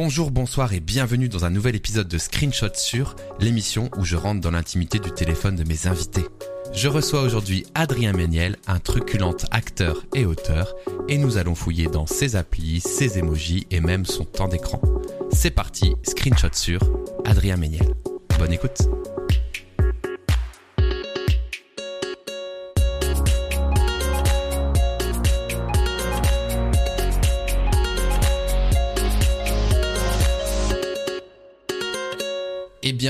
Bonjour, bonsoir et bienvenue dans un nouvel épisode de Screenshot sur l'émission où je rentre dans l'intimité du téléphone de mes invités. Je reçois aujourd'hui Adrien Méniel, un truculent acteur et auteur, et nous allons fouiller dans ses applis, ses emojis et même son temps d'écran. C'est parti, Screenshot sur Adrien Méniel. Bonne écoute.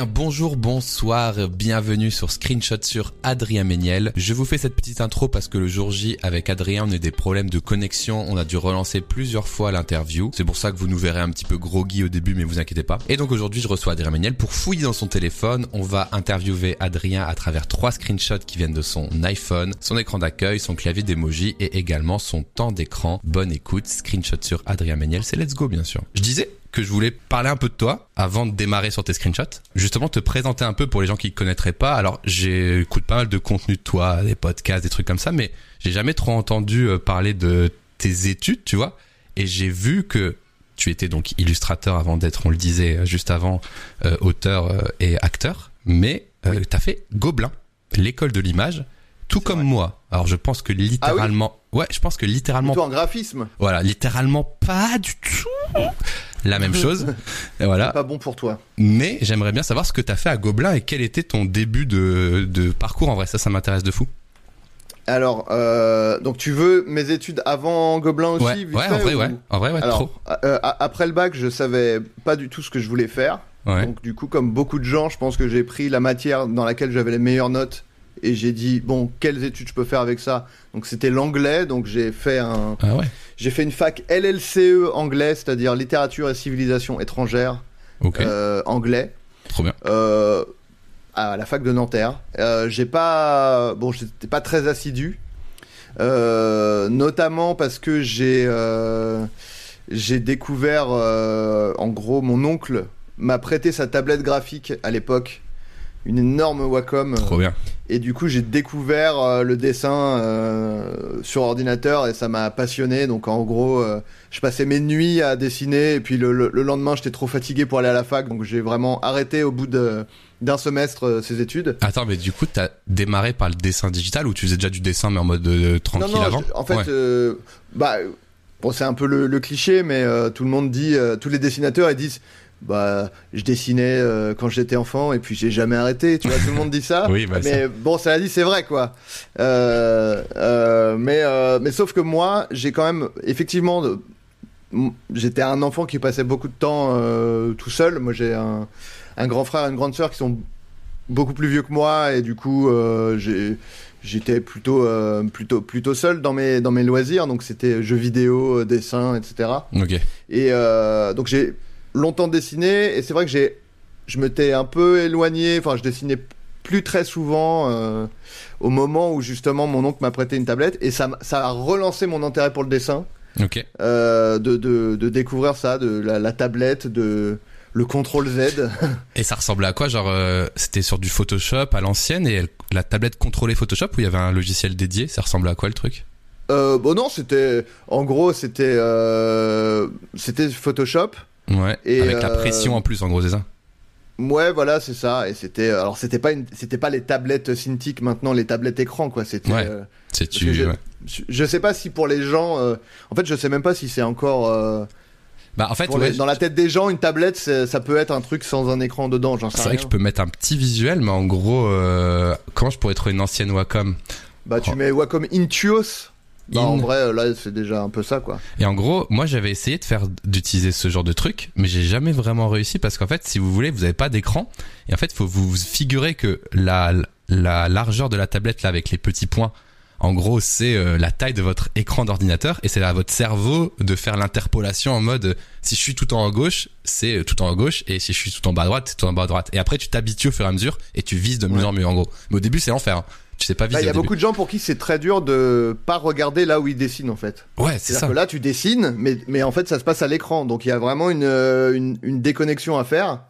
Bonjour, bonsoir, bienvenue sur Screenshot sur Adrien Méniel. Je vous fais cette petite intro parce que le jour J avec Adrien on a eu des problèmes de connexion, on a dû relancer plusieurs fois l'interview. C'est pour ça que vous nous verrez un petit peu groggy au début mais vous inquiétez pas. Et donc aujourd'hui je reçois Adrien Méniel pour fouiller dans son téléphone. On va interviewer Adrien à travers trois screenshots qui viennent de son iPhone, son écran d'accueil, son clavier d'emoji et également son temps d'écran. Bonne écoute, Screenshot sur Adrien Méniel, c'est let's go bien sûr. Je disais que je voulais parler un peu de toi avant de démarrer sur tes screenshots. Justement, te présenter un peu pour les gens qui ne connaîtraient pas. Alors, j'écoute pas mal de contenu de toi, des podcasts, des trucs comme ça, mais j'ai jamais trop entendu euh, parler de tes études, tu vois. Et j'ai vu que tu étais donc illustrateur avant d'être, on le disait euh, juste avant, euh, auteur et acteur. Mais tu as fait Gobelin, l'école de l'image, tout comme moi. Alors, je pense que littéralement... Ouais, je pense que littéralement. Plutôt en graphisme. Voilà, littéralement pas du tout la même chose. Et voilà. Pas bon pour toi. Mais j'aimerais bien savoir ce que tu as fait à Gobelin et quel était ton début de, de parcours. En vrai, ça, ça m'intéresse de fou. Alors, euh, donc tu veux mes études avant Gobelin aussi Ouais, ouais en vrai, ouais. En vrai, ouais, trop. Euh, après le bac, je savais pas du tout ce que je voulais faire. Donc du coup, comme beaucoup de gens, je pense que j'ai pris la matière dans laquelle j'avais les meilleures notes et j'ai dit bon quelles études je peux faire avec ça? Donc c'était l'anglais. Donc j'ai fait un ah ouais. j'ai fait une fac LLCE anglais c'est-à-dire littérature et civilisation étrangère euh, anglais. Trop bien. Euh, à la fac de Nanterre. Euh, j'ai pas bon j'étais pas très assidu. Notamment parce que j'ai j'ai découvert en gros mon oncle m'a prêté sa tablette graphique à l'époque une énorme Wacom. Trop bien. Et du coup, j'ai découvert euh, le dessin euh, sur ordinateur et ça m'a passionné. Donc, en gros, euh, je passais mes nuits à dessiner et puis le, lendemain, j'étais trop fatigué pour aller à la fac. Donc, j'ai vraiment arrêté au bout d'un semestre ces études. Attends, mais du coup, t'as démarré par le dessin digital ou tu faisais déjà du dessin mais en mode tranquille non, non, avant En fait, bah, bon, c'est un peu le, cliché, mais tout le monde dit, tous les dessinateurs, ils disent bah je dessinais euh, quand j'étais enfant et puis j'ai jamais arrêté tu vois tout le monde dit ça. Oui, bah, mais bon ça a dit c'est vrai quoi. Euh, euh, mais mais sauf que moi j'ai quand même effectivement j'étais un enfant qui passait beaucoup de temps tout seul. Moi j'ai un, un, grand frère et une grande sœur qui sont beaucoup plus vieux que moi et du coup j'étais plutôt plutôt plutôt seul dans mes dans mes loisirs. Donc c'était jeux vidéo dessin etc et donc j'ai longtemps dessiné et c'est vrai que j'ai je m'étais un peu éloigné enfin je dessinais plus très souvent euh, au moment où justement mon oncle m'a prêté une tablette et ça ça a relancé mon intérêt pour le dessin. Ok. Euh, de, de, de, découvrir ça de la, tablette de le contrôle Z. Et ça ressemblait à quoi genre euh, c'était sur du Photoshop à l'ancienne et la tablette contrôlait Photoshop ou il y avait un logiciel dédié? Ça ressemblait à quoi le truc? Euh, bon non c'était en gros c'était c'était Photoshop Ouais. Et avec la pression en plus, en gros, c'est ça? Ouais, voilà, c'est ça. Et c'était, alors c'était pas une, c'était pas les tablettes Cintiq maintenant, les tablettes écran, quoi. C'était. Ouais. Euh, c'est tu. Je, je, sais pas si pour les gens, euh, en fait, je sais même pas si c'est encore. Euh, bah en fait, dans la tête des gens, une tablette, ça peut être un truc sans un écran dedans. C'est vrai que je peux mettre un petit visuel, mais en gros, euh, comment je pourrais trouver une ancienne Wacom? Bah tu oh. mets Wacom Intuos. Bah, en vrai, là, c'est déjà un peu ça, quoi. Et en gros, moi, j'avais essayé de faire, d'utiliser ce genre de truc, mais j'ai jamais vraiment réussi parce qu'en fait, si vous voulez, vous avez pas d'écran. Et en fait, faut vous figurer que la, la largeur de la tablette, là, avec les petits points, en gros, c'est euh, la taille de votre écran d'ordinateur et c'est à votre cerveau de faire l'interpolation en mode si je suis tout en haut à gauche, c'est euh, tout en haut à gauche et si je suis tout en bas à droite, c'est tout en bas à droite. Et après, tu t'habitues au fur et à mesure et tu vises de mieux en mieux en gros. Mais au début, c'est l'enfer. Hein tu sais pas Il y a beaucoup de gens pour qui c'est très dur de pas regarder là où ils dessinent en fait. Ouais, c'est ça. Que là, tu dessines, mais, mais en fait, ça se passe à l'écran. Donc il y a vraiment une, euh, une, une déconnexion à faire.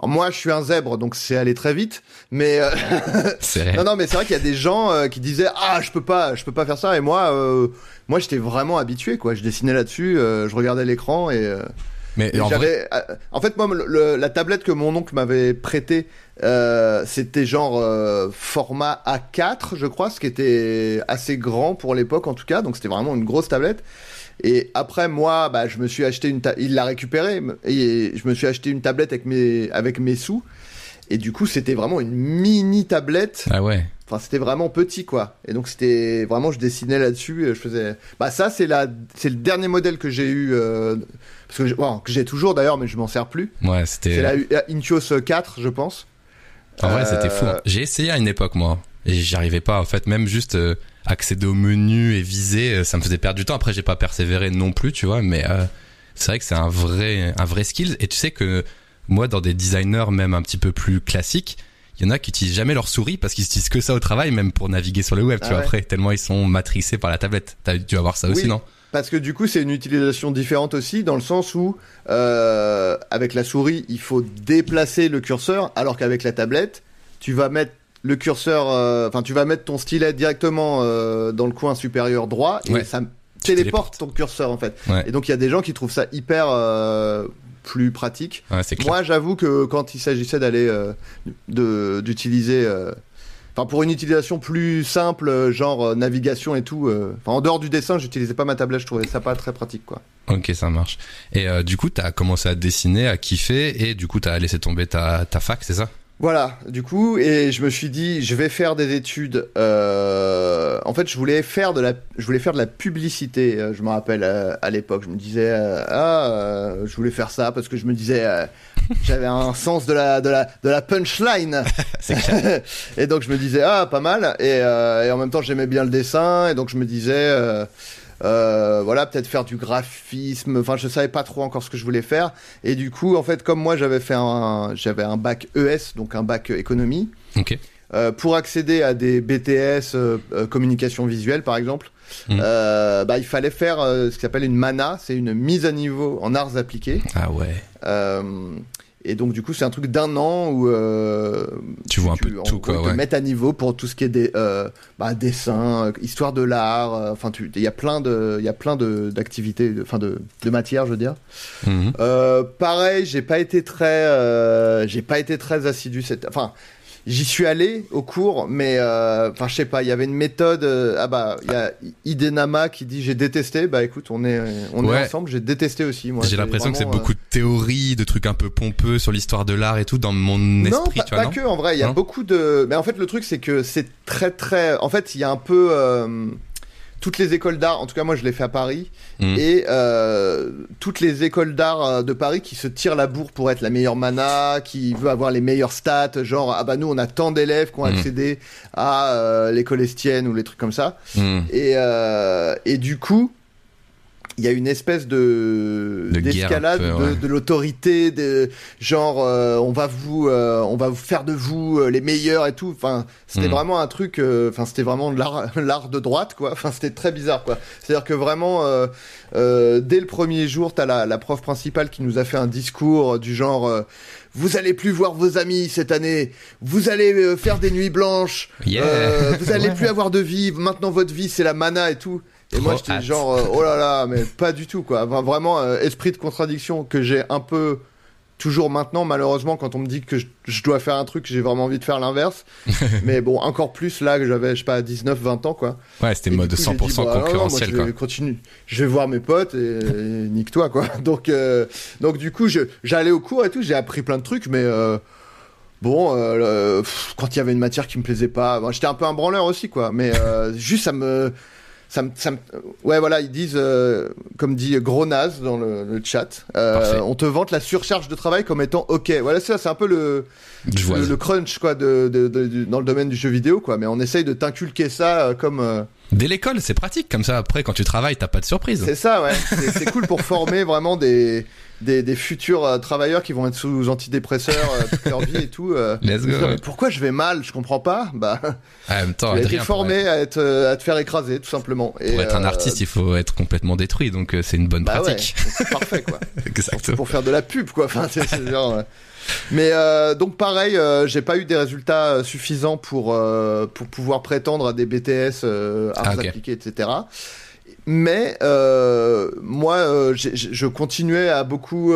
Alors moi, je suis un zèbre, donc c'est aller très vite. Mais euh... non, non, mais c'est vrai qu'il y a des gens euh, qui disaient ah, je peux pas, je peux pas faire ça. Et moi, euh, moi, j'étais vraiment habitué, quoi. Je dessinais là-dessus, je regardais l'écran et Mais Et en vrai, euh, en fait, moi, le- la tablette que mon oncle m'avait prêtée, euh, c'était genre euh, format A4, je crois, ce qui était assez grand pour l'époque en tout cas. Donc c'était vraiment une grosse tablette. Et après, moi, bah, je me suis acheté une. ta- Il l'a récupérée et je me suis acheté une tablette avec mes avec mes sous. Et du coup, c'était vraiment une mini tablette. ah ouais. Enfin, c'était vraiment petit, quoi. Et donc, c'était vraiment, je dessinais là-dessus. Je faisais. Bah, ça, c'est la, c'est le dernier modèle que j'ai eu, euh, parce que, j'ai- bon, que j'ai toujours d'ailleurs, mais je m'en sers plus. Ouais, C'est c'était. la la Intuos 4, je pense. En vrai, Euh, c'était fou. hein. J'ai essayé à une époque, moi. Et j'y arrivais pas. En fait, même juste euh, accéder au menu et viser, euh, ça me faisait perdre du temps. Après, j'ai pas persévéré non plus, tu vois. Mais euh, c'est vrai que c'est un vrai, un vrai skill. Et tu sais que moi, dans des designers même un petit peu plus classiques, il y en a qui utilisent jamais leur souris parce qu'ils utilisent que ça au travail, même pour naviguer sur le web, tu Ah vois. ouais. Après, tellement ils sont matrixés par la tablette. T'as dû avoir ça aussi, non? Parce que du coup, c'est une utilisation différente aussi, dans le sens où, euh, avec la souris, il faut déplacer le curseur, alors qu'avec la tablette, tu vas mettre le curseur, euh, enfin, tu vas mettre ton stylet directement euh, dans le coin supérieur droit, et Ouais. ça téléporte ton curseur, en fait. Ouais. Et donc, il y a des gens qui trouvent ça hyper plus pratique. Ouais. Moi, j'avoue que quand il s'agissait d'aller d'utiliser, enfin pour une utilisation plus simple, euh, genre euh, navigation et tout, euh, enfin en dehors du dessin, j'utilisais pas ma tablette, je trouvais ça pas très pratique quoi. Ok, ça marche. Et euh, du coup, t'as commencé à dessiner, à kiffer, et du coup, t'as laissé tomber ta, ta fac, c'est ça? Voilà, du coup, et je me suis dit, je vais faire des études. euh, En fait, je voulais faire de la, je voulais faire de la publicité. Je me rappelle euh, à l'époque, je me disais, euh, ah, je voulais faire ça parce que je me disais, j'avais un sens de la, de la, de la punchline. Et donc je me disais, ah, pas mal. Et, euh, et en même temps, j'aimais bien le dessin, et donc je me disais. euh, euh, voilà, peut-être faire du graphisme. Enfin, je savais pas trop encore ce que je voulais faire. Et du coup, en fait, comme moi, j'avais fait un, j'avais un bac ES, donc un bac économie, Ok. euh, pour accéder à des BTS euh, communication visuelle, par exemple. Mhm. euh, bah, il fallait faire euh, ce qui s'appelle une MANA, c'est une mise à niveau en arts appliqués. Ah ouais. Euh, et donc, du coup, c'est un truc d'un an où Tu vois un peu de tout, quoi, ils te ouais. mettent à niveau pour tout ce qui est des bah, dessin, euh, histoire de l'art. Enfin, il y a plein de, il y a plein de d'activités, de- enfin de, de matières, je veux dire. Mhm. Euh, pareil, j'ai pas été très, j'ai pas été très assidu. Cette, enfin, j'y suis allé au cours, mais euh, enfin, je sais pas. Il y avait une méthode. euh, ah bah, il y a Idenama qui dit j'ai détesté. Bah écoute, on est, on Ouais. est ensemble. J'ai détesté aussi. Moi, J'ai l'impression que c'est euh, beaucoup de théories, de trucs un peu pompeux sur l'histoire de l'art et tout dans mon non, esprit, pas, tu vois, pas non que en vrai, il y a Non beaucoup de. Mais en fait, le truc, c'est que c'est très très. En fait, il y a un peu. Toutes les écoles d'art, en tout cas moi je l'ai fait à Paris, Mhm. et euh, toutes les écoles d'art euh, de Paris qui se tirent la bourre pour être la meilleure mana, qui veut avoir les meilleures stats, genre ah bah nous on a tant d'élèves qui ont Mhm. accédé à euh, l'école estienne ou les trucs comme ça, et, euh, et du coup, il y a une espèce de, d'escalade de, ouais. de l'autorité, de genre euh, on va vous, euh, on va vous faire de vous euh, les meilleurs et tout. Enfin, c'était Mhm. vraiment un truc. euh, Enfin, c'était vraiment l'art, l'art de droite, quoi. Enfin, c'était très bizarre, quoi. C'est-à-dire que vraiment, euh, euh, dès le premier jour, t'as la, la prof principale qui nous a fait un discours du genre. euh, vous allez plus voir vos amis cette année. Vous allez euh, faire des nuits blanches. Yeah. Euh, vous allez Ouais. plus avoir de vie. Maintenant, votre vie, c'est la mana et tout. Et moi, j'étais genre, euh, oh là là, mais pas du tout, quoi. Enfin, vraiment, euh, esprit de contradiction que j'ai un peu toujours maintenant, malheureusement, quand on me dit que je, je dois faire un truc, j'ai vraiment envie de faire l'inverse. mais bon, encore plus là que j'avais, je sais pas, 19, 20 ans, quoi. Ouais, c'était mode du coup, j'ai 100% dit, bah, non, non, moi, concurrentiel, je quoi. continuer. Je vais voir mes potes et, et nique-toi, quoi. Donc, euh, donc du coup, j'allais au cours et tout, j'ai appris plein de trucs, mais euh, bon, euh, le- pff, quand il y avait une matière qui me plaisait pas, bon, j'étais un peu un branleur aussi, quoi. Mais euh, juste, ça me, ça me, ça me- ouais, voilà, ils disent, euh, comme dit Gros Naze dans le, le chat, euh, on te vante la surcharge de travail comme étant ok. Voilà, ça, c'est un peu le. Le, le crunch, quoi, de, de- de- du- dans le domaine du jeu vidéo, quoi. Mais on essaye de t'inculquer ça euh, comme. euh, Dès l'école, c'est pratique. Comme ça, après, quand tu travailles, t'as pas de surprise. C'est ça, ouais. C'est cool pour former vraiment des, des, des futurs euh, travailleurs qui vont être sous antidépresseurs euh, toute leur vie et tout. euh. Let's go. mais pourquoi je vais mal? Je comprends pas. Bah, Ah, En même temps, tu as été formé pour, à, être, à te faire écraser, tout simplement. Et, pour être un artiste, il faut être complètement détruit. Donc, c'est une bonne bah ouais, pratique. c'est parfait, quoi. Exactement. pour faire de la pub, quoi. Enfin, c'est genre. Mais euh, donc pareil, euh, j'ai pas eu des résultats euh, suffisants pour euh, pour pouvoir prétendre à des BTS arts Ah, ok. appliqués, etc. mais moi, je continuais à beaucoup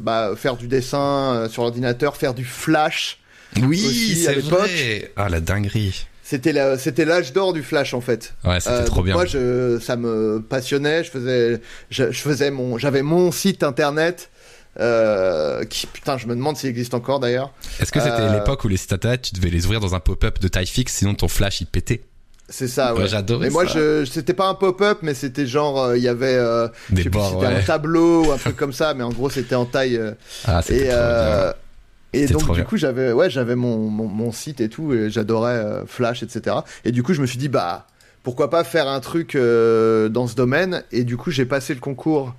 bah, faire du dessin sur l'ordinateur, faire du flash. Oui, c'est l'époque. vrai. Ah, la dinguerie. C'était la- c'était l'âge d'or du flash en fait. Ouais, c'était Euh, trop bien. Moi, je, ça me passionnait. Je faisais, je, je faisais mon, j'avais mon site internet. Euh, qui putain, je me demande s'il existe encore d'ailleurs. Est-ce que c'était euh, l'époque où les internet, tu devais les ouvrir dans un pop-up de taille fixe, sinon ton flash il pétait C'est ça, Ouais, j'adorais Mais moi, je, c'était pas un pop-up, mais c'était genre, euh, il y avait, euh, je plus un tableau ou un truc comme ça, mais en gros, c'était en taille. euh, Ah, c'était et donc du coup j'avais ouais j'avais mon, mon, mon site et tout et j'adorais Flash etc et du coup je me suis dit bah pourquoi pas faire un truc dans ce domaine et du coup j'ai passé le concours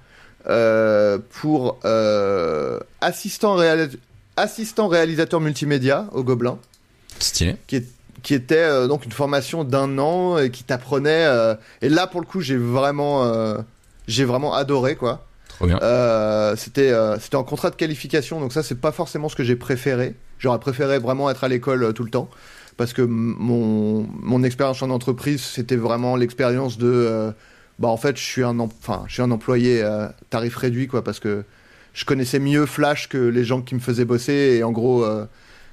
pour euh, assistant réalis- assistant réalisateur multimédia au Gobelin Stylé. qui, est- qui était euh, donc une formation d'un an et qui t'apprenait euh, et là pour le coup j'ai vraiment euh, j'ai vraiment adoré quoi Trop bien. euh, c'était euh, c'était en contrat de qualification, donc ça c'est pas forcément ce que j'ai préféré. J'aurais préféré vraiment être à l'école euh, tout le temps parce que mon mon expérience en entreprise c'était vraiment l'expérience de euh, bah en fait je suis un enfin je suis un employé à tarif réduit quoi parce que je connaissais mieux Flash que les gens qui me faisaient bosser et en gros euh,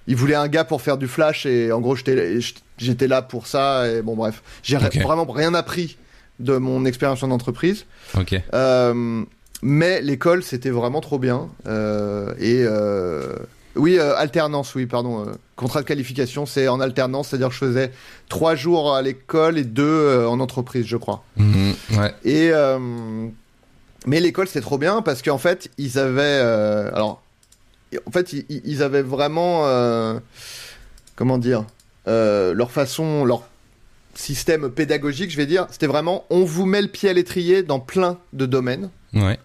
ils voulaient un gars pour faire du Flash et en gros j'étais là pour ça et bon bref j'ai vraiment rien appris de mon expérience en entreprise. Ok. Euh, mais l'école, c'était vraiment trop bien. Euh, et oui, euh, alternance, oui, pardon. euh, contrat de qualification, c'est en alternance, c'est-à-dire que je faisais trois jours à l'école et deux euh, en entreprise, je crois. Mhm, ouais. Et mais l'école, c'était trop bien parce qu'en fait, ils avaient, alors, en fait, ils, ils avaient vraiment, comment dire, leur façon, leur système pédagogique, je vais dire, c'était vraiment, on vous met le pied à l'étrier dans plein de domaines. Ouais.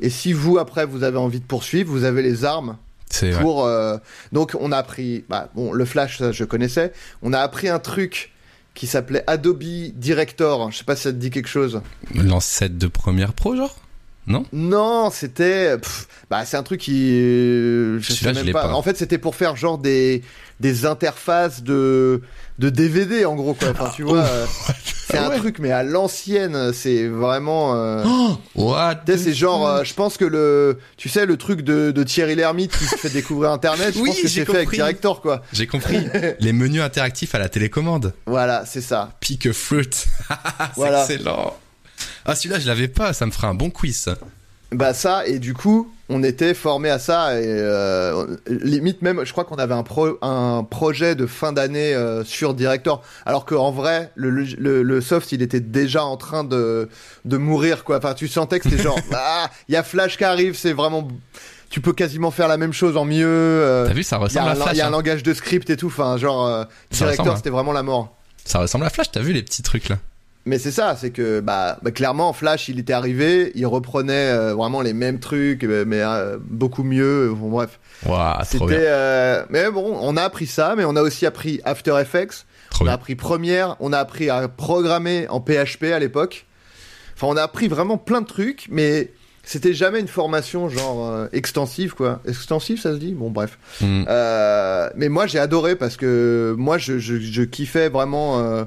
Et si vous, après, vous avez envie de poursuivre, vous avez les armes. Pour... euh, Donc, on a appris... Bah, bon, le Flash, ça, je connaissais. On a appris un truc qui s'appelait Adobe Director. Je sais pas si ça te dit quelque chose. L'ancêtre de Premiere Pro, genre? Non? Non, c'était... Bah, c'est un truc qui... Je sais je même pas. pas. En fait, c'était pour faire genre des, des interfaces de... de DVD, en gros, quoi. Enfin, tu vois... euh, C'est un Ouais. truc, mais à l'ancienne, c'est vraiment... euh, Oh What Tu sais, the c'est genre, euh, je pense que le, tu sais, le truc de, de Thierry Lhermitte qui te fait découvrir Internet, je Oui, pense que j'ai c'est fait avec. Director, quoi. J'ai compris. Les menus interactifs à la télécommande. Voilà, c'est ça. Pick a fruit. c'est Voilà. excellent. Ah, celui-là, je l'avais pas. Ça me ferait un bon quiz. Bah ça, et du coup, on était formé à ça, et euh, limite même, je crois qu'on avait un, pro, un projet de fin d'année euh, sur Director, alors qu'en vrai, le, le, le soft, il était déjà en train de, de mourir, quoi. Enfin, tu sentais que c'était genre, ah, il y a Flash qui arrive, c'est vraiment... Tu peux quasiment faire la même chose en mieux. euh, T'as vu, ça ressemble à Flash. il y a un hein. langage de script et tout, enfin, genre, euh, Director, hein. c'était vraiment la mort. Ça ressemble à Flash. T'as vu les petits trucs là? Mais c'est ça, c'est que bah, bah, clairement Flash il était arrivé, il reprenait euh, vraiment les mêmes trucs, euh, mais euh, beaucoup mieux. Bon, bref, trop c'était. euh, Mais bon, on a appris ça, mais on a aussi appris After Effects, Trop on a bien. appris Premiere, on a appris à programmer en PHP à l'époque. Enfin, on a appris vraiment plein de trucs, mais c'était jamais une formation genre euh, extensive quoi. Extensive, ça se dit? Bon, bref. Mhm. Euh, mais moi j'ai adoré parce que moi je, je, je kiffais vraiment euh,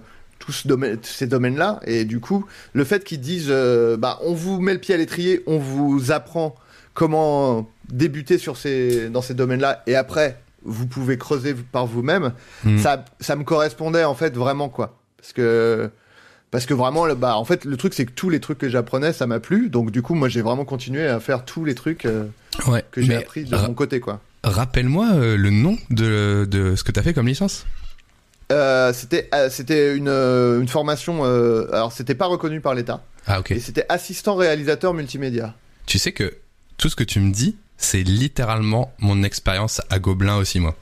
tout ce domaine, ces domaines-là et du coup le fait qu'ils disent euh, bah on vous met le pied à l'étrier, on vous apprend comment débuter sur ces dans ces domaines-là et après vous pouvez creuser par vous-même, Mhm. ça ça me correspondait en fait vraiment quoi parce que parce que vraiment, le- bah, en fait, le truc, c'est que tous les trucs que j'apprenais, ça m'a plu. Donc, du coup, moi, j'ai vraiment continué à faire tous les trucs euh, Ouais. que j'ai appris de mon côté, quoi. Rappelle-moi euh, le nom de, de ce que t'as fait comme licence. Euh, c'était euh, c'était une, euh, une formation. alors c'était pas reconnu par l'État Ah ok. et c'était assistant réalisateur multimédia. Tu sais que tout ce que tu me dis, c'est littéralement mon expérience à Gobelin aussi moi.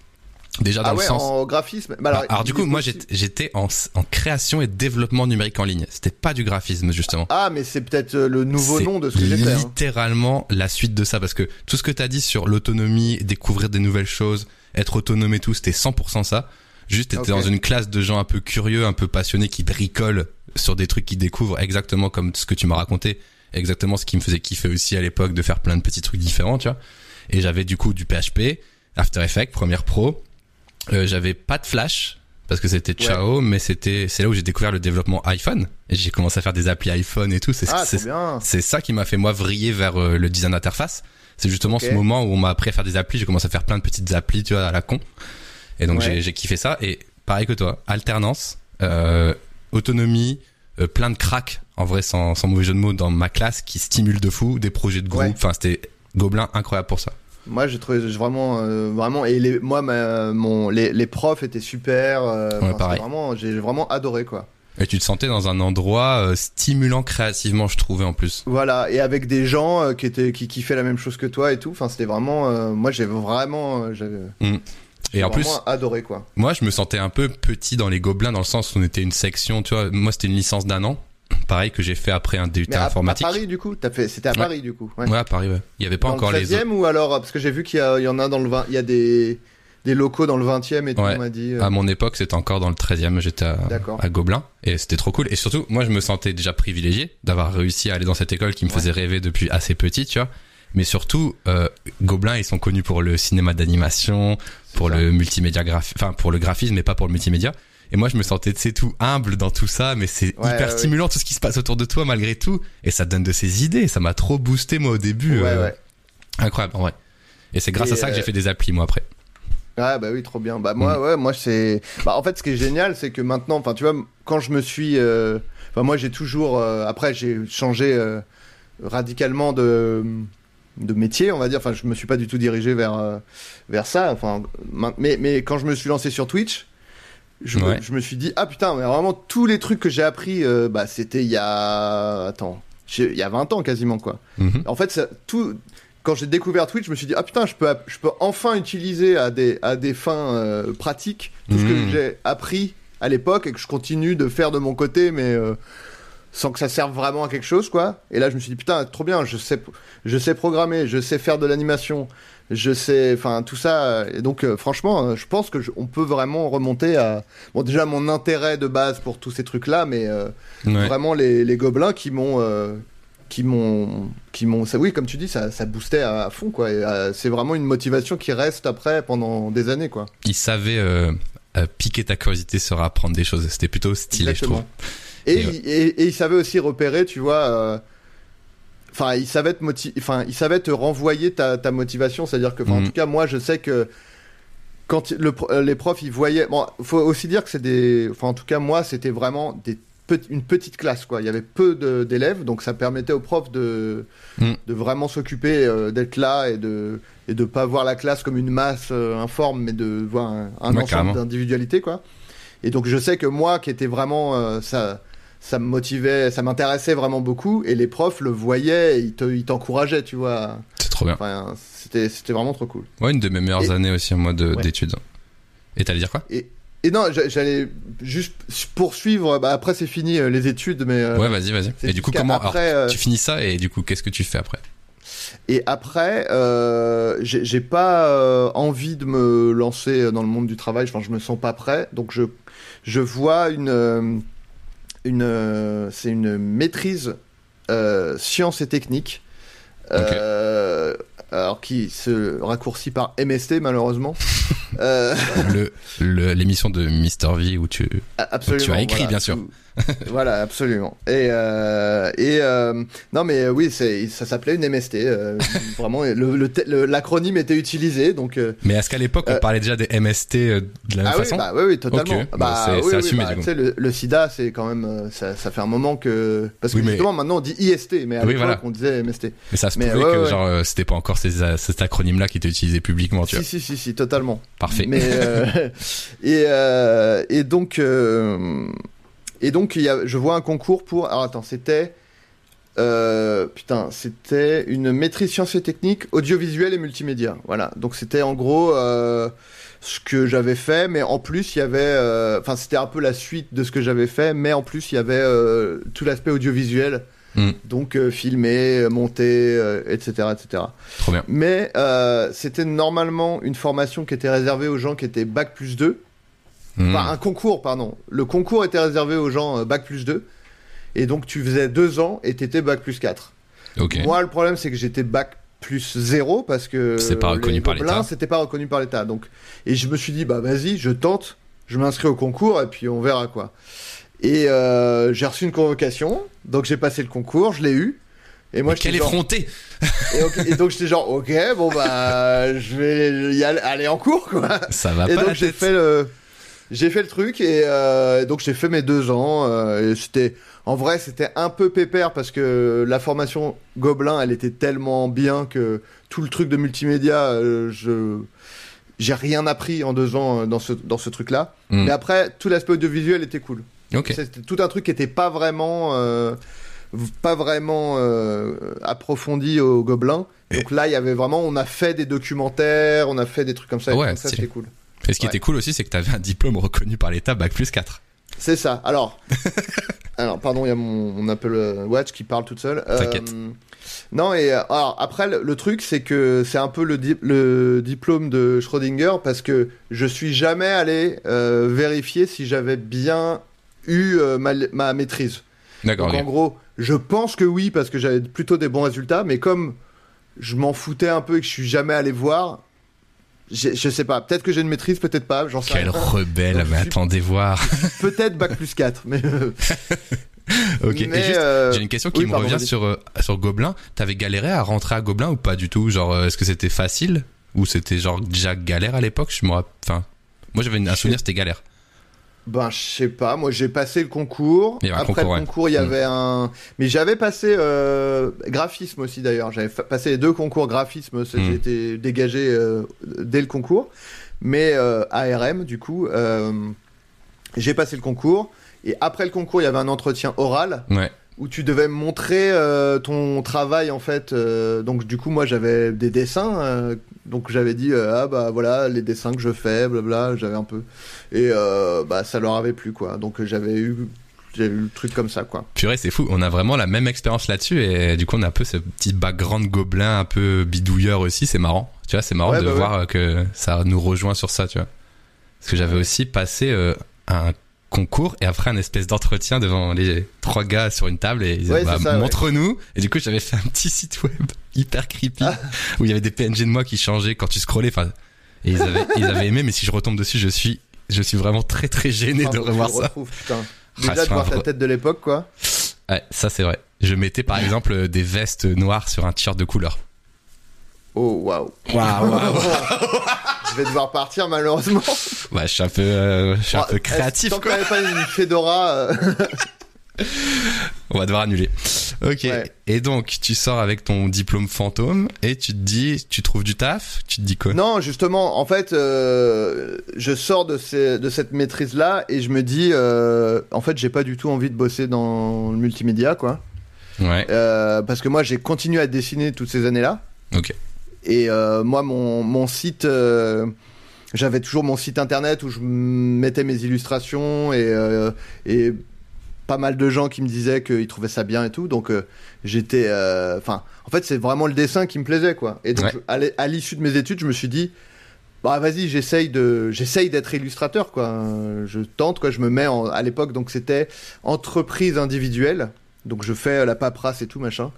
Déjà dans ah le sens. en graphisme. Bah, Bah, alors, alors, du coup, moi j'étais- en, en création et développement numérique en ligne. C'était pas du graphisme justement. Ah, mais c'est peut-être le nouveau nom de ce que j'étais. hein. littéralement la suite de ça parce que tout ce que t'as dit sur l'autonomie, découvrir des nouvelles choses, être autonome et tout, c'était 100% ça. Juste t'étais dans une classe de gens un peu curieux, un peu passionnés qui bricolent sur des trucs qu'ils découvrent exactement comme ce que tu m'as raconté, exactement ce qui me faisait kiffer aussi à l'époque de faire plein de petits trucs différents, tu vois. Et j'avais du coup du PHP, After Effects, Premiere Pro. Euh, j'avais pas de Flash, parce que c'était ciao, mais c'était c'est là où j'ai découvert le développement iPhone et j'ai commencé à faire des applis iPhone et tout. C'est Ah, c'est ça qui m'a fait moi vriller vers euh, le design d'interface. C'est justement ce moment où on m'a appris à faire des applis. J'ai commencé à faire plein de petites applis, tu vois, à la con. Et donc Ouais. j'ai kiffé ça. Et pareil que toi, alternance, euh, autonomie, euh, plein de cracks, en vrai, sans, sans mauvais jeu de mots, dans ma classe qui stimule de fou, des projets de groupe. Ouais. Enfin, c'était Gobelin incroyable pour ça. Moi, j'ai trouvé vraiment, euh, vraiment, et les, moi, ma- mon, les, les profs étaient super. euh, c'était pareil. Vraiment, j'ai vraiment adoré quoi. Et tu te sentais dans un endroit euh, stimulant créativement, je trouvais en plus. Voilà, et avec des gens qui étaient, qui kiffaient la même chose que toi et tout. Enfin, c'était vraiment, moi, j'ai vraiment, j'avais Et en plus, adoré quoi. Moi, je me sentais un peu petit dans les gobelins dans le sens où on était une section, tu vois. Moi, c'était une licence d'un an. Pareil que j'ai fait après un DUT Mais à, à informatique. Paris du coup, t'as fait, c'était à Ouais. Paris du coup. Ouais. Ouais, à Paris, ouais. Il y avait pas dans encore le les 13e ou alors parce que j'ai vu qu'il y, en a dans le 20, il y a des, des locaux dans le 20e et tout, on m'a dit. euh, À mon époque, c'était encore dans le 13e, j'étais à, à Gobelin et c'était trop cool. Et surtout, moi, je me sentais déjà privilégié d'avoir réussi à aller dans cette école qui me faisait rêver depuis assez petit, tu vois. Mais surtout, euh, Gobelin, ils sont connus pour le cinéma d'animation, pour le multimédia enfin pour le graphisme, mais pas pour le multimédia. Et moi, je me sentais, tu sais, tout humble dans tout ça, mais c'est Ouais, hyper ouais, stimulant tout ce qui se passe autour de toi malgré tout. Et ça donne de ces idées. Ça m'a trop boosté, moi, au début. Ouais, euh, ouais. Incroyable, en vrai. Et c'est grâce Et, à ça que j'ai euh, fait des applis, moi, après. Ah bah oui, trop bien. Bah moi, ouais, moi c'est. Bah en fait, ce qui est génial, c'est que maintenant, enfin, tu vois, quand je me suis, euh, enfin, moi, j'ai toujours. euh, Après, j'ai changé radicalement de de métier, on va dire. Enfin, je me suis pas du tout dirigé vers euh, vers ça. Enfin, mais mais quand je me suis lancé sur Twitch. Je, me- Ouais. je me suis dit ah putain mais vraiment tous les trucs que j'ai appris euh, bah c'était il y a attends il y a 20 ans quasiment quoi Mhm. en fait, ça- tout, quand j'ai découvert Twitch, je me suis dit ah putain, je peux, je peux enfin utiliser à des, à des fins euh, pratiques tout ce Mhm. que j'ai appris à l'époque et que je continue de faire de mon côté, mais euh, sans que ça serve vraiment à quelque chose, quoi. Et là, je me suis dit putain, trop bien, je sais, je sais programmer, je sais faire de l'animation, je sais, enfin tout ça. Et donc, euh, franchement, euh, je pense que je- on peut vraiment remonter à, bon déjà mon intérêt de base pour tous ces trucs-là, mais euh, Ouais. vraiment les, les gobelins qui m'ont euh, qui m'ont qui m'ont ça oui comme tu dis ça ça boostait à, à fond quoi c'est vraiment une motivation qui reste après pendant des années quoi Il savait euh, euh, piquer ta curiosité sur apprendre des choses. C'était plutôt stylé, je trouve. Et, Et, il- et, et il savait aussi repérer tu vois euh, enfin il savait te enfin il savait te renvoyer ta, ta motivation. C'est à dire que en Mhm. tout cas moi je sais que quand le, euh, les profs ils voyaient bon faut aussi dire que c'est des enfin en tout cas moi c'était vraiment des une petite classe quoi. Il y avait peu d'élèves donc ça permettait aux profs de Mm. de vraiment s'occuper euh, d'être là et de et de pas voir la classe comme une masse euh, informe mais de voir un, un Ouais, ensemble d'individualité quoi. Et donc je sais que moi qui était vraiment euh, ça ça me motivait ça m'intéressait vraiment beaucoup et les profs le voyaient et ils te- ils t'encourageaient tu vois C'est trop bien. enfin c'était vraiment trop cool Ouais, une de mes meilleures Et- années aussi, moi, Ouais. d'études. Et t'allais dire quoi? Et non, j'a- j'allais juste poursuivre. Bah après, c'est fini euh, les études, mais euh, Ouais, vas-y, vas-y. Et du coup, comment après, alors, euh, Tu finis ça et du coup, qu'est-ce que tu fais après? Et après, euh, j'ai pas envie de me lancer dans le monde du travail. Enfin, je me sens pas prêt. Donc, je je vois une une euh, c'est une maîtrise euh, sciences et techniques. Euh, alors qui se raccourcit par MST malheureusement. euh, le le- l'émission de Mister V où tu Absolument. Tu as écrit, voilà, bien sûr. tout- voilà, absolument. Et, euh, et euh, non, mais oui, c'est, ça s'appelait une MST. euh, vraiment, l'acronyme était utilisé, donc. mais est-ce qu'à l'époque on parlait déjà des MST de la même ah oui, façon bah oui, oui, totalement. Ok, bah, c'est- oui, assumé, bah, du coup. le, le SIDA, c'est quand même, ça, ça fait un moment que, parce que mais- justement, maintenant on dit IST, mais à l'époque voilà. on disait MST. Mais ça se Mais pouvait ouais, que ouais. genre c'était pas encore ces, cet acronyme là qui était utilisé publiquement, tu Si, vois. si, si, si, totalement. Parfait. Mais et et donc et donc il y a, je vois un concours pour. Alors attends, c'était euh, putain, c'était une maîtrise sciences et techniques audiovisuel et multimédia. Voilà. Donc c'était en gros euh, ce que j'avais fait, mais en plus il y avait, euh, enfin c'était un peu la suite de ce que j'avais fait, mais en plus il y avait tout l'aspect audiovisuel. Mm. Donc filmer, monter, etc., etc. Trop bien. Mais c'était normalement une formation qui était réservée aux gens qui étaient bac plus 2. Hmm. Enfin, un concours, pardon. Le concours était réservé aux gens euh, bac plus 2. Et donc, tu faisais deux ans et t'étais bac plus 4. Ok. Moi, le problème, c'est que j'étais bac plus 0 parce que C'est pas reconnu par l'État. c'était pas reconnu par l'État. Donc, et je me suis dit, bah vas-y, je tente. je m'inscris au concours et puis on verra quoi. Et euh, j'ai reçu une convocation, donc j'ai passé le concours, je l'ai eu. Et moi, quel effronté et, et, donc j'étais genre, ok, bon bah, je vais y aller, en cours quoi. Ça va et pas. donc j'ai fait le, j'ai fait le truc et euh, donc j'ai fait mes deux ans. Euh, et c'était, en vrai, c'était un peu pépère parce que la formation Gobelin, elle était tellement bien que tout le truc de multimédia, euh, je j'ai rien appris en deux ans euh, dans ce, dans ce truc-là. Mm. Mais après, tout l'aspect audiovisuel était cool. C'était tout un truc qui était pas vraiment, euh, pas vraiment euh, approfondi au Gobelin. Donc là, il y avait vraiment, on a fait des documentaires, on a fait des trucs comme ça. Ouais, c'était cool. Et ce qui était cool aussi, c'est que tu avais un diplôme reconnu par l'État, Bac plus 4. C'est ça. Alors, alors pardon, il y a mon, mon, Apple Watch qui parle toute seule. T'inquiète. Non, et euh, alors après, le, truc, c'est que c'est un peu le, le, diplôme de Schrödinger parce que je suis jamais allé euh, vérifier si j'avais bien eu euh, ma, maîtrise. D'accord. En gros, je pense que oui parce que j'avais plutôt des bons résultats, mais comme je m'en foutais un peu et que je suis jamais allé voir, je sais pas, peut-être que j'ai une maîtrise, peut-être pas, j'en sais Quel rebelle, mais attendez voir. peut-être bac plus 4, mais ok. et juste, euh, j'ai une question qui me revient sur euh, sur Gobelin. T'avais galéré à rentrer à Gobelin ou pas du tout? Genre, euh, est-ce que c'était facile? Ou c'était genre déjà galère à l'époque? Je me enfin, moi j'avais un souvenir, c'était galère. Ben, je sais pas. Moi, j'ai passé le concours. Après le concours, il y mm. avait un. Mais j'avais passé graphisme aussi d'ailleurs. J'avais passé les deux concours graphisme. Mm. J'ai été dégagé dès le concours. Mais ARM, du coup, j'ai passé le concours. Et après le concours, il y avait un entretien oral. Où tu devais montrer euh, ton travail en fait. Euh, donc du coup, moi j'avais des dessins. Euh, donc j'avais dit ah bah voilà les dessins que je fais, blabla. J'avais un peu et bah ça leur avait plu quoi. Donc j'avais eu j'ai eu le truc comme ça, quoi. Purée, c'est fou. On a vraiment la même expérience là-dessus et du coup, on a un peu ce petit background gobelin, un peu bidouilleur aussi. C'est marrant. Tu vois, c'est marrant de bah voir que ça nous rejoint sur ça, tu vois. Parce que j'avais aussi passé un concours et après un espèce d'entretien devant les trois gars sur une table et ils disaient bah, montre-nous. Et du coup j'avais fait un petit site web hyper creepy ah. où il y avait des PNG de moi qui changeaient quand tu scrollais enfin et ils avaient, ils avaient aimé mais si je retombe dessus je suis je suis vraiment très très gêné de revoir ça. déjà ah, de voir ta tête de l'époque quoi. Ouais ça c'est vrai. Je mettais par exemple des vestes noires sur un t-shirt de couleur Oh, waouh. Waouh, Je vais devoir partir, malheureusement. Ouais, je suis un peu, euh, je suis un peu créatif, tant quoi. Tant pas une fedora. Euh. On va devoir annuler. Ok. Et donc, tu sors avec ton diplôme fantôme et tu te dis, tu trouves du taf? Tu te dis quoi? Non, justement, en fait, euh, je sors de, ces, de cette maîtrise-là et je me dis, en fait, j'ai pas du tout envie de bosser dans le multimédia, quoi. Ouais. parce que moi, j'ai continué à dessiner toutes ces années-là. Ok. Et euh, moi, mon, mon site, euh, j'avais toujours mon site internet où je mettais mes illustrations et, euh, et pas mal de gens qui me disaient qu'ils trouvaient ça bien et tout. Donc j'étais, enfin, en fait, c'est vraiment le dessin qui me plaisait, quoi. Et donc, à l'issue de mes études, je me suis dit, bah vas-y, j'essaye de, j'essaye d'être illustrateur, quoi. Je tente, quoi. Je me mets à l'époque, donc c'était entreprise individuelle. Donc je fais la paperasse et tout machin.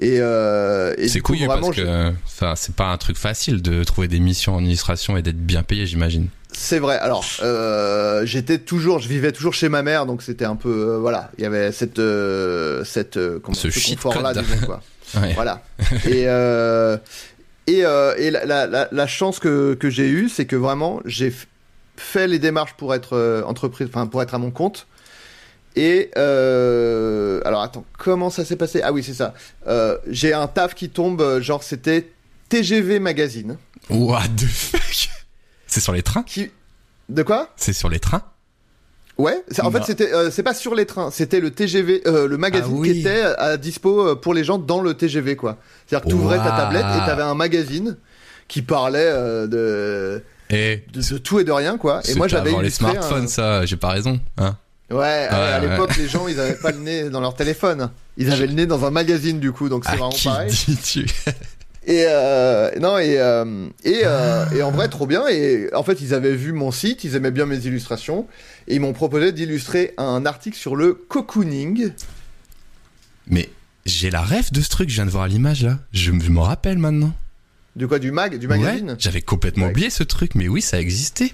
Et, euh, c'est cool parce que c'est pas un truc facile de trouver des missions en illustration et d'être bien payé, j'imagine. C'est vrai. Alors, euh, j'étais toujours, je vivais toujours chez ma mère, donc c'était un peu, euh, voilà, il y avait cette, euh, cette, comment, ce, ce confort-là, disons quoi. Voilà. et et, et la, la, la, chance que, que j'ai eue, c'est que vraiment, j'ai fait les démarches pour être entreprise, enfin pour être à mon compte. Et euh, alors attends, comment ça s'est passé? Ah oui, c'est ça. Euh, j'ai un taf qui tombe, euh, genre c'était TGV Magazine. What the fuck? C'est sur les trains? Qui... De quoi? C'est sur les trains? Ouais, en fait c'était c'est pas sur les trains, c'était le TGV, le magazine ah qui était à dispo pour les gens dans le TGV quoi. C'est-à-dire que tu ouvrais ta tablette et t'avais un magazine qui parlait de, et de, tout et de rien quoi. Et moi j'avais les smartphones ça, j'ai pas raison, hein Ouais, à l'époque, les gens, ils avaient pas le nez dans leur téléphone. Ils avaient le nez dans un magazine, du coup, donc c'est vraiment pareil. Dis-tu et euh, non et euh, et, euh, et en vrai trop bien. Et en fait ils avaient vu mon site ils aimaient bien mes illustrations et ils m'ont proposé d'illustrer un article sur le cocooning. Mais j'ai la rêve de ce truc je viens de voir l'image là. Je, me rappelle maintenant Du quoi Du mag Du Ouais, magazine J'avais complètement Ouais. oublié ce truc, mais oui, ça existait.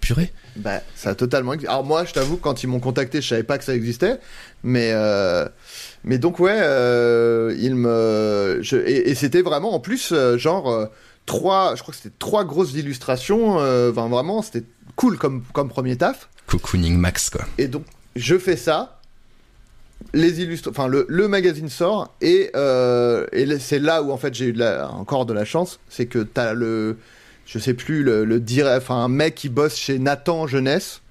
Purée. Bah, ça a totalement existé. Alors moi, je t'avoue, quand ils m'ont contacté, je savais pas que ça existait. Mais, euh, mais donc, ouais, euh, ils me... je- Et, et c'était vraiment, en plus, euh, genre, trois... Je crois que c'était trois grosses illustrations. euh, Enfin, vraiment, c'était cool comme, comme premier taf. Cocooning Max, quoi. Et donc, je fais ça. Les illustres, enfin le, le magazine sort et, euh, et c'est là où en fait j'ai eu de la- encore de la chance, c'est que t'as le, je sais plus le, le dire, enfin un mec qui bosse chez Nathan Jeunesse,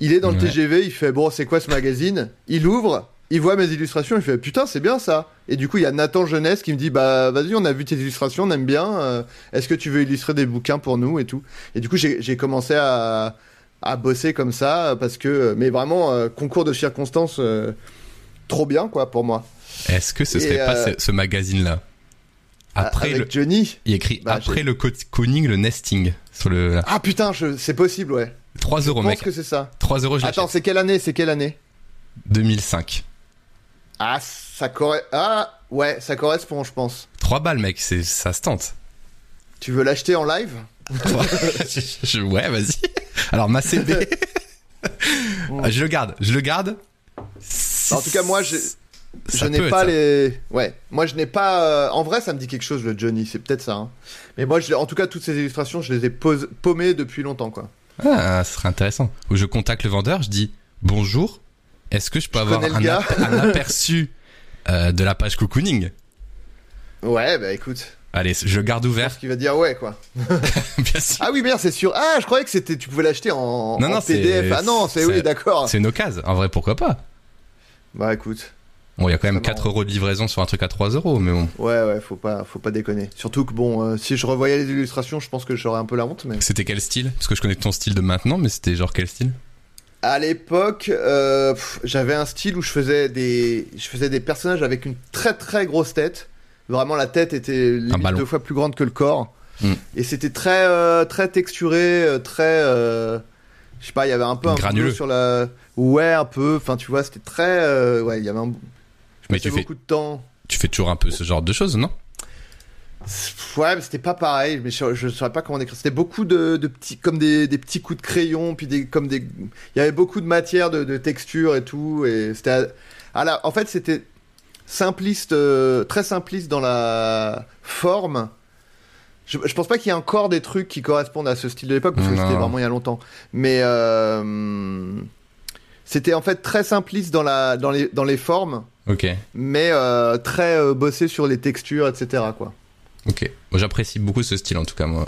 il est dans le. TGV, il fait bon c'est quoi ce magazine, il ouvre, il voit mes illustrations, il fait putain c'est bien ça, et du coup il y a Nathan Jeunesse qui me dit bah vas-y on a vu tes illustrations, on aime bien, euh, est-ce que tu veux illustrer des bouquins pour nous et tout, et du coup j'ai commencé à à bosser comme ça parce que mais vraiment euh, concours de circonstances euh, trop bien quoi pour moi Est-ce que ce Et, serait pas euh, ce, ce magazine-là Après avec le. Johnny Il écrit Bah, après le cocooning, le nesting. Sur le. là. ah putain c'est possible ouais 3 euros, je pense mec. que c'est ça 3 euros, je attends c'est quelle année c'est quelle année 2005. ah ça corre ah ouais ça correspond je pense 3 balles, mec. C'est, ça se tente. tu veux l'acheter en live? Trois- Je- je- ouais, vas-y. Alors, ma CB. Ah, je le garde. Je le garde. En tout cas, moi, je peut n'ai pas les ouais moi je n'ai pas euh, en vrai ça me dit quelque chose le Johnny c'est peut-être ça hein. mais moi je... en tout cas toutes ces illustrations je les ai pose... paumées depuis longtemps quoi Ah, ce serait intéressant. Où je contacte le vendeur, je dis bonjour. Est-ce que je peux Je avoir ap- un aperçu euh, de la page cocooning? Ouais bah écoute Allez, je garde ouvert, qu'il va dire ouais quoi bien sûr. Ah oui, merde, c'est sûr. Ah, je croyais que c'était, tu pouvais l'acheter en, Non, en non, c'est- PDF. Ah non, c'est oui, d'accord. C'est une occasion. En vrai, pourquoi pas? Bah écoute, Bon, il y a quand même C'est 4 marrant. euros de livraison sur un truc à 3 euros, mais bon. ouais, ouais, faut pas, faut pas déconner. Surtout que bon, euh, si je revoyais les illustrations, je pense que j'aurais un peu la honte. Mais C'était quel style? Parce que je connais ton style de maintenant, mais c'était genre quel style? À l'époque, euh, j'avais un style où je faisais des, je faisais des personnages avec une très très grosse tête. Vraiment, la tête était deux fois plus grande que le corps. Mm. Et c'était très, euh, très texturé, euh, très, euh, je sais pas, il y avait un peu un Granuleux. sur la, ouais, un peu. Enfin, tu vois, c'était très, euh, ouais, il y avait un, je Mais tu fais, beaucoup de temps. tu fais toujours un peu ce genre de choses, non? Ouais, mais c'était pas pareil. Mais je, je saurais pas comment décrire. C'était beaucoup de, de petits, comme des, des petits coups de crayon, puis des, comme des. Il y avait beaucoup de matière, de, de texture et tout. Et c'était. à- à la- en fait, c'était simpliste, euh, très simpliste dans la forme. Je, je pense pas qu'il y ait encore des trucs qui correspondent à ce style de l'époque, parce que c'était vraiment il y a longtemps. Mais euh, c'était en fait très simpliste dans, la, dans, les, dans les formes, mais euh, très bossé sur les textures, etc. Quoi. ok. J'apprécie beaucoup ce style, en tout cas, moi.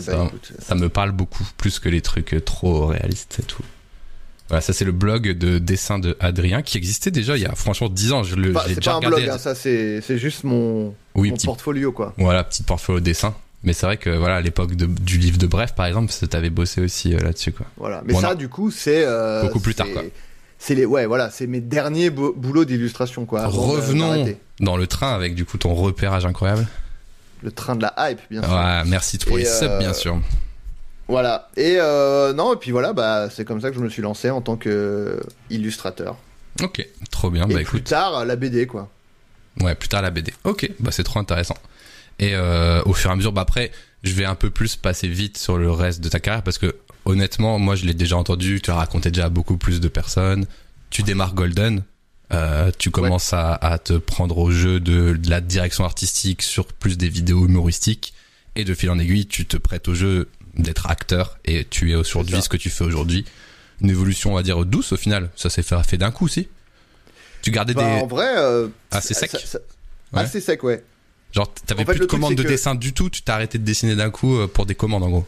Ça va. écoute, Ça me parle beaucoup, plus que les trucs trop réalistes et tout. Voilà, ça c'est le blog de dessin de Adrien qui existait déjà il y a franchement 10 ans. Je le, c'est pas un regardé. blog, hein, ça c'est c'est juste mon, oui, mon petit, portfolio quoi. voilà, petit portfolio dessin. Mais c'est vrai que voilà, à l'époque de- du livre de Bref, par exemple, t'avais bossé aussi euh, là-dessus, quoi. Voilà. Mais Bon, ça non. du coup c'est euh, Beaucoup plus tard, quoi. C'est les ouais voilà c'est mes derniers bou- boulots d'illustration quoi. de- Revenons dans le train avec du coup ton repérage incroyable. Le train de la hype bien sûr. Ouais, merci pour Et, les subs, euh, bien sûr. Voilà. Et euh, non et puis voilà bah c'est comme ça que je me suis lancé en tant que illustrateur. Ok, trop bien. et bah plus écoute, tard la BD quoi. ouais, plus tard la BD. Ok, bah c'est trop intéressant. Et euh, au fur et à mesure, bah après, je vais un peu plus passer vite sur le reste de ta carrière parce que honnêtement, moi, je l'ai déjà entendu. Tu as raconté déjà à beaucoup plus de personnes. Tu démarres Golden. Euh, tu commences à, à te prendre au jeu de, de la direction artistique sur plus des vidéos humoristiques et de fil en aiguille, tu te prêtes au jeu d'être acteur et tu es aujourd'hui ce que tu fais aujourd'hui. Une évolution, on va dire douce au final. Ça s'est fait, fait d'un coup, si. Tu gardais Bah, des en vrai euh, assez sec. ça- ça- Ouais. Assez sec ouais. Genre, t'avais En fait, plus de commandes de que- dessin du tout, tu t'es arrêté de dessiner d'un coup euh, pour des commandes en gros.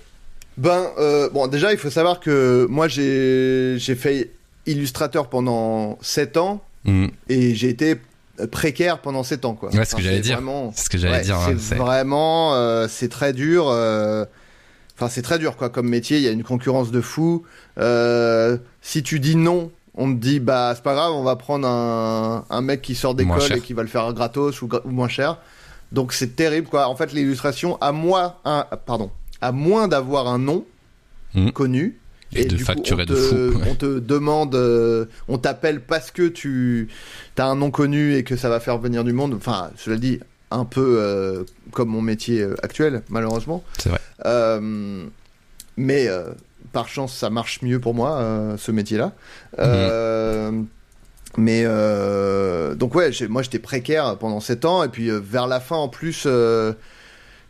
Ben, euh, bon, déjà, il faut savoir que moi, j'ai fait illustrateur pendant 7 ans Mhm. et j'ai été précaire pendant 7 ans, quoi. Ouais, ce que j'allais c'est dire. Vraiment, C'est ce que j'allais ouais, dire. hein, c'est c'est- vraiment, euh, c'est très dur. euh, Enfin, c'est très dur, quoi, comme métier. Il y a une concurrence de fou. Euh, si tu dis non, on te dit, bah, c'est pas grave, on va prendre un, un mec qui sort d'école et qui va le faire gratos ou, moins cher. Donc, c'est terrible, quoi. En fait, l'illustration, à moi, un, pardon, à moins d'avoir un nom Mhm. connu, Et de du facturer coup, de on te, fou, ouais. On te demande, euh, on t'appelle parce que tu as un nom connu et que ça va faire venir du monde. Enfin, cela dit, un peu euh, comme mon métier euh, actuel, malheureusement. C'est vrai. Euh, mais euh, par chance, ça marche mieux pour moi, ce métier-là. Mhm. Mais donc ouais, moi j'étais précaire pendant 7 ans et puis vers la fin en plus,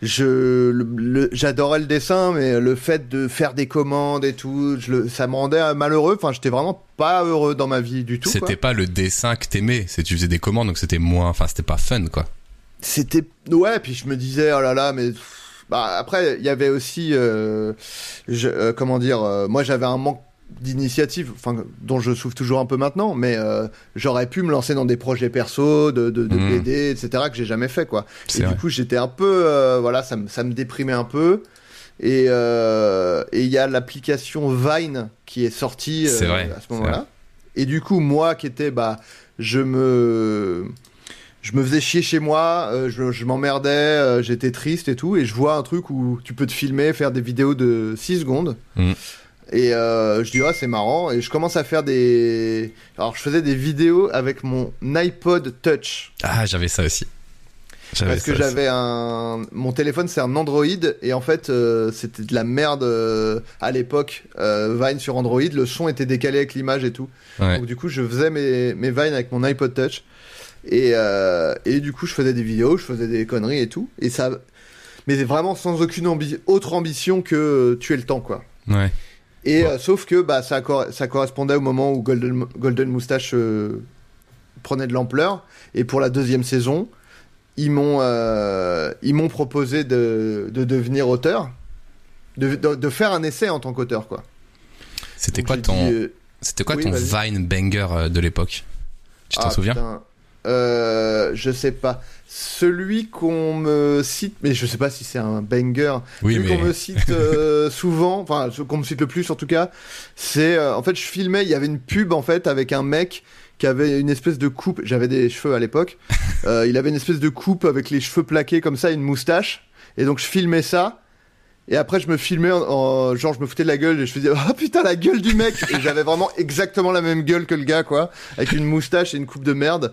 je j'adorais le dessin, mais le fait de faire des commandes et tout, je le- ça me rendait malheureux. Enfin, j'étais vraiment pas heureux dans ma vie du tout. C'était pas le dessin que t'aimais, c'est tu faisais des commandes donc c'était moins, enfin c'était pas fun quoi. C'était ouais, puis je me disais oh là là, mais bah après il y avait aussi euh, je- euh, comment dire, euh, moi j'avais un manque d'initiative, enfin dont je souffre toujours un peu maintenant, mais euh, j'aurais pu me lancer dans des projets perso, de, de, de Mhm. BD, etc. que j'ai jamais fait quoi. Et vrai. du coup j'étais un peu, euh, voilà, ça me ça me déprimait un peu. Et euh, et il y a l'application Vine qui est sortie C'est vrai, à ce moment-là. Et du coup moi qui étais bah je me je me faisais chier chez moi, euh, je, je m'emmerdais, euh, j'étais triste et tout, et je vois un truc où tu peux te filmer, faire des vidéos de 6 secondes. Mhm. Et euh, je dis, ah, c'est marrant. Et je commence à faire des. Alors, je faisais des vidéos avec mon iPod Touch. Ah j'avais ça aussi. J'avais Parce que j'avais un. Mon téléphone, c'est un Android. Et en fait, euh, c'était de la merde euh, à l'époque. Euh, Vine sur Android, le son était décalé avec l'image et tout. Ouais. Donc du coup, je faisais mes, mes Vines avec mon iPod Touch. Et, euh, et du coup, je faisais des vidéos, je faisais des conneries et tout. Et ça... Mais vraiment sans aucune ambi- autre ambition que euh, tuer le temps, quoi. Ouais. Et Ouais. euh, sauf que bah, ça, cor- ça correspondait au moment où Golden, Golden Moustache euh, prenait de l'ampleur. Et pour la deuxième saison, ils m'ont ils m'ont proposé de, de devenir auteur. De, de, de faire un essai en tant qu'auteur, quoi. C'était quoi ton, c'était quoi oui, ton. Vine banger de l'époque? Tu t'en Ah, souviens? putain. Euh, je sais pas. Celui qu'on me cite, mais je sais pas si c'est un banger. Oui Celui mais qu'on me cite euh, souvent, enfin qu'on me cite le plus en tout cas, c'est euh, en fait je filmais, il y avait une pub en fait avec un mec qui avait une espèce de coupe. J'avais des cheveux à l'époque. Il avait une espèce de coupe avec les cheveux plaqués comme ça, une moustache. Et donc je filmais ça. Et après, je me filmais en, en- genre, je me foutais de la gueule et je faisais, oh putain, la gueule du mec! Et j'avais vraiment exactement la même gueule que le gars, quoi. Avec une moustache et une coupe de merde.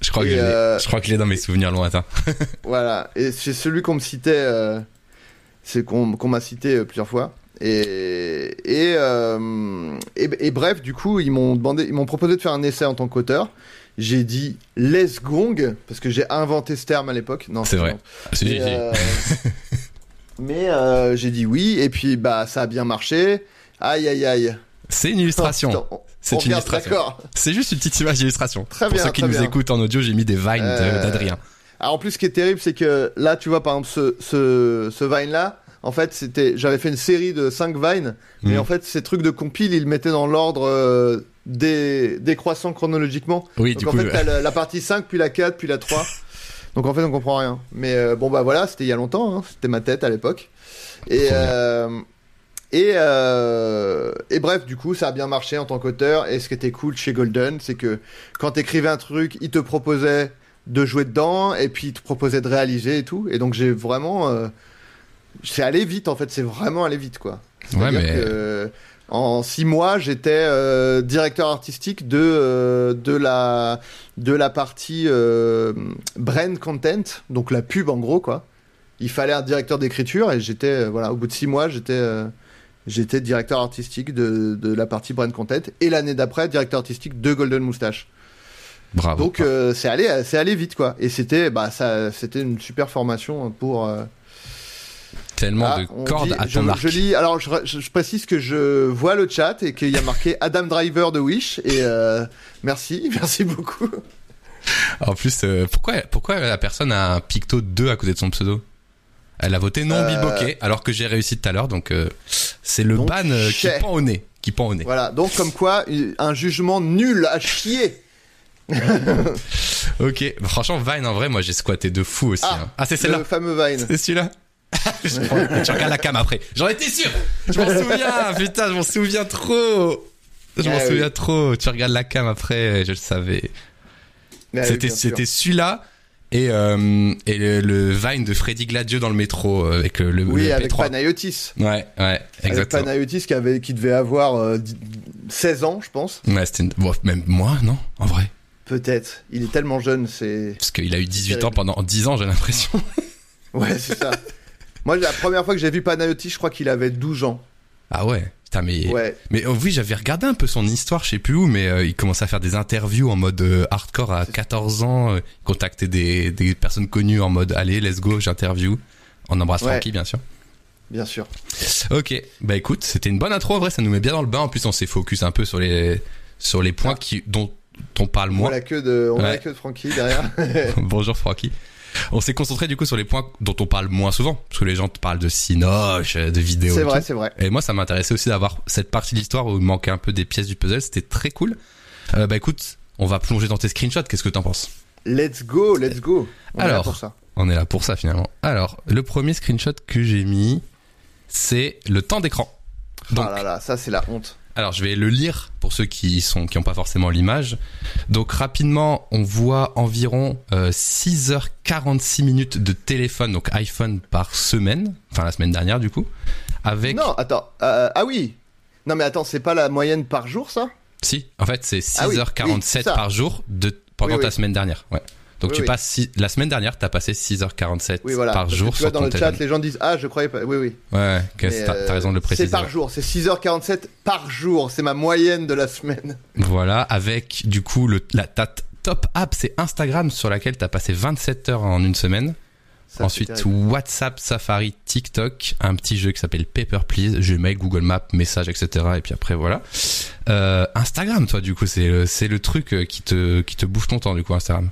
Je crois que je l'ai. euh, je crois je l'ai dans mes souvenirs lointains. Voilà. Et c'est celui qu'on me citait, euh, c'est qu'on m'a cité euh, plusieurs fois. Et, et, euh, et, et bref, du coup, ils m'ont demandé, ils m'ont proposé de faire un essai en tant qu'auteur. J'ai dit les gong parce que j'ai inventé ce terme à l'époque. Non, C'est vrai. Mais, j'ai dit oui, et puis bah ça a bien marché. Aïe aïe aïe. C'est une illustration. Oh, C'est une illustration. C'est juste une petite image d'illustration. Pour bien, ceux qui nous bien. écoutent en audio, j'ai mis des vines Euh, d'Adrien. Alors en plus, ce qui est terrible, c'est que là, tu vois, par exemple, ce, ce, ce Vine là, en fait, c'était, j'avais fait une série de 5 Vines, mais Mm. en fait, ces trucs de compile, ils mettaient dans l'ordre euh, des, décroissant chronologiquement. Oui, Donc du en coup, fait, t'as la, la partie 5, puis la 4, puis la 3. Donc en fait, on comprend rien. Mais euh, bon, bah voilà, c'était il y a longtemps, hein, c'était ma tête à l'époque. Et, euh, et, euh, et bref, du coup, ça a bien marché en tant qu'auteur. Et ce qui était cool chez Golden, c'est que quand t'écrivais un truc, ils te proposaient de jouer dedans, et puis ils te proposaient de réaliser et tout. Et donc j'ai vraiment... euh, c'est allé vite, en fait, c'est vraiment allé vite, quoi. Ouais, mais- que, en six mois, j'étais euh, directeur artistique de euh, de la de la partie euh, brand content, donc la pub en gros quoi. Il fallait un directeur d'écriture et j'étais euh, voilà au bout de six mois j'étais euh, j'étais directeur artistique de, de la partie brand content et l'année d'après directeur artistique de Golden Moustache. bravo. Donc euh, c'est allé c'est allé vite quoi et c'était bah ça c'était une super formation pour euh, Tellement ah, de cordes dit- à je, ton arc. je lis, alors je, précise que je vois le chat et qu'il y a marqué Adam Driver de Wish et euh, merci, merci beaucoup. En plus, pourquoi, pourquoi la personne a un picto 2 à côté de son pseudo? Elle a voté non Euh, biboqué, alors que j'ai réussi tout à l'heure, donc euh, c'est le Donc, ban euh, qui pend au nez. Qui pend au nez. Voilà, donc comme quoi un jugement nul à chier. Ok, franchement, Vine, en vrai, moi j'ai squatté de fou aussi. Ah, hein. ah c'est celle-là Le fameux Vine. C'est celui-là Je prends- Tu regardes la cam après. J'en étais sûr Je m'en souviens Putain, je m'en souviens trop Je m'en Ah oui. souviens trop. Tu regardes la cam après, je le savais. C'était sûr. c'était celui-là et, euh, et le, le Vine de Freddy Gladio dans le métro euh, avec le, le, Oui, le avec P3. Panayotis. Ouais, ouais, Avec exactement. Panayotis qui, avait, qui devait avoir euh, dix- 16 ans, je pense. Ouais, c'était une... bon, même moi, non En vrai Peut-être. Il est tellement jeune, c'est. Parce qu'il a eu 18 Terrible. ans pendant 10 ans, j'ai l'impression. Ouais, c'est ça. Moi, la première fois que j'ai vu Panayotis, je crois qu'il avait 12 ans. Ah ouais. Putain, mais Ouais. mais oh, oui, j'avais regardé un peu son histoire, je sais plus où, mais euh, il commençait à faire des interviews en mode euh, hardcore à 14 ans, euh, contacter des des personnes connues en mode allez, let's go, j'interview. On embrasse Ouais. Francky, bien sûr. Bien sûr. Ok, bah écoute, c'était une bonne intro. En vrai, ça nous met bien dans le bain. En plus, on s'est focus un peu sur les sur les points qui dont on parle On moins. voit la queue de, on voit Ouais. la queue de Francky derrière. Bonjour Francky. On s'est concentré du coup sur les points dont on parle moins souvent, parce que les gens te parlent de Sinoche, de vidéos. c'est vrai, c'est vrai. Et moi, ça m'intéressait aussi d'avoir cette partie de l'histoire où il manquait un peu des pièces du puzzle. C'était très cool. Euh, bah écoute, on va plonger dans tes screenshots. Qu'est-ce que t'en penses? Let's go, let's go. On est là Alors. pour ça. On est là pour ça finalement. Alors, le premier screenshot que j'ai mis, c'est le temps d'écran. Donc, ah là là, ça c'est la honte. Alors je vais le lire pour ceux qui sont qui ont pas forcément l'image. Donc rapidement, on voit environ euh, 6h46 minutes de téléphone donc iPhone par semaine, enfin la semaine dernière du coup, avec Non, attends. euh, ah oui. Non mais attends, c'est pas la moyenne par jour ça? Si, en fait c'est Ah oui, 6h47 oui, c'est ça. par jour de pendant Oui, ta semaine dernière. Ouais. Donc Oui, tu oui. passes six- la semaine dernière, t'as passé 6h47 Oui, voilà. par Parce que jour tu sur vois dans le chat, les gens disent Ah, je croyais pas. Oui, oui. Ouais, Mais, t'as euh, raison de le préciser. C'est par ouais. jour, c'est 6h47 par jour. C'est ma moyenne de la semaine. Voilà, avec du coup le, la, ta top app, c'est Instagram sur laquelle t'as passé 27 heures en une semaine. Ça, Ensuite. WhatsApp, Safari, TikTok, un petit jeu qui s'appelle Paper Please, Gmail, Google Maps, messages, etc. Et puis après, voilà. Euh, Instagram, toi, du coup, c'est le, le truc euh, qui te, qui te bouffe ton temps, du coup, Instagram.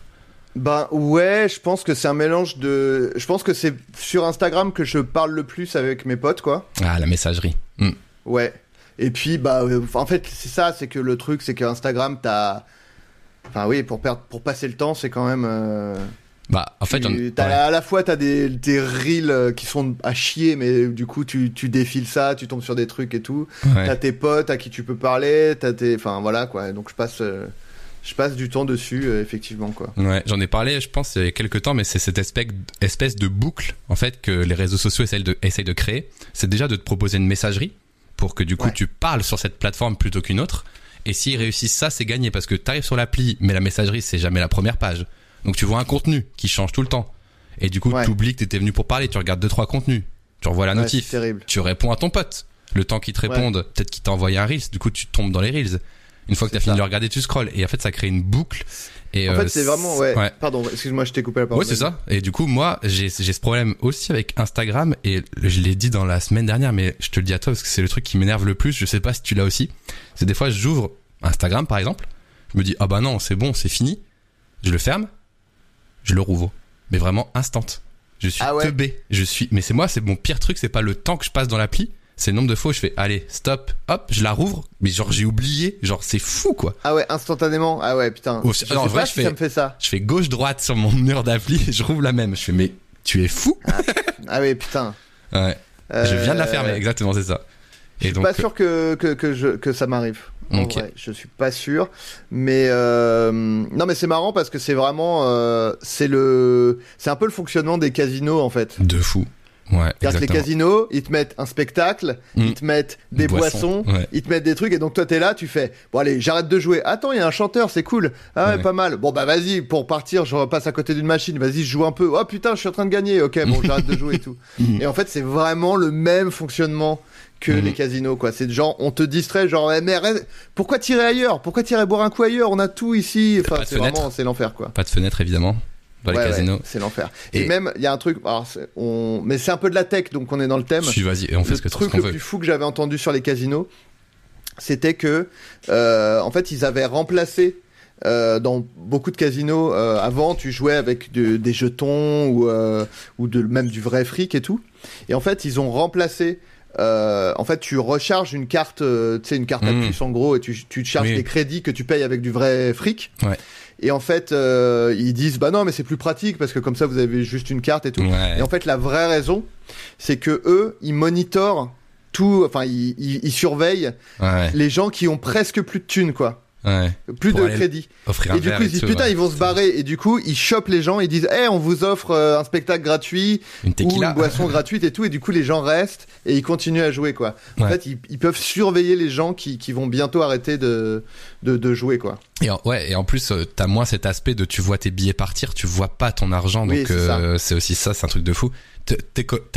Ben ouais, je pense que c'est un mélange de. Je pense que c'est sur Instagram que je parle le plus avec mes potes, quoi. Ah, la messagerie. Hmm. Ouais. Et puis, bah, euh, en fait, c'est ça, c'est que le truc, c'est que Instagram, t'as. Enfin, oui, pour, perdre, pour passer le temps, c'est quand même. euh, Bah, en fait, tu- on- t'as ouais. à la fois, t'as des, des reels euh, qui sont à chier, mais du coup, tu, tu défiles ça, tu tombes sur des trucs et tout. Ouais. T'as tes potes à qui tu peux parler, t'as tes. Enfin, voilà, quoi. Donc, je passe. euh, Je passe du temps dessus, euh, effectivement, quoi. Ouais, j'en ai parlé, je pense, il y a quelques temps, mais c'est cette espèce, espèce de boucle, en fait, que les réseaux sociaux essayent de, essayent de créer. C'est déjà de te proposer une messagerie pour que du coup Ouais. tu parles sur cette plateforme plutôt qu'une autre. Et s'ils réussissent ça, c'est gagné parce que t'arrives sur l'appli, mais la messagerie, c'est jamais la première page. Donc tu vois un contenu qui change tout le temps. Et du coup, Ouais. tu oublies que t'étais venu pour parler, tu regardes deux, trois contenus. Tu revois la Ouais, notif. c'est terrible. tu réponds à ton pote. Le temps qu'il te réponde, peut-être qu'il t'a envoyé un Reels, du coup tu tombes dans les Reels. Une fois que t'as fini de le regarder, tu scrolles. Et en fait, ça crée une boucle. Et En euh, fait, c'est vraiment. Ouais. ouais. Pardon, excuse-moi, je t'ai coupé la parole. Ouais, c'est ça. Et du coup, moi, j'ai j'ai ce problème aussi avec Instagram et je l'ai dit dans la semaine dernière, mais je te le dis à toi parce que c'est le truc qui m'énerve le plus. Je sais pas si tu l'as aussi. C'est des fois, j'ouvre Instagram, par exemple. Je me dis, ah bah non, c'est bon, c'est fini. Je le ferme. Je le rouvre. Mais vraiment instant. Je suis Ah ouais teubé. Je suis, mais c'est moi, c'est mon pire truc. C'est pas le temps que je passe dans l'appli. C'est le nombre de fois où je fais, allez, stop, hop, je la rouvre. Mais genre, j'ai oublié. Genre, c'est fou, quoi. Ah ouais, instantanément? Ah ouais, putain. Oh, je non, sais vrai, pas je si fais- ça me fait ça. Je fais gauche-droite sur mon mur d'appli. Je rouvre la même. Je fais, mais tu es fou. Ah ouais, putain. Ouais. Je viens de la Euh, fermer, exactement, c'est ça. Je suis Et donc, pas sûr que, que, que, je, que ça m'arrive. En Ok. vrai, je suis pas sûr. Mais euh, non, mais c'est marrant parce que c'est vraiment, euh, c'est le, c'est un peu le fonctionnement des casinos en fait. de fou. Ouais, C'est-à-dire que les casinos, ils te mettent un spectacle, Mm. ils te mettent des boissons, Ouais. ils te mettent des trucs, et donc toi t'es là, tu fais, bon allez, j'arrête de jouer. Attends, il y a un chanteur, c'est cool. Ah ouais, Ouais. pas mal. Bon bah vas-y, pour partir, je repasse à côté d'une machine. Vas-y, je joue un peu. Oh putain, je suis en train de gagner. Ok, bon, j'arrête de jouer et tout. Et en fait, c'est vraiment le même fonctionnement que Mm. les casinos, quoi. C'est genre, on te distrait, genre, eh, mais pourquoi tirer ailleurs? Pourquoi tirer boire un coup ailleurs? On a tout ici. Enfin, c'est vraiment, c'est l'enfer, quoi. Pas de fenêtre, évidemment, dans Ouais, les ouais, casinos. c'est l'enfer. Et, Et- même, il y a un truc, alors, c'est- on... mais c'est un peu de la tech, donc on est dans le thème. Si, vas-y, on fait le ce que ce truc qu'on le veut. plus fou que j'avais entendu sur les casinos, c'était que, euh, en fait, ils avaient remplacé. euh, dans beaucoup de casinos, euh, avant, tu jouais avec de- des jetons ou, euh, ou de, même du vrai fric et tout. Et en fait, ils ont remplacé. en fait, tu recharges une carte, tu sais, une carte à Mm. puce en gros, et tu, tu charges Oui. des crédits que tu payes avec du vrai fric. Ouais. Et en fait, euh, ils disent bah non, mais c'est plus pratique parce que comme ça, vous avez juste une carte et tout. Ouais. Et en fait, la vraie raison, c'est que eux, ils monitorent tout, enfin, ils, ils, ils surveillent ouais. les gens qui ont presque plus de thunes, quoi. Ouais. Plus Pour de crédit. Offrir un Et du coup, ils se disent putain, ouais. ils vont se barrer. Et du coup, ils chopent les gens. Ils disent, eh, on vous offre euh, un spectacle gratuit Une ou une boisson gratuite et tout. Et du coup, les gens restent et ils continuent à jouer, quoi. En Ouais. fait, ils, ils peuvent surveiller les gens qui, qui vont bientôt arrêter de, de, de jouer, quoi. Et en, ouais, et en plus, euh, t'as moins cet aspect de tu vois tes billets partir, tu vois pas ton argent, Oui, donc c'est euh, c'est aussi ça, c'est un truc de fou. T'as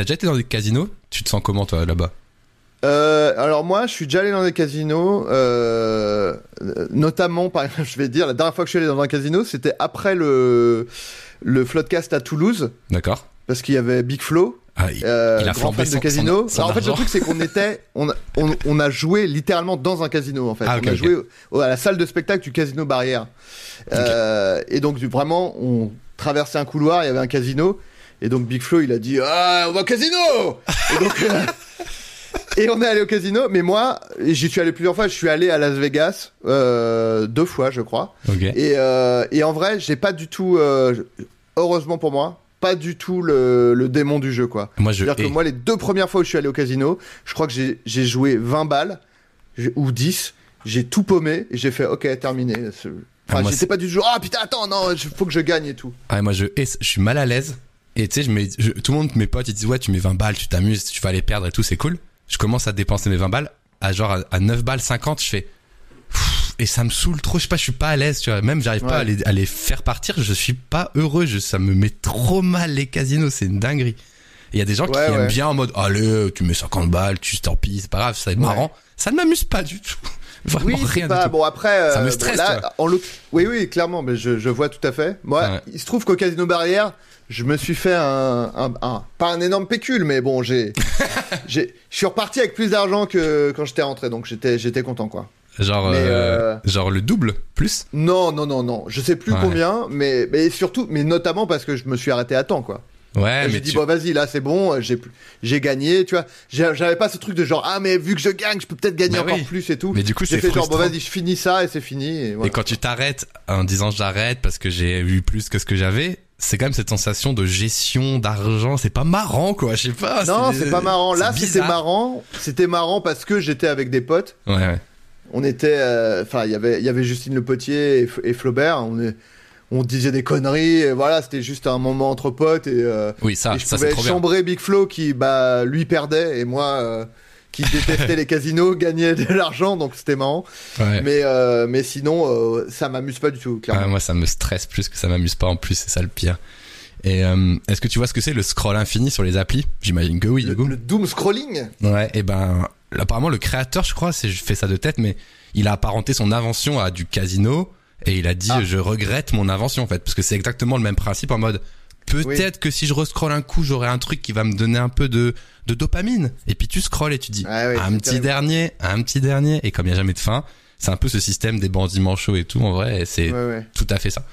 déjà été dans des casinos? Tu te sens comment toi là-bas? Euh, alors moi, je suis déjà allé dans des casinos, euh, notamment, par exemple, je vais dire, la dernière fois que je suis allé dans un casino, c'était après le le Floodcast à Toulouse, D'accord parce qu'il y avait Big Flo, ah, il- euh, Il a flambé de casino. son- son alors en fait, le truc c'est qu'on était, on a, on, on a joué littéralement dans un casino en fait. Ah, ok, on a joué à la salle de spectacle du casino Barrière. Euh, et donc vraiment, on traversait un couloir, il y avait un casino, et donc Big Flo il a dit ah on va au casino. et donc euh, et on est allé au casino, mais moi j'y suis allé plusieurs fois. Je suis allé à Las Vegas euh, deux fois je crois. Et, euh, et en vrai, j'ai pas du tout, euh, heureusement pour moi, pas du tout le, le démon du jeu, quoi. Moi je C'est-à-dire que moi, les deux premières fois où je suis allé au casino, je crois que j'ai joué 20 balles, ou 10, j'ai tout paumé, et j'ai fait, ok, terminé. Ah, Enfin, moi, j'étais pas du genre, ah putain, attends, non, faut que je gagne et tout. Ah, moi je je suis mal à l'aise. Et tu sais, je mets, je- tout le monde, mes potes, ils disent ouais, tu mets 20 balles, tu t'amuses, tu vas les perdre et tout, c'est cool. Je commence à dépenser mes 20 balles, à genre à, à 9 balles 50, je fais. Et ça me saoule trop, je sais pas, je suis pas à l'aise, tu vois. Même j'arrive pas à les, à les faire partir, je suis pas heureux, je, ça me met trop mal les casinos, c'est une dinguerie. Il y a des gens qui Ouais, aiment bien en mode, allez, tu mets 50 balles, tu t'empiles, c'est pas grave, ça va être marrant. Ça ne m'amuse pas du tout. Vraiment Oui, rien c'est pas, du tout. bon après, Ça me euh, stresse, tu en oui, oui, clairement, mais je, je vois tout à fait. Moi, il se trouve qu'au Casino Barrière, je me suis fait un, un, un- pas un énorme pécule, mais bon, j'ai, je suis reparti avec plus d'argent que quand j'étais rentré, donc j'étais, j'étais content, quoi. Genre, Mais, euh, euh, genre le double, plus? Non, non, non, non, je sais plus Ouais. combien, mais, mais surtout, mais notamment parce que je me suis arrêté à temps, quoi. Ouais, j'ai dit tu- bon vas-y là c'est bon j'ai j'ai gagné tu vois j'avais pas ce truc de genre ah mais vu que je gagne je peux peut-être gagner Bah encore oui. plus et tout mais du coup, j'ai c'est fait genre bon frustrant. vas-y je finis ça et c'est fini et, voilà. Et quand tu t'arrêtes en disant j'arrête parce que j'ai eu plus que ce que j'avais, c'est quand même cette sensation de gestion d'argent. C'est pas marrant, quoi. Je sais pas. non c'est pas marrant là c'est c'était marrant c'était marrant parce que j'étais avec des potes Ouais, ouais. on était euh, enfin il y avait il y avait Justine Le Potier et, Flaubert on est on disait des conneries et voilà c'était juste un moment entre potes et, euh, Oui, ça, et je ça pouvais trop bien. chambrer Big Flo qui bah lui perdait et moi euh, qui détestais les casinos gagnait de l'argent donc c'était marrant Ouais. Mais, euh, mais sinon, euh, ça m'amuse pas du tout, Ah, clairement. moi, ça me stresse plus que ça m'amuse pas en plus. C'est ça le pire. Et euh, est-ce que tu vois ce que c'est le scroll infini sur les applis? J'imagine que oui, le, le doom scrolling? Ouais, et ben apparemment le créateur, je crois, c'est je fais ça de tête, mais il a apparenté son invention à du casino et il a dit Ah. je regrette mon invention en fait parce que c'est exactement le même principe en mode peut-être que si je rescroll un coup, j'aurai un truc qui va me donner un peu de de dopamine et puis tu scrolles et tu dis ouais, un petit terrible. dernier, un petit dernier et comme il y a jamais de fin, c'est un peu ce système des bandits manchots et tout en vrai c'est Ouais, ouais. tout à fait ça.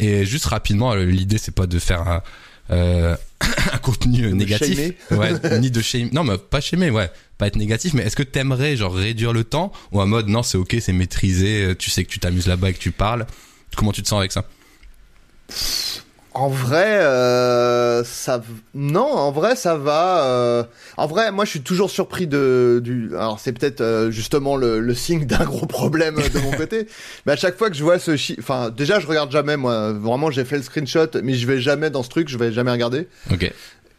Et juste rapidement, l'idée c'est pas de faire un, euh, un contenu négatif, ouais, ni de shame. Non, mais pas shamer, ouais, pas être négatif. Mais est-ce que t'aimerais genre réduire le temps? Ou en mode non c'est ok, c'est maîtrisé, euh, tu sais que tu t'amuses là-bas et que tu parles. Comment tu te sens avec ça? En vrai, euh, ça. Non, en vrai, ça va. euh, En vrai, moi, je suis toujours surpris de. Du... Alors, c'est peut-être euh, justement le, le signe d'un gros problème de mon côté. Mais à chaque fois que je vois ce chi... Enfin, déjà, je regarde jamais, moi. Vraiment, j'ai fait le screenshot, mais je vais jamais dans ce truc, je vais jamais regarder. Ok.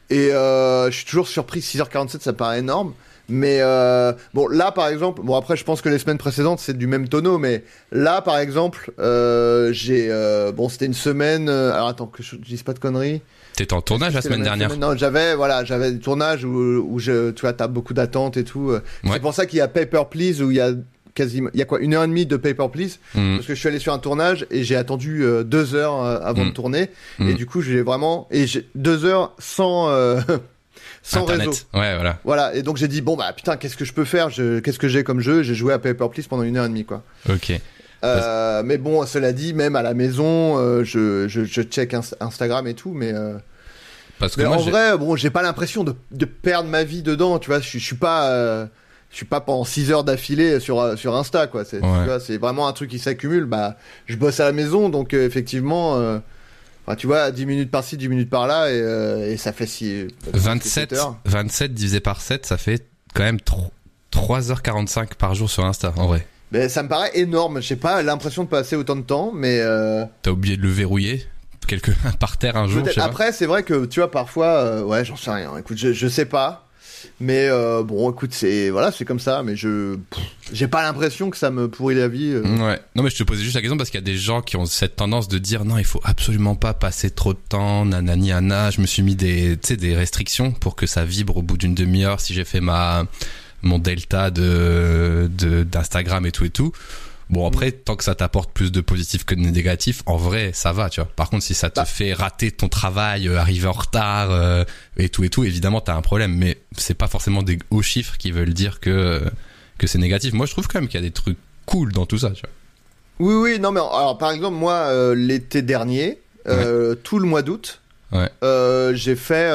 Et euh, je suis toujours surpris, 6h47, ça paraît énorme. Mais euh, bon, là par exemple, bon après je pense que les semaines précédentes c'est du même tonneau, mais là par exemple, euh, j'ai euh, bon c'était une semaine. euh, alors attends que je dise pas de conneries. T'étais en tournage la semaine dernière. Non, j'avais voilà, j'avais le tournage où, où je, tu vois, t'as beaucoup d'attentes et tout. Ouais. C'est pour ça qu'il y a Paper Please où il y a quasiment, il y a quoi, une heure et demie de Paper Please Mhm. parce que je suis allé sur un tournage et j'ai attendu euh, deux heures euh, avant Mm. de tourner et Mm. du coup j'ai vraiment et j'ai deux heures sans euh, sans Internet. réseau. Ouais, voilà. Voilà, et donc j'ai dit, bon bah putain, qu'est-ce que je peux faire? Je- Qu'est-ce que j'ai comme jeu? J'ai joué à Paper Please pendant une heure et demie, quoi. Ok. Euh, mais bon, cela dit, même à la maison, euh, je, je, je check Ins- Instagram et tout, mais, euh, Parce que mais moi, en j'ai- vrai, bon, j'ai pas l'impression de, de perdre ma vie dedans, tu vois. Je, suis- je suis pas. je suis pas pendant 6 heures d'affilée sur, sur Insta, quoi. C'est tu Ouais. vois, c'est vraiment un truc qui s'accumule. Bah, je bosse à la maison, donc effectivement, enfin, tu vois, 10 minutes par-ci, 10 minutes par-là, et, euh, et ça fait si, 27, heures. 27 divisé par 7, ça fait quand même 3, 3h45 par jour sur Insta, en vrai. Ben, ça me paraît énorme. J'ai pas l'impression de passer autant de temps, mais. Euh... T'as oublié de le verrouiller quelque par terre un jour. Après, c'est vrai que tu vois parfois, euh, ouais, j'en sais rien. Écoute, je, je sais pas. Mais euh, bon, écoute, c'est voilà, c'est comme ça. Mais je, j'ai pas l'impression que ça me pourrit la vie. Euh. Ouais. Non, mais je te posais juste la question parce qu'il y a des gens qui ont cette tendance de dire non, il faut absolument pas passer trop de temps, nanani, ana. Je me suis mis des, des restrictions pour que ça vibre au bout d'une demi-heure si j'ai fait ma mon delta de d'Instagram et tout et tout. Bon après, tant que ça t'apporte plus de positif que de négatif, en vrai, ça va, tu vois. Par contre, si ça te bah. fait rater ton travail, euh, arriver en retard euh, et tout et tout, évidemment, t'as un problème. Mais c'est pas forcément des hauts chiffres qui veulent dire que que c'est négatif. Moi, je trouve quand même qu'il y a des trucs cool dans tout ça, tu vois. Oui, oui, non, mais alors par exemple, moi, euh, l'été dernier, tout le mois d'août, j'ai fait,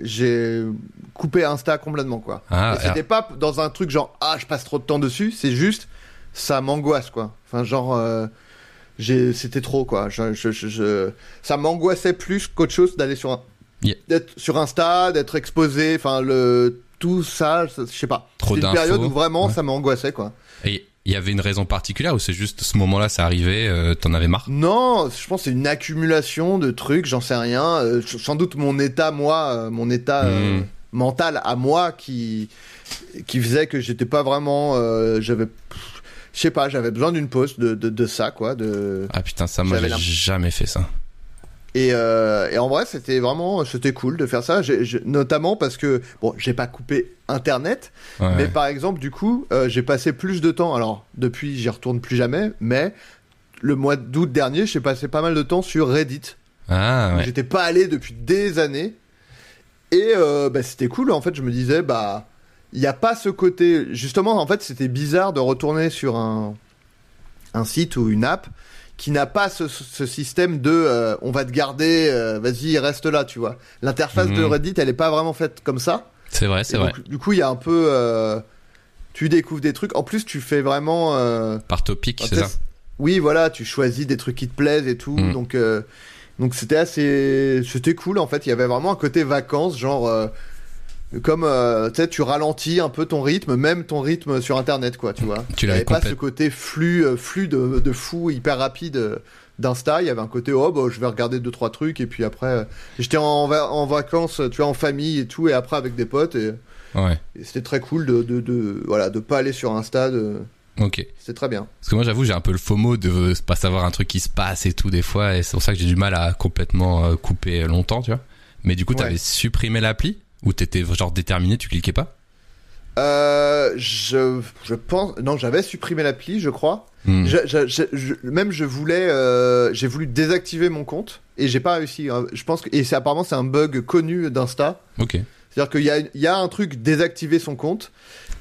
j'ai coupé Insta complètement, quoi. Ah, c'était pas dans un truc genre ah, je passe trop de temps dessus. C'est juste ça m'angoisse quoi. Enfin genre euh, c'était trop quoi. Je, je, je, ça m'angoissait plus qu'autre chose d'aller sur un d'être sur Insta, d'être exposé, enfin le tout ça, je sais pas. Trop une période où vraiment ça m'angoissait quoi. Et il y avait une raison particulière ou c'est juste ce moment-là ça arrivait, euh, t'en avais marre? Non, je pense c'est une accumulation de trucs, j'en sais rien. Euh, sans doute mon état moi, mon état hmm. mental à moi qui qui faisait que j'étais pas vraiment, j'avais je sais pas, j'avais besoin d'une pause de, de, de, ça, quoi. De... Ah putain, ça, moi, j'ai jamais fait ça. Et, euh, et en vrai, c'était vraiment, c'était cool de faire ça, notamment parce que, bon, j'ai pas coupé Internet, mais par exemple, du coup, euh, j'ai passé plus de temps, alors depuis, j'y retourne plus jamais, mais le mois d'août dernier, j'ai passé pas mal de temps sur Reddit. Ah, ouais. J'étais pas allé depuis des années, et euh, bah, c'était cool, en fait, je me disais, bah il n'y a pas ce côté. Justement, en fait, c'était bizarre de retourner sur un, un site ou une app qui n'a pas ce, système de euh, on va te garder, euh, vas-y, reste là, tu vois. L'interface de mhm. Reddit, elle n'est pas vraiment faite comme ça. C'est vrai, c'est vrai. Du coup, il y a un peu. Euh, tu découvres des trucs. En plus, tu fais vraiment. Par topic, c'est ça Oui, voilà, tu choisis des trucs qui te plaisent et tout. Mhm. Donc, donc c'était assez. C'était cool, en fait. Il y avait vraiment un côté vacances, genre comme euh, tu sais tu ralentis un peu ton rythme même ton rythme sur internet quoi tu vois tu n'avais pas ce côté flux euh, flux de, de, fou hyper rapide euh, d'insta il y avait un côté oh bah, je vais regarder deux trois trucs et puis après j'étais en, en, vacances tu vois en famille et tout et après avec des potes et, ouais. c'était très cool de, de, de, voilà de pas aller sur insta de Ok. C'est très bien. Parce que moi, j'avoue, j'ai un peu le FOMO de pas savoir un truc qui se passe et tout des fois, et c'est pour ça que j'ai du mal à complètement couper longtemps, tu vois. Mais du coup, tu avais supprimé l'appli ou t'étais genre déterminé, tu cliquais pas euh, je, je pense non j'avais supprimé l'appli je crois. Hmm. même je voulais euh, j'ai voulu désactiver mon compte et j'ai pas réussi hein. je pense que et c'est apparemment c'est un bug connu d'Insta. Ok. C'est à dire qu'il y a, y a un truc désactiver son compte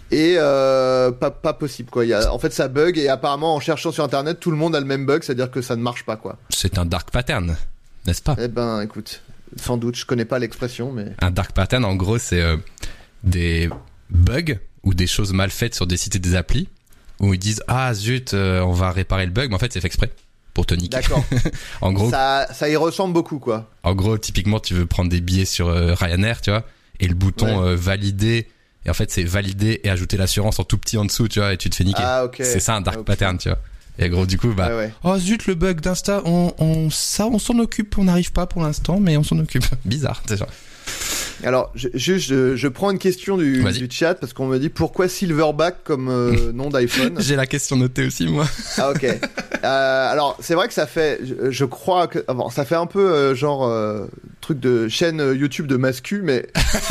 et euh, pas, pas possible quoi. Il y a, en fait ça bug et apparemment en cherchant sur internet tout le monde a le même bug c'est à dire que ça ne marche pas quoi. C'est un dark pattern n'est-ce pas? Eh ben écoute sans doute, je connais pas l'expression, mais. Un dark pattern, en gros, c'est euh, des bugs ou des choses mal faites sur des sites et des applis où ils disent ah zut, euh, on va réparer le bug, mais en fait c'est fait exprès pour te niquer. D'accord. en gros. Ça, ça y ressemble beaucoup, quoi. En gros, typiquement, tu veux prendre des billets sur euh, Ryanair, tu vois, et le bouton valider. Et en fait, c'est valider et ajouter l'assurance en tout petit en dessous, tu vois, et tu te fais niquer. Ah, ok. C'est ça un dark pattern, tu vois. Et gros, du coup, bah, oh zut, le bug d'Insta, on, on, ça, on s'en occupe, on n'arrive pas pour l'instant, mais on s'en occupe. Bizarre, déjà. Alors, je, je, je, prends une question du, du chat parce qu'on me dit pourquoi Silverback comme euh, nom d'iPhone? J'ai la question notée aussi, moi. ah, ok. Euh, alors, c'est vrai que ça fait, je, crois que, bon, ça fait un peu euh, genre truc de chaîne YouTube de mascu, mais,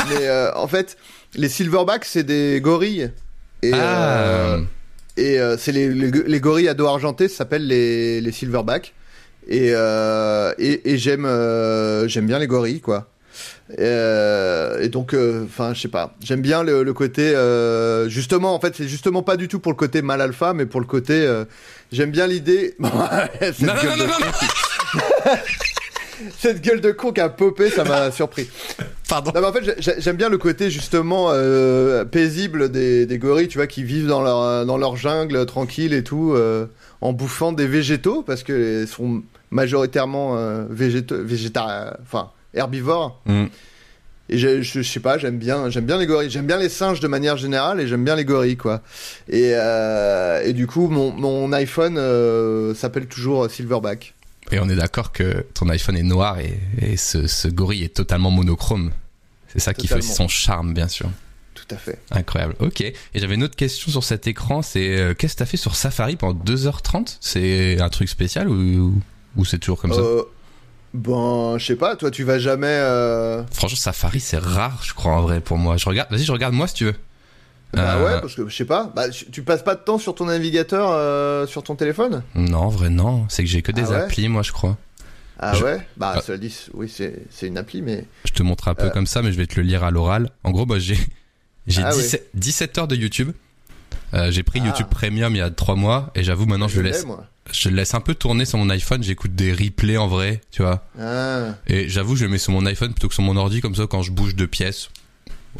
mais en fait, les Silverbacks, c'est des gorilles. Et, ah. Et euh, c'est les, les, gorilles à dos argenté, ça s'appelle les, les silverbacks. Et, euh, et, et j'aime euh, j'aime bien les gorilles, quoi. et donc, enfin, je sais pas. J'aime bien le, le côté. justement, en fait, c'est justement pas du tout pour le côté mal alpha, mais pour le côté. j'aime bien l'idée. non, non, non, non cette gueule de con qui a popé, ça m'a surpris. Pardon. en fait, j'aime bien le côté justement euh, paisible des, gorilles, tu vois, qui vivent dans leur, dans leur jungle tranquille et tout, euh, en bouffant des végétaux, parce qu'ils sont majoritairement euh, végétaux, enfin, herbivores. Mm. Et je, je, je sais pas, j'aime bien, j'aime bien les gorilles, j'aime bien les singes de manière générale et j'aime bien les gorilles quoi. Et, euh, et du coup, mon, mon iPhone euh, s'appelle toujours Silverback. Et on est d'accord que ton iPhone est noir et, et ce, ce gorille est totalement monochrome. C'est ça qui fait son charme, bien sûr. Tout à fait. Incroyable. Ok. Et j'avais une autre question sur cet écran. C'est euh, qu'est-ce que t'as fait sur Safari pendant 2h30 C'est un truc spécial ou, ou c'est toujours comme ça? Euh, bon, je sais pas, toi tu vas jamais. euh, Franchement, Safari, c'est rare, je crois, en vrai, pour moi. Je regarde. Vas-y, je regarde moi si tu veux. Bah Euh, ouais, parce que je sais pas. Bah, tu passes pas de temps sur ton navigateur euh, sur ton téléphone? Non, vrai, non. C'est que j'ai que des Ah ouais? applis, moi, je crois. Ah Je- ouais? Bah, Ah. cela dit, oui, c'est une appli, mais. Je te montre un peu Euh. comme ça, mais je vais te le lire à l'oral. En gros, bah, j'ai Ah 17, 17 heures de YouTube. Euh, j'ai pris Ah. YouTube Premium il y a 3 mois et j'avoue maintenant je, le l'ai, laisse moi. je le laisse un peu tourner sur mon iPhone, j'écoute des replays en vrai, tu vois. Ah. Et j'avoue, je le mets sur mon iPhone plutôt que sur mon ordi comme ça quand je bouge de pièce.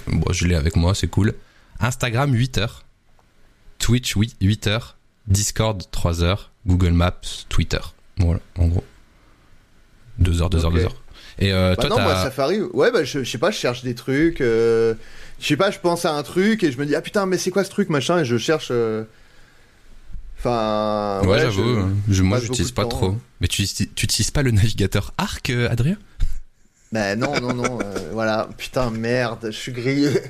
Bon, je l'ai avec moi, c'est cool. Instagram 8 heures. Twitch oui, 8 heures. Discord 3 heures. Google Maps, Twitter. Voilà, en gros. 2 heures, 2 heures, Ok. 2 heures. Et euh, Bah toi non, moi Safari, ouais, bah je, je sais pas, je cherche des trucs. euh, je sais pas, je pense à un truc et je me dis, ah putain, mais c'est quoi ce truc, machin, et je cherche. euh, Enfin. Ouais, ouais, j'avoue, je- je, moi j'utilise pas temps, trop. hein. Mais tu tu utilises pas le navigateur Arc, Adrien? Bah non, non, non, voilà, putain, merde, je suis grillé.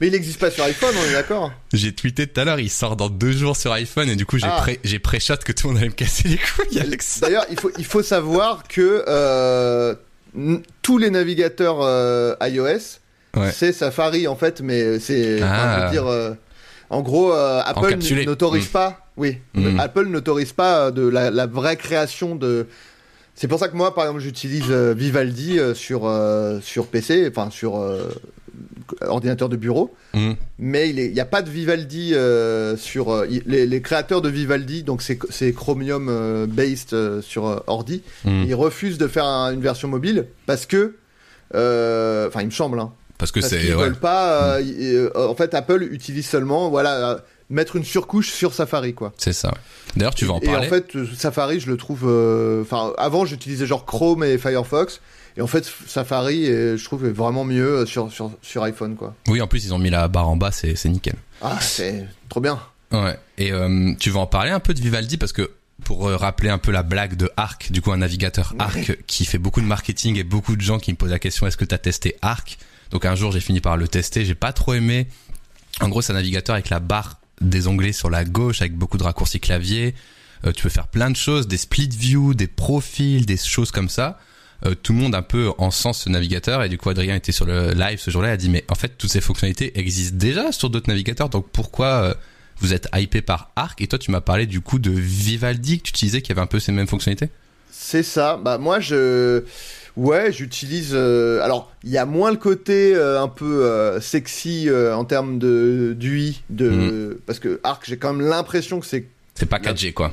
mais il existe pas sur iPhone, on est d'accord J'ai tweeté tout à l'heure, il sort dans deux jours sur iPhone et du coup j'ai Ah. pré j'ai que tout le monde allait me casser les couilles avec ça. D'ailleurs, il faut, il faut savoir que euh, tous les navigateurs euh, iOS, Ouais. c'est Safari en fait, mais c'est. Ah. je veux dire, euh, en gros, euh, Apple Encapsulé. n'autorise Mm. pas. Oui, Mm. Apple n'autorise pas de la, la vraie création de. C'est pour ça que moi, par exemple, j'utilise euh, Vivaldi euh, sur euh, sur PC, enfin sur ordinateur de bureau. Mm. Mais il n'y a pas de Vivaldi euh, sur euh, il- les, les créateurs de Vivaldi, donc c'est Chromium euh, based euh, sur ordi. Mm. Ils refusent de faire un- une version mobile parce que, enfin, il me semble, hein, Parce que c'est ouais. veulent pas. euh, en fait, Apple utilise seulement, voilà, mettre une surcouche sur Safari, quoi. C'est ça. ouais. D'ailleurs, tu vas en et parler. en fait, Safari, je le trouve. euh, Enfin, avant, j'utilisais genre Chrome et Firefox. Et en fait, Safari, est- je trouve, est vraiment mieux euh, sur, sur, sur iPhone, quoi. Oui, en plus, ils ont mis la barre en bas, c'est c'est nickel. Ah, c'est trop bien. Ouais. Et euh, tu vas en parler un peu de Vivaldi? Parce que pour euh, rappeler un peu la blague de Arc, du coup un navigateur Arc qui fait beaucoup de marketing et beaucoup de gens qui me posent la question est-ce que tu as testé Arc? Donc un jour j'ai fini par le tester, j'ai pas trop aimé. En gros c'est un navigateur avec la barre des onglets sur la gauche avec beaucoup de raccourcis clavier. Euh, tu peux faire plein de choses, des split view, des profils, des choses comme ça. Euh, tout le monde un peu en sens ce navigateur et du coup Adrien était sur le live ce jour-là il a dit mais en fait toutes ces fonctionnalités existent déjà sur d'autres navigateurs donc pourquoi euh, vous êtes hypé par Arc? Et toi tu m'as parlé du coup de Vivaldi que tu utilisais qui avait un peu ces mêmes fonctionnalités? C'est ça. Bah moi je ouais, j'utilise euh, alors, il y a moins le côté euh, un peu euh, sexy en termes de d'UI de Mm. parce que Arc, j'ai quand même l'impression que c'est c'est pas 4G quoi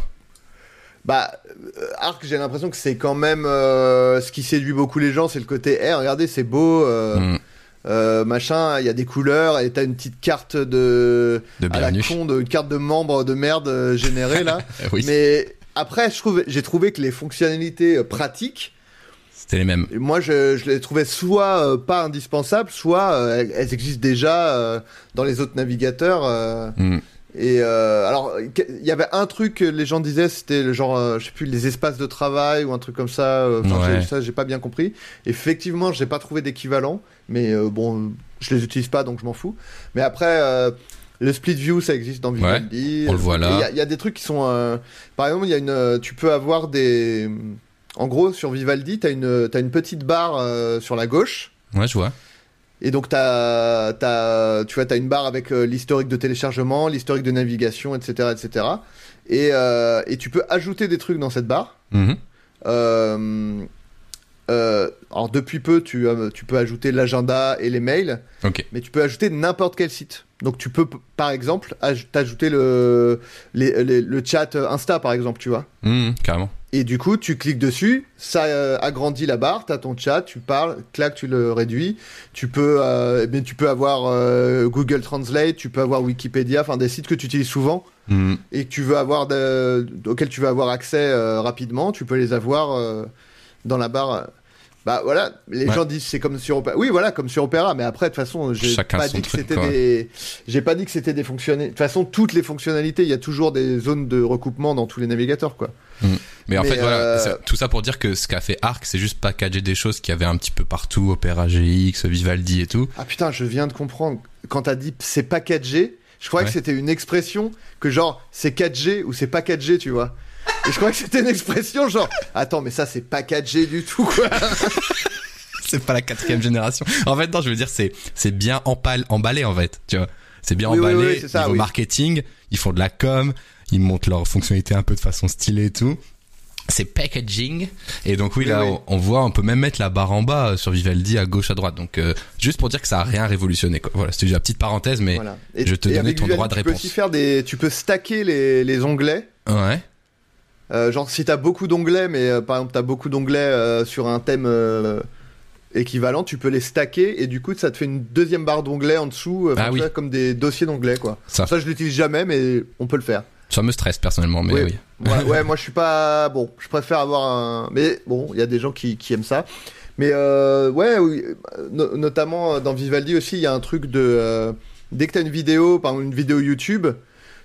bah euh, Arc, j'ai l'impression que c'est quand même euh, ce qui séduit beaucoup les gens, c'est le côté eh regardez, c'est beau euh, Mm. euh, machin, il y a des couleurs et t'as une petite carte de de à la bienvenue con de une carte de membre de merde générée là. Oui Mais après, je trouve, j'ai trouvé que les fonctionnalités pratiques, c'était les mêmes moi, je, je les trouvais soit euh, pas indispensables, soit euh, elles, existent déjà dans les autres navigateurs. Mm. Et euh, alors, il y avait un truc que les gens disaient, c'était le genre, euh, je sais plus, les espaces de travail ou un truc comme ça. euh, Ouais. ça, j'ai pas bien compris. Effectivement, j'ai pas trouvé d'équivalent, mais euh, bon, je les utilise pas, donc je m'en fous. Mais après. euh, le split view, ça existe dans Vivaldi. on le voit là. Il y a- il y, a des trucs qui sont. euh, par exemple, il y a une. Tu peux avoir des. En gros, sur Vivaldi, t'as une, t'as une petite barre euh, sur la gauche. ouais je vois Et donc, t'as, tu vois, t'as une barre avec euh, l'historique de téléchargement, l'historique de navigation, etc., etc. Et, euh, et tu peux ajouter des trucs dans cette barre. Mhm. Euh, euh, alors, depuis peu, tu, tu peux ajouter l'agenda et les mails, ok mais tu peux ajouter n'importe quel site. Donc, tu peux, par exemple, aj- t'ajouter le, les- les- le chat Insta, par exemple, tu vois. Mhm, carrément Et du coup, tu cliques dessus, ça euh, agrandit la barre, t'as ton chat, tu parles, clac, tu le réduis. Tu peux, euh, mais tu peux avoir euh, Google Translate, tu peux avoir Wikipédia, enfin des sites que tu utilises souvent Mhm. et que tu veux avoir de- auxquels tu veux avoir accès rapidement, tu peux les avoir dans la barre. Bah voilà, les Ouais. gens disent c'est comme sur Opera. Oui, voilà, comme sur Opera, mais après de toute façon, j'ai pas dit que c'était des j'ai pas dit que c'était des fonctionnalités. De toute façon, toutes les fonctionnalités, il y a toujours des zones de recoupement dans tous les navigateurs quoi. Mais en fait, voilà, euh, tout ça pour dire que ce qu'a fait Arc, c'est juste packager des choses qu'il y avait un petit peu partout, Opera GX, Vivaldi et tout. Ah putain, je viens de comprendre quand t'as dit c'est 4G, je croyais Ouais. que c'était une expression que genre c'est 4G ou c'est pas 4G, tu vois. Et je croyais que c'était une expression genre attends, mais ça c'est pas 4G du tout quoi. c'est pas la quatrième génération. En fait, non, je veux dire, c'est c'est bien empal- emballé en fait, tu vois. C'est bien Oui, oui, emballé. oui, c'est ça, niveau oui. marketing, ils font de la com, ils montent leurs fonctionnalités un peu de façon stylée et tout. C'est packaging. Et donc oui, Oui, là, oui. On, on voit, on peut même mettre la barre en bas euh, sur Vivaldi à gauche, à droite. Donc euh, juste pour dire que ça a rien révolutionné. Quoi. Voilà, c'était juste la petite parenthèse, mais Voilà. je te donnais ton Vivaldi, droit de Tu peux réponse. aussi faire des tu peux stacker les, les onglets. ouais. Euh, genre si t'as beaucoup d'onglets, mais euh, par exemple t'as beaucoup d'onglets euh, sur un thème équivalent, tu peux les stacker et du coup ça te fait une deuxième barre d'onglets en dessous, euh, Ah oui. comme des dossiers d'onglets quoi. Ça, Ça je l'utilise jamais, mais on peut le faire. ça me stresse personnellement, mais Oui. oui. Ouais, ouais, moi je suis pas bon, je préfère avoir un, mais bon, il y a des gens qui, qui aiment ça. Mais euh, ouais, oui, no- notamment dans Vivaldi aussi, il y a un truc de euh, dès que t'as une vidéo, par exemple une vidéo YouTube,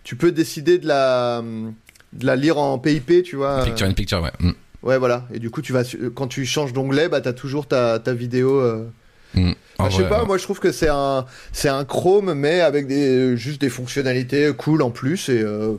tu peux décider de la de la lire en PIP, tu vois. Picture in picture, ouais. Mm. Ouais, voilà. Et du coup, tu vas quand tu changes d'onglet, bah t'as toujours ta, ta vidéo. euh. Mm. Bah, je sais vrai, pas, ouais. moi je trouve que c'est un c'est un Chrome, mais avec des juste des fonctionnalités cool en plus et. Euh...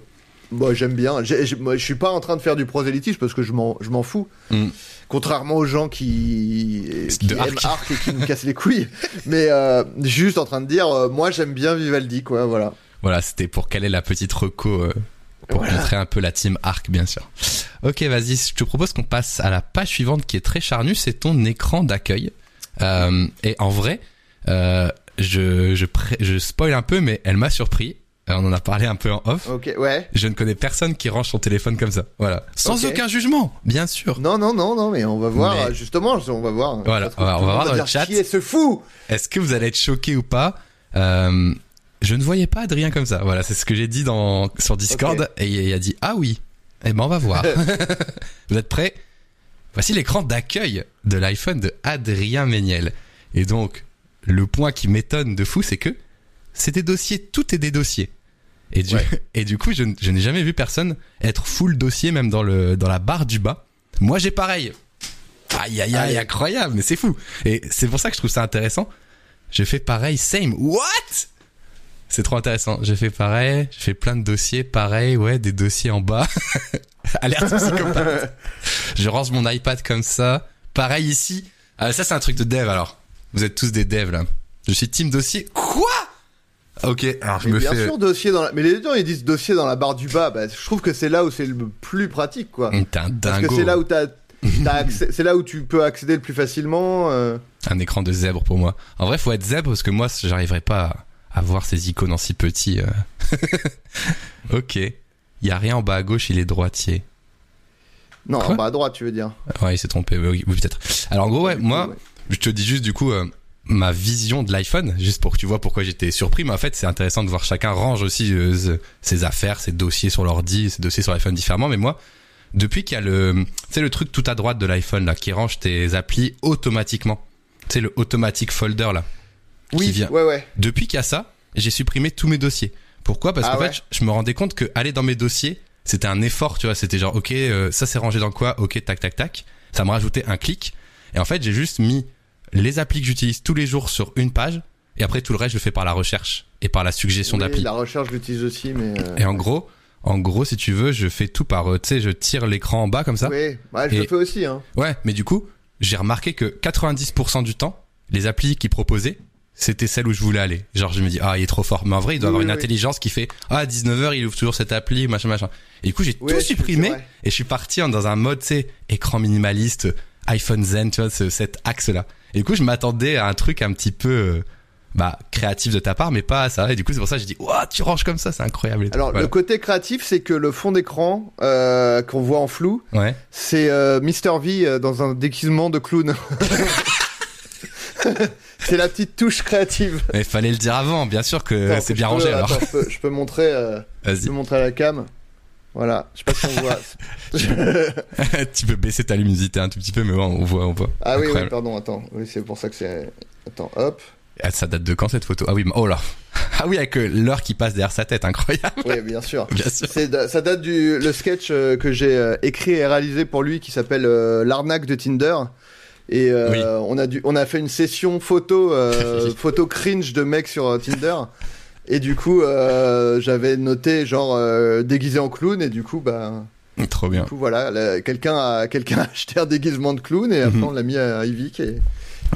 Moi j'aime bien. Je suis pas en train de faire du prosélytisme parce que je m'en je m'en fous. Mm. Contrairement aux gens qui, qui aiment Arc. Arc et qui nous cassent les couilles. Mais euh, juste en train de dire, euh, moi j'aime bien Vivaldi, quoi, voilà. Voilà, c'était pour quelle est la petite reco euh, pour Voilà. montrer un peu la team Arc, bien sûr. Ok, vas-y, je te propose qu'on passe à la page suivante qui est très charnue, c'est ton écran d'accueil. Euh, et en vrai, euh, je, je, pré- je spoil un peu, mais elle m'a surpris. Euh, On en a parlé un peu en off. Ok, ouais. Je ne connais personne qui range son téléphone comme ça. Voilà. Sans aucun jugement, bien sûr. Non, non, non, non, mais on va voir, Mais- justement, on va voir. Voilà, on va- on va voir dans le chat. Qui est ce fou? Est-ce que vous allez être choqué ou pas? Euh, Je ne voyais pas Adrien comme ça. Voilà, c'est ce que j'ai dit dans sur Discord et il a dit ah oui. Eh ben on va voir. vous êtes prêts? Voici l'écran d'accueil de l'iPhone de Adrien Méniel. Et donc le point qui m'étonne de fou, c'est que c'est des dossiers, tout est des dossiers. Et du, Ouais. et du coup, je, je n'ai jamais vu personne être full dossier, même dans le dans la barre du bas. Moi, j'ai pareil. Aïe aïe, Aïe. incroyable, mais c'est fou. Et c'est pour ça que je trouve ça intéressant. Je fais pareil, same. What? C'est trop intéressant. J'ai fait pareil, j'ai fait plein de dossiers, pareil, ouais, des dossiers en bas. Alerte psychopathe. Je range mon iPad comme ça. Pareil ici. Ah, ça c'est un truc de dev alors. Vous êtes tous des devs là. Je suis team dossier. Quoi? Ok, alors je me bien fais. sûr, dossier dans la... Mais les gens, ils disent dossier dans la barre du bas. Bah, je trouve que c'est là où c'est le plus pratique, quoi. T'es un Parce que c'est là où t'as... C'est là où tu peux accéder le plus facilement. euh. Un écran de zèbre pour moi. En vrai, faut être zèbre parce que moi, j'arriverais pas à, à voir ces icônes en si petit. euh. ok. Il y a rien en bas à gauche, il est droitier. Non, Quoi en bas à droite, tu veux dire. Ouais, il s'est trompé. Oui, oui, peut-être. Alors en gros, ouais, coup, moi, ouais. je te dis juste du coup euh, ma vision de l'iPhone, juste pour que tu vois pourquoi j'étais surpris. Mais en fait, c'est intéressant de voir chacun range aussi euh, ses- affaires, ses dossiers sur l'ordi, ses dossiers sur l'iPhone différemment. Mais moi, depuis qu'il y a le, tu sais le truc tout à droite de l'iPhone là, qui range tes applis automatiquement. Tu sais le automatic folder là. Oui, qui vient. ouais, ouais. Depuis qu'il y a ça, j'ai supprimé tous mes dossiers. Pourquoi? Parce Ah qu'en ouais. fait, je me rendais compte que aller dans mes dossiers, c'était un effort, tu vois. C'était genre, ok, euh, ça c'est rangé dans quoi? Ok, tac, tac, tac. Ça me rajoutait un clic. Et en fait, j'ai juste mis les applis que j'utilise tous les jours sur une page. Et après, tout le reste, je le fais par la recherche et par la suggestion Oui, d'appli. La recherche, je l'utilise aussi, mais. euh, Et en gros, en gros, si tu veux, je fais tout par, euh, tu sais, je tire l'écran en bas comme ça. Oui, ouais, je Et- le fais aussi, hein. Ouais, mais du coup, j'ai remarqué que 90% du temps, les applis qui proposaient, c'était celle où je voulais aller. Genre, je me dis, ah, il est trop fort. Mais en vrai, il doit Oui, avoir oui, une oui. intelligence qui fait, ah, à 19h, il ouvre toujours cette appli, machin, machin. Et du coup, j'ai tout supprimé et je suis parti dans un mode, tu sais, écran minimaliste, iPhone Zen, tu vois, ce- cet axe-là. Et du coup, je m'attendais à un truc un petit peu, euh, bah, créatif de ta part, mais pas à ça. Et du coup, c'est pour ça que j'ai dit, ouah, tu ranges comme ça, c'est incroyable. et. Alors, Voilà. le côté créatif, c'est que le fond d'écran euh, qu'on voit en flou, Ouais. c'est euh, Mr. V euh, dans un déguisement de clown. c'est la petite touche créative. Mais fallait le dire avant, bien sûr que c'est bien peux- rangé, alors. attends, je, peux, je peux montrer, euh, je peux montrer à la cam. Voilà, je sais pas si on voit. tu peux baisser ta luminosité un tout petit peu, mais ouais, on voit, on voit. Ah oui, oui, pardon, attends. Oui, c'est pour ça que c'est. Attends, hop. Ah, ça date de quand cette photo? Ah oui, oh là. Ah oui, avec euh, l'heure qui passe derrière sa tête, incroyable. Oui, bien sûr. Bien sûr. Ça date du le sketch euh, que j'ai écrit et réalisé pour lui qui s'appelle euh, l'arnaque de Tinder. Et euh, Oui. on a dû, on a fait une session photo, euh, photo cringe de mecs sur euh, Tinder. Et du coup, euh, j'avais noté genre déguisé en clown. Et du coup, bah, Trop bien. du coup voilà, là, quelqu'un a, quelqu'un a acheté un déguisement de clown et après Mhm. on l'a mis à Yvick et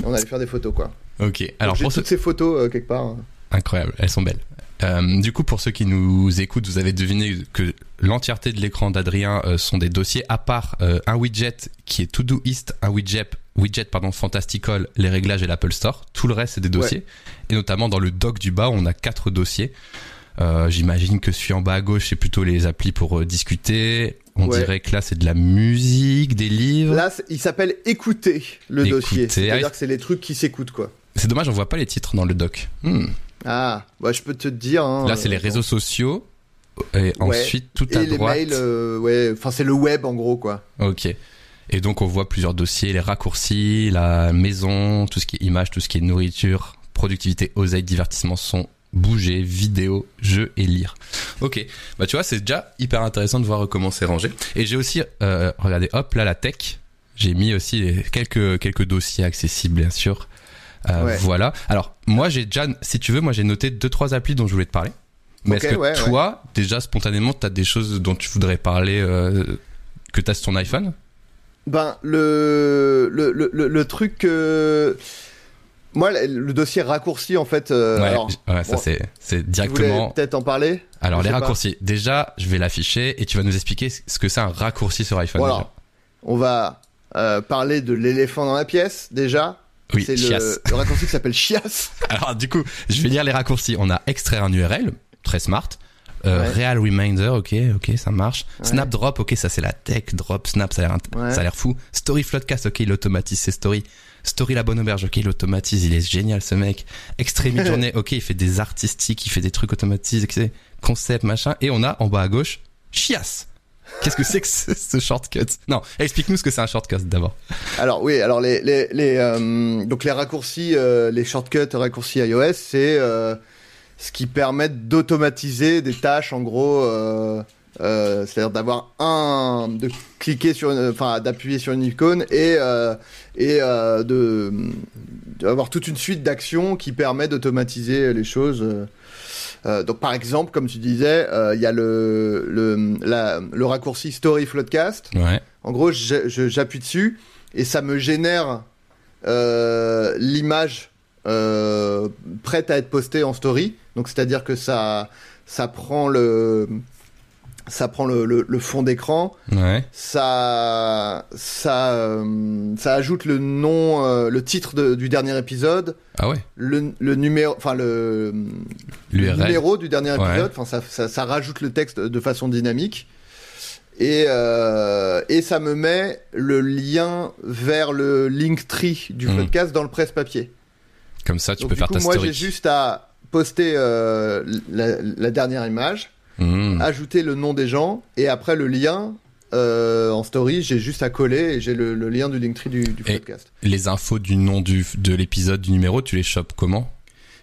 on allait faire des photos quoi. Ok. Alors pour toutes ces photos quelque part. Incroyable, elles sont belles. Euh, du coup, pour ceux qui nous écoutent, vous avez deviné que l'entièreté de l'écran d'Adrien euh, sont des dossiers, à part euh, un widget qui est Todoist, un widget, widget pardon, Fantastical, les réglages et l'Apple Store. Tout le reste, c'est des dossiers. Et notamment dans le doc du bas, on a quatre dossiers. Euh, J'imagine que celui en bas à gauche, c'est plutôt les applis pour euh, discuter. On Ouais. dirait que là, c'est de la musique, des livres. Là, il s'appelle écouter le Écouter. dossier. Ah C'est-à-dire oui. que c'est les trucs qui s'écoutent quoi. C'est dommage, on voit pas les titres dans le doc. Hmm. Ah, bah, je peux te dire. hein, Là, c'est les euh, réseaux sociaux. Et ensuite, tout à Et les droite. mails, euh, ouais, enfin c'est le web en gros quoi. Ok. Et donc on voit plusieurs dossiers, les raccourcis, la maison, tout ce qui est image, tout ce qui est nourriture, productivité, oseille, divertissement, son, bouger, vidéo, jeux et lire. Ok. Bah tu vois, c'est déjà hyper intéressant de voir comment c'est rangé. Et j'ai aussi, euh, regardez, hop, là la tech. J'ai mis aussi les- quelques quelques dossiers accessibles bien sûr. Euh, Ouais. Voilà. Alors moi j'ai déjà, si tu veux, moi j'ai noté deux trois applis dont je voulais te parler. Mais est-ce que ouais, toi, déjà spontanément, t'as des choses dont tu voudrais parler euh, que t'as sur ton iPhone? Ben le le, le, le, truc moi le, dossier raccourci en fait. euh, Ouais, alors, ouais, ça bon, c'est directement. peut-être en parler? Alors les pas. raccourcis. Déjà, je vais l'afficher et tu vas nous expliquer ce que c'est un raccourci sur iPhone. Voilà. On va euh, parler de l'éléphant dans la pièce déjà. déjà. Oui, c'est le, le raccourci qui s'appelle chiasse. Alors du coup, je vais lire les raccourcis. On a extraire un URL, très smart. Euh, Ouais. Real Reminder, ok, ok, ça marche. Ouais. Snap Drop, ok, ça c'est la tech. Drop, Snap, ça a l'air, Ouais. ça a l'air fou. Story Floodcast, ok, il automatise ses stories. Story La Bonne Auberge, ok, il automatise, il est génial ce mec. Extrait mid-journée, ok, il fait des artistiques, il fait des trucs automatisés, ok, concept, machin. Et on a en bas à gauche, Chiasse. Qu'est-ce que c'est que ce, ce shortcut? Non, explique-nous ce que c'est un shortcut d'abord. Alors oui, alors les les, les euh, donc les raccourcis, euh, les shortcuts raccourcis iOS, c'est euh, ce qui permet d'automatiser des tâches en gros. Euh, euh, c'est-à-dire d'avoir un de cliquer sur enfin d'appuyer sur une icône et euh, et euh, de d'avoir toute une suite d'actions qui permet d'automatiser les choses donc par exemple comme tu disais il y a le le la- le raccourci story floodcast Ouais. en gros, j'appuie dessus et ça me génère l'image euh, prête à être postée en story. Donc, c'est-à-dire que ça, ça prend le, ça prend le, le- le fond d'écran, Ouais. ça, ça, euh, ça ajoute le nom, euh, le titre de- du dernier épisode, Ah ouais. le, le numéro, enfin le, numéro du dernier épisode. Enfin, ça, ça, ça rajoute le texte de façon dynamique. Et, euh, et ça me met le lien vers le Linktree du Mhm. podcast dans le presse-papier. Comme ça, tu Donc, peux du faire coup, ta moi, story. j'ai juste à poster euh, la, la dernière image, Mmh. ajouter le nom des gens, et après le lien euh, en story, j'ai juste à coller et j'ai le, le lien du Linktree du, du Et- podcast. Les infos du nom du, de l'épisode, du numéro, tu les chopes comment?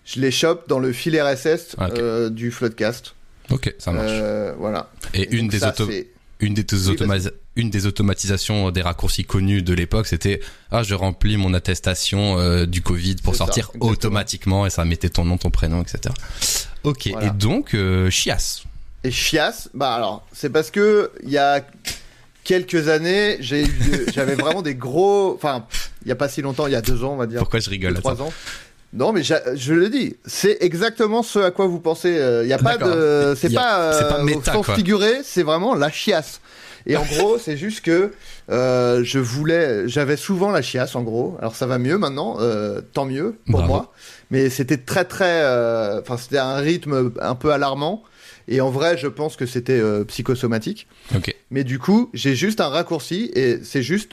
Je les chope dans le fil RSS Ah, euh, du Floodcast. Ok, ça marche. Voilà. Et une Donc des, auto- une, des Oui, une des automatisations des raccourcis connus de l'époque, c'était ah je remplis mon attestation euh, du Covid pour ça, sortir automatiquement et ça mettait ton nom, ton prénom, etc. Ok. Voilà. Et donc euh, chiasse. Et chiasse, bah alors, c'est parce que il y a quelques années, j'avais vraiment des gros, enfin, il y a pas si longtemps, il y a deux ans, on va dire, Pourquoi je rigole deux, trois ans. Non, mais je le dis, c'est exactement ce à quoi vous pensez. Il y a pas de, c'est pas, c'est pas euh, méta, sens figuré, c'est vraiment la chiasse. Et en gros, c'est juste que euh, je voulais, j'avais souvent la chiasse en gros. Alors ça va mieux maintenant, euh, tant mieux pour Bravo. moi. Mais c'était très très, euh, enfin c'était un rythme un peu alarmant. Et en vrai, je pense que c'était euh, psychosomatique. Ok. Mais du coup, j'ai juste un raccourci et c'est juste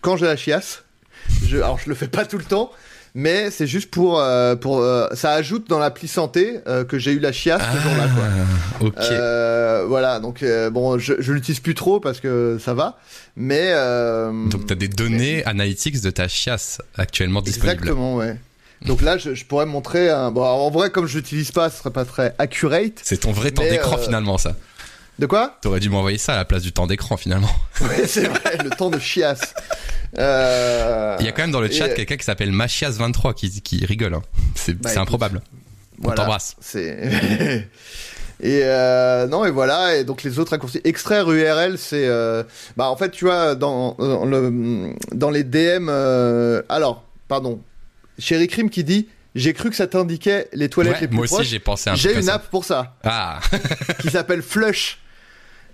quand j'ai la chiasse. Je, alors je le fais pas tout le temps, mais c'est juste pour euh, pour euh, ça ajoute dans l'appli santé euh, que j'ai eu la chiasse ce jour-là quoi. Ah, ok. Voilà, donc bon, je, je l'utilise plus trop parce que ça va, mais Donc t'as des données analytics de ta chiasse actuellement disponibles. exactement, ouais. Donc là, je, je pourrais montrer. Un... Bon, en vrai, comme je l'utilise pas, ce serait pas très accurate. C'est ton vrai temps Mais, d'écran finalement ça. De quoi T'aurais dû m'envoyer ça à la place du temps d'écran finalement. Ouais, c'est vrai, le temps de chiasse. Euh, Il y a quand même dans le chat quelqu'un qui s'appelle Machias23 qui, qui rigole. hein. C'est Bah, improbable. On t'embrasse. C'est et euh, non et voilà et donc les autres raccourcis extraire URL c'est euh, bah en fait tu vois dans, dans le dans les DM euh, alors pardon Chéri Crime qui dit j'ai cru que ça t'indiquait les toilettes Ouais, les plus moi aussi proches j'ai pensé un peu j'ai une app pour ça Ah, qui s'appelle Flush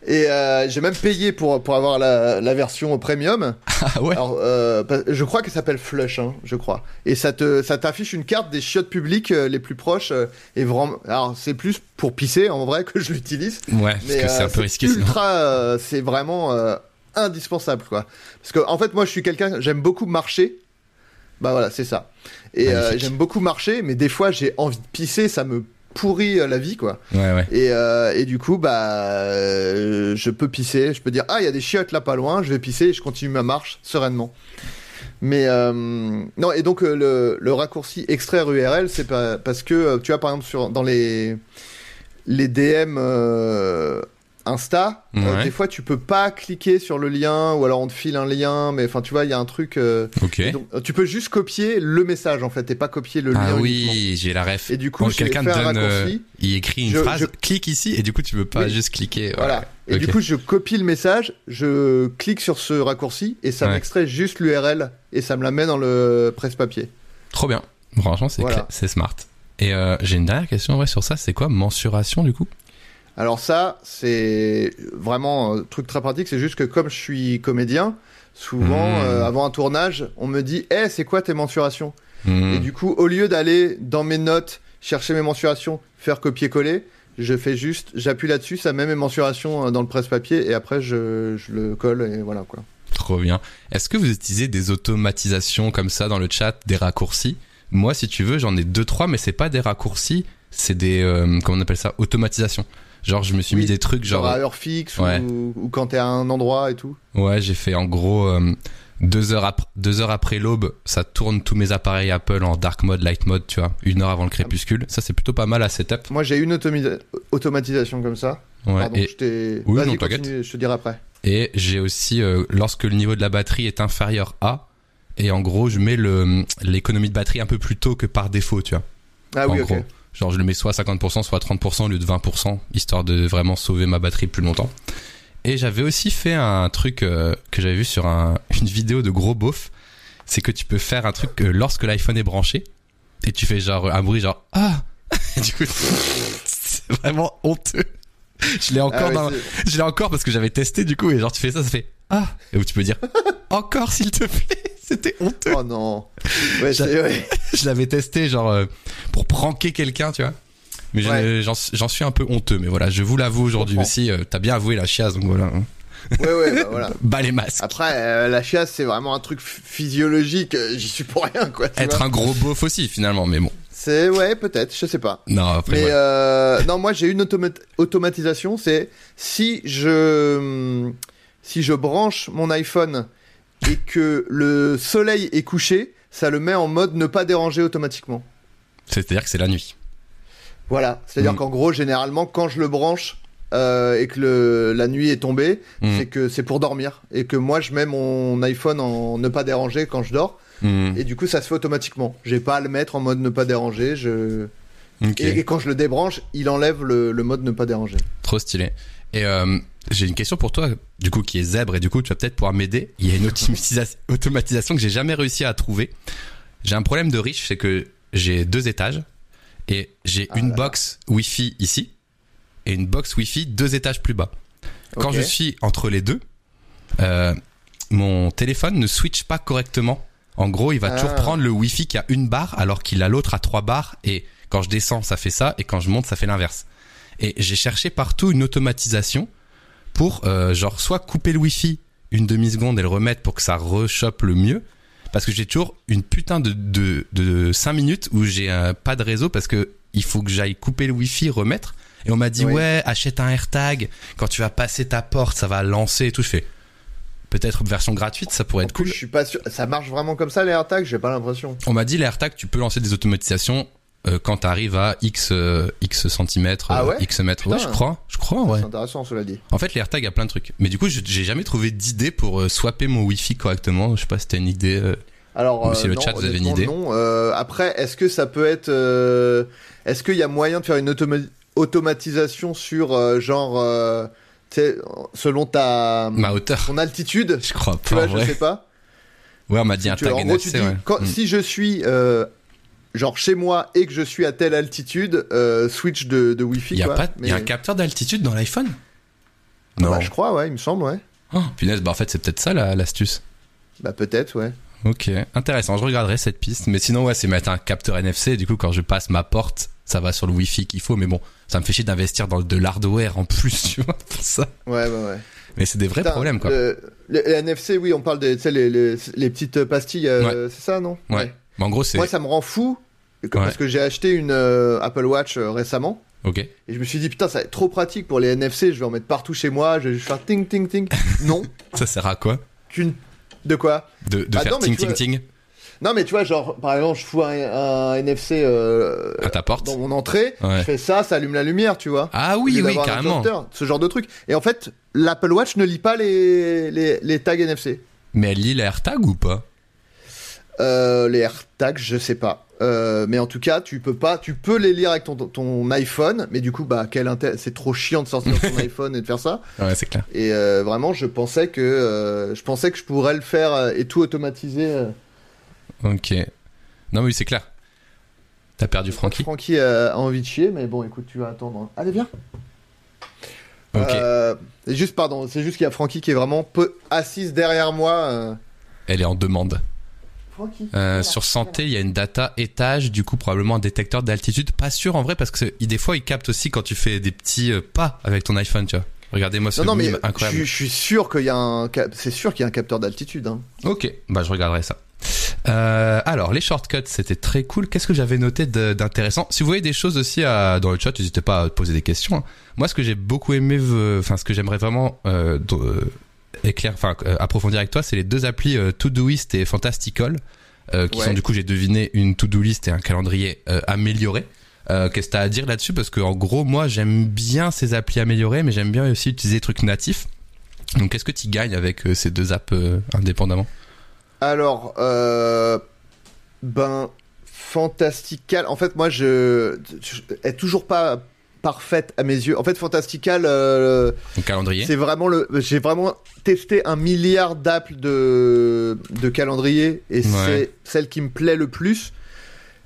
et euh, j'ai même payé pour pour avoir la, la version premium ah ouais. alors, euh, je crois qu'elle s'appelle Flush, hein, je crois. Et ça te, ça t'affiche une carte des chiottes publiques euh, les plus proches. et vraiment, alors c'est plus pour pisser en vrai que je l'utilise. Ouais, parce Mais que c'est un peu risqué sinon. ultra, c'est vraiment indispensable quoi. Parce que en fait, moi, je suis quelqu'un, j'aime beaucoup marcher. Bah voilà, c'est ça. Et euh, j'aime beaucoup marcher, mais des fois, j'ai envie de pisser, ça me pourrit euh, la vie quoi. Ouais, ouais. Et, euh, et du coup, bah, euh, je peux pisser. Je peux dire, ah, il y a des chiottes là pas loin, je vais pisser et je continue ma marche sereinement. Mais euh, non, et donc le, le raccourci extraire URL, c'est pas, parce que tu vois, par exemple, sur, dans les, les DM Insta, euh, des fois tu peux pas cliquer sur le lien ou alors on te file un lien, mais enfin, tu vois, il y a un truc. euh, donc, euh, tu peux juste copier le message en fait et pas copier le Ah lien. uniquement. oui, j'ai la ref. Et du coup, quelqu'un te donne, euh, il écrit une Je- phrase, je- clique ici, et du coup tu veux pas Oui. juste cliquer. ouais. Voilà. Et du coup, je copie le message, je clique sur ce raccourci et ça Ouais. m'extrait juste l'URL et ça me la met dans le presse-papier. Trop bien. Franchement, c'est Voilà. smart. Et j'ai une dernière question en vrai sur ça, c'est quoi mensuration du coup? Alors ça, c'est vraiment un truc très pratique. C'est juste que comme je suis comédien, souvent Mmh. euh, avant un tournage, on me dit, "Eh, c'est quoi tes mensurations? Hmm. Et du coup, au lieu d'aller dans mes notes chercher mes mensurations, faire copier-coller, je fais juste, j'appuie là-dessus, ça met mes mensurations euh, dans le presse-papier et après je, je le colle et voilà quoi. Trop bien. Est-ce que vous utilisez des automatisations comme ça dans le chat, des raccourcis? Moi, si tu veux, j'en ai deux trois, mais c'est pas des raccourcis, c'est des euh, comment on appelle ça Automatisation. Genre, je me suis Oui, mis des trucs Genre genre à heure fixe Ouais. ou, ou quand t'es à un endroit et tout. Ouais, j'ai fait en gros euh, deux heures après deux heures après l'aube, ça tourne tous mes appareils Apple en dark mode, light mode, tu vois, une heure avant le crépuscule. Ça c'est plutôt pas mal à setup. Moi, j'ai une automatisation comme ça. Ouais. Pardon, et je t'ai. Oui, non, continue, je te dirai après. et j'ai aussi euh, lorsque le niveau de la batterie est inférieur à et en gros je mets le l'économie de batterie un peu plus tôt que par défaut, tu vois. Ah en oui, ok. Genre je le mets soit à 50%, soit à 30% au lieu de 20%, histoire de vraiment sauver ma batterie plus longtemps. Et j'avais aussi fait un truc euh, que j'avais vu sur un- une vidéo de gros beauf, c'est que tu peux faire un truc que lorsque l'iPhone est branché, et tu fais genre un bruit genre ah Et du coup c'est vraiment honteux. Je l'ai encore Ah ouais, dans, c'est- je l'ai encore parce que j'avais testé du coup et genre tu fais ça, ça fait ah et où tu peux dire encore s'il te plaît. C'était honteux. Oh non. Ouais. Ouais. je l'avais testé genre euh, pour pranker quelqu'un, tu vois. Mais Ouais. j'en suis un peu honteux, mais voilà, je vous l'avoue aujourd'hui aussi. euh, T'as bien avoué la chiasse, donc voilà. hein. ouais, ouais, bah voilà. Les masques. Après, euh, la chiasse, c'est vraiment un truc ph- physiologique. J'y suis pour rien, quoi. Être un gros beauf aussi, finalement, mais bon. C'est ouais, peut-être, je sais pas. Non, après, Mais euh, non, moi j'ai une automa- automatisation, c'est si je si je branche mon iPhone et que le soleil est couché, ça le met en mode ne pas déranger automatiquement. c'est-à-dire que c'est la nuit. Voilà, c'est-à-dire Mm. qu'en gros, généralement, quand je le branche euh, et que le, la nuit est tombée, Mm. c'est que c'est pour dormir et que moi je mets mon iPhone en ne pas déranger quand je dors Hmm, et du coup ça se fait automatiquement. J'ai pas à le mettre en mode ne pas déranger. Je ok, et, et quand je le débranche, il enlève le, le mode ne pas déranger. trop stylé. Et euh, j'ai une question pour toi, du coup, qui est zèbre, et du coup, tu vas peut-être pouvoir m'aider. Il y a une automatisa- automatisation que j'ai jamais réussi à trouver. J'ai un problème de riche, c'est que j'ai deux étages et j'ai Ah une là box Wi-Fi ici et une box Wi-Fi deux étages plus bas. Quand je suis entre les deux, euh, mon téléphone ne switch pas correctement. En gros, il va Ah. toujours prendre le Wi-Fi qui a une barre alors qu'il a l'autre à trois barres et quand je descends, ça fait ça et quand je monte, ça fait l'inverse. Et j'ai cherché partout une automatisation pour euh, genre soit couper le Wi-Fi une demi seconde et le remettre pour que ça rechoppe le mieux parce que j'ai toujours une putain de de de 5 minutes où j'ai euh, pas de réseau parce que il faut que j'aille couper le wifi remettre et on m'a dit Oui. ouais achète un AirTag quand tu vas passer ta porte ça va lancer et tout je fais peut-être version gratuite ça pourrait En être plus, cool je suis pas sûr. Ça marche vraiment comme ça les AirTags J'ai pas l'impression. on m'a dit les AirTags tu peux lancer des automatisations euh, quand t'arrives à x euh, x centimètres Ah euh, ouais x mètres ouais je crois je crois ouais C'est intéressant, cela dit. en fait les AirTags a plein de trucs mais du coup je- j'ai jamais trouvé d'idée pour euh, swapper mon wifi correctement je sais pas si t'as une idée Alors, Ou si le non, chat, vous avez une idée Non. Après, est-ce que ça peut être, est-ce qu'il y a moyen de faire une automa- automatisation sur genre, tu selon ta ma hauteur ton altitude? Je crois Tu pas vois, en je sais pas. ouais on m'a dit un Tu- tag en gros, tu NFC dis, ouais. quand- Mm. si je suis euh, genre chez moi et que je suis à telle altitude, euh, switch de, de Wi-Fi. Il y a quoi. pas, il y a un capteur d'altitude dans l'iPhone? Ah Non. bah, je crois, ouais, il me semble, ouais. Oh, punaise, bah en fait c'est peut-être ça la- l'astuce. Bah peut-être, ouais. Ok, intéressant. Je regarderai cette piste, mais sinon ouais, c'est mettre un capteur NFC. et Du coup, quand je passe ma porte, ça va sur le Wi-Fi qu'il faut. Mais bon, ça me fait chier d'investir dans de l'hardware en plus, tu vois, pour ça. Ouais, ouais, ouais. Mais c'est des vrais Putain, problèmes quoi. Le, le- le NFC, oui, on parle des, tu sais, les, les, les petites pastilles, euh, c'est ça, non? Ouais. Mais en gros, c'est Moi, ça me rend fou que- Ouais. parce que j'ai acheté une euh, Apple Watch euh, récemment. ok. Et je me suis dit, putain, ça va être trop pratique pour les NFC, je vais en mettre partout chez moi, je vais juste faire ting, ting, ting. non, Ça sert à quoi qu'une. De quoi De, de Ah faire non, ting ting vois- ting Non, mais tu vois, genre, par exemple, je fous un, un NFC euh, à ta porte dans mon entrée, Ouais. je fais ça, ça allume la lumière, tu vois. Ah oui, oui, carrément. ce genre de truc. Et en fait, l'Apple Watch ne lit pas les, les, les tags NFC. Mais elle lit les AirTags ou pas? Euh, les AirTags, je sais pas. Euh, mais en tout cas, tu peux pas, tu peux les lire avec ton, ton iPhone, mais du coup, bah, quel intérêt, c'est trop chiant de sortir ton iPhone et de faire ça. Ouais, c'est clair. Et euh, vraiment, je pensais que, euh, je pensais que je pourrais le faire et tout automatiser. Ok. Non, mais oui, c'est clair. T'as perdu Francky Francky a envie de chier, mais bon, écoute, tu vas attendre. Allez, viens. Ok. Juste, pardon, c'est juste qu'il y a Francky qui est vraiment peu assise derrière moi. Elle est en demande. Euh, sur santé, il y a une data étage, du coup probablement un détecteur d'altitude. Pas sûr en vrai parce que des fois il capte aussi quand tu fais des petits euh, pas avec ton iPhone, tu vois. Regardez-moi ce Non, non, mais mime je, incroyable. je suis sûr qu'il y a un, c'est sûr qu'il y a un capteur d'altitude. Hein. Ok, bah je regarderai ça. Euh, alors les shortcuts c'était très cool. Qu'est-ce que j'avais noté d'intéressant? Si vous voyez des choses aussi à- dans le chat, n'hésitez pas à poser des questions. hein. Moi ce que j'ai beaucoup aimé, enfin ce que j'aimerais vraiment euh, éclair, enfin euh, approfondir avec toi, c'est les deux applis euh, Todoist et Fantastical, euh, qui Ouais. sont du coup j'ai deviné une to-do list et un calendrier amélioré. Euh, Qu'est-ce que t'as à dire là-dessus? Parce que en gros moi j'aime bien ces applis améliorées, mais j'aime bien aussi utiliser des trucs natifs. Donc qu'est-ce que tu gagnes avec euh, ces deux apps euh, indépendamment? Alors, ben, Fantastical. En fait, moi, je, je est toujours pas parfaite à mes yeux. En fait, Fantastical, euh, calendrier c'est vraiment le. J'ai vraiment testé un milliard d'apps de de calendrier et c'est celle qui me plaît le plus.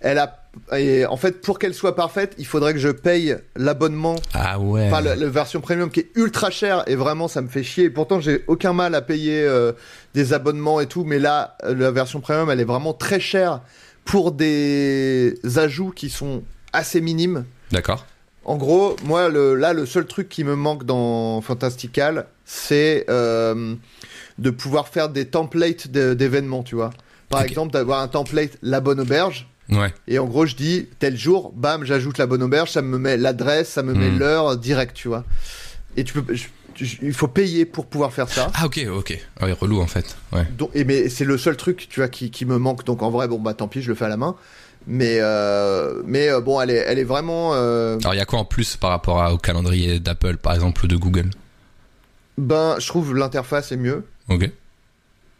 Elle a. Et en fait, pour qu'elle soit parfaite, il faudrait que je paye l'abonnement Ah ouais. Enfin, la, la version premium qui est ultra chère et vraiment ça me fait chier. Et pourtant, j'ai aucun mal à payer euh, des abonnements et tout, mais là, la version premium, elle est vraiment très chère pour des ajouts qui sont assez minimes. D'accord. En gros, moi, le, là, le seul truc qui me manque dans Fantastical, c'est euh, de pouvoir faire des templates d'événements, tu vois. Par exemple, d'avoir un template la bonne auberge. Ouais. Et en gros, je dis tel jour, bam, j'ajoute la bonne auberge, ça me met l'adresse, ça me met Hmm. l'heure direct, tu vois. Et tu peux, je- il faut payer pour pouvoir faire ça. Ah ok, ok. Ah ouais, relou en fait. Ouais. Donc, et mais c'est le seul truc, tu vois, qui, qui me manque. Donc en vrai, bon bah tant pis, je le fais à la main. Mais euh, mais euh, bon, elle est, elle est vraiment. euh, Alors il y a quoi en plus par rapport à- au calendrier d'Apple par exemple ou de Google? Ben, je trouve l'interface est mieux. Ok.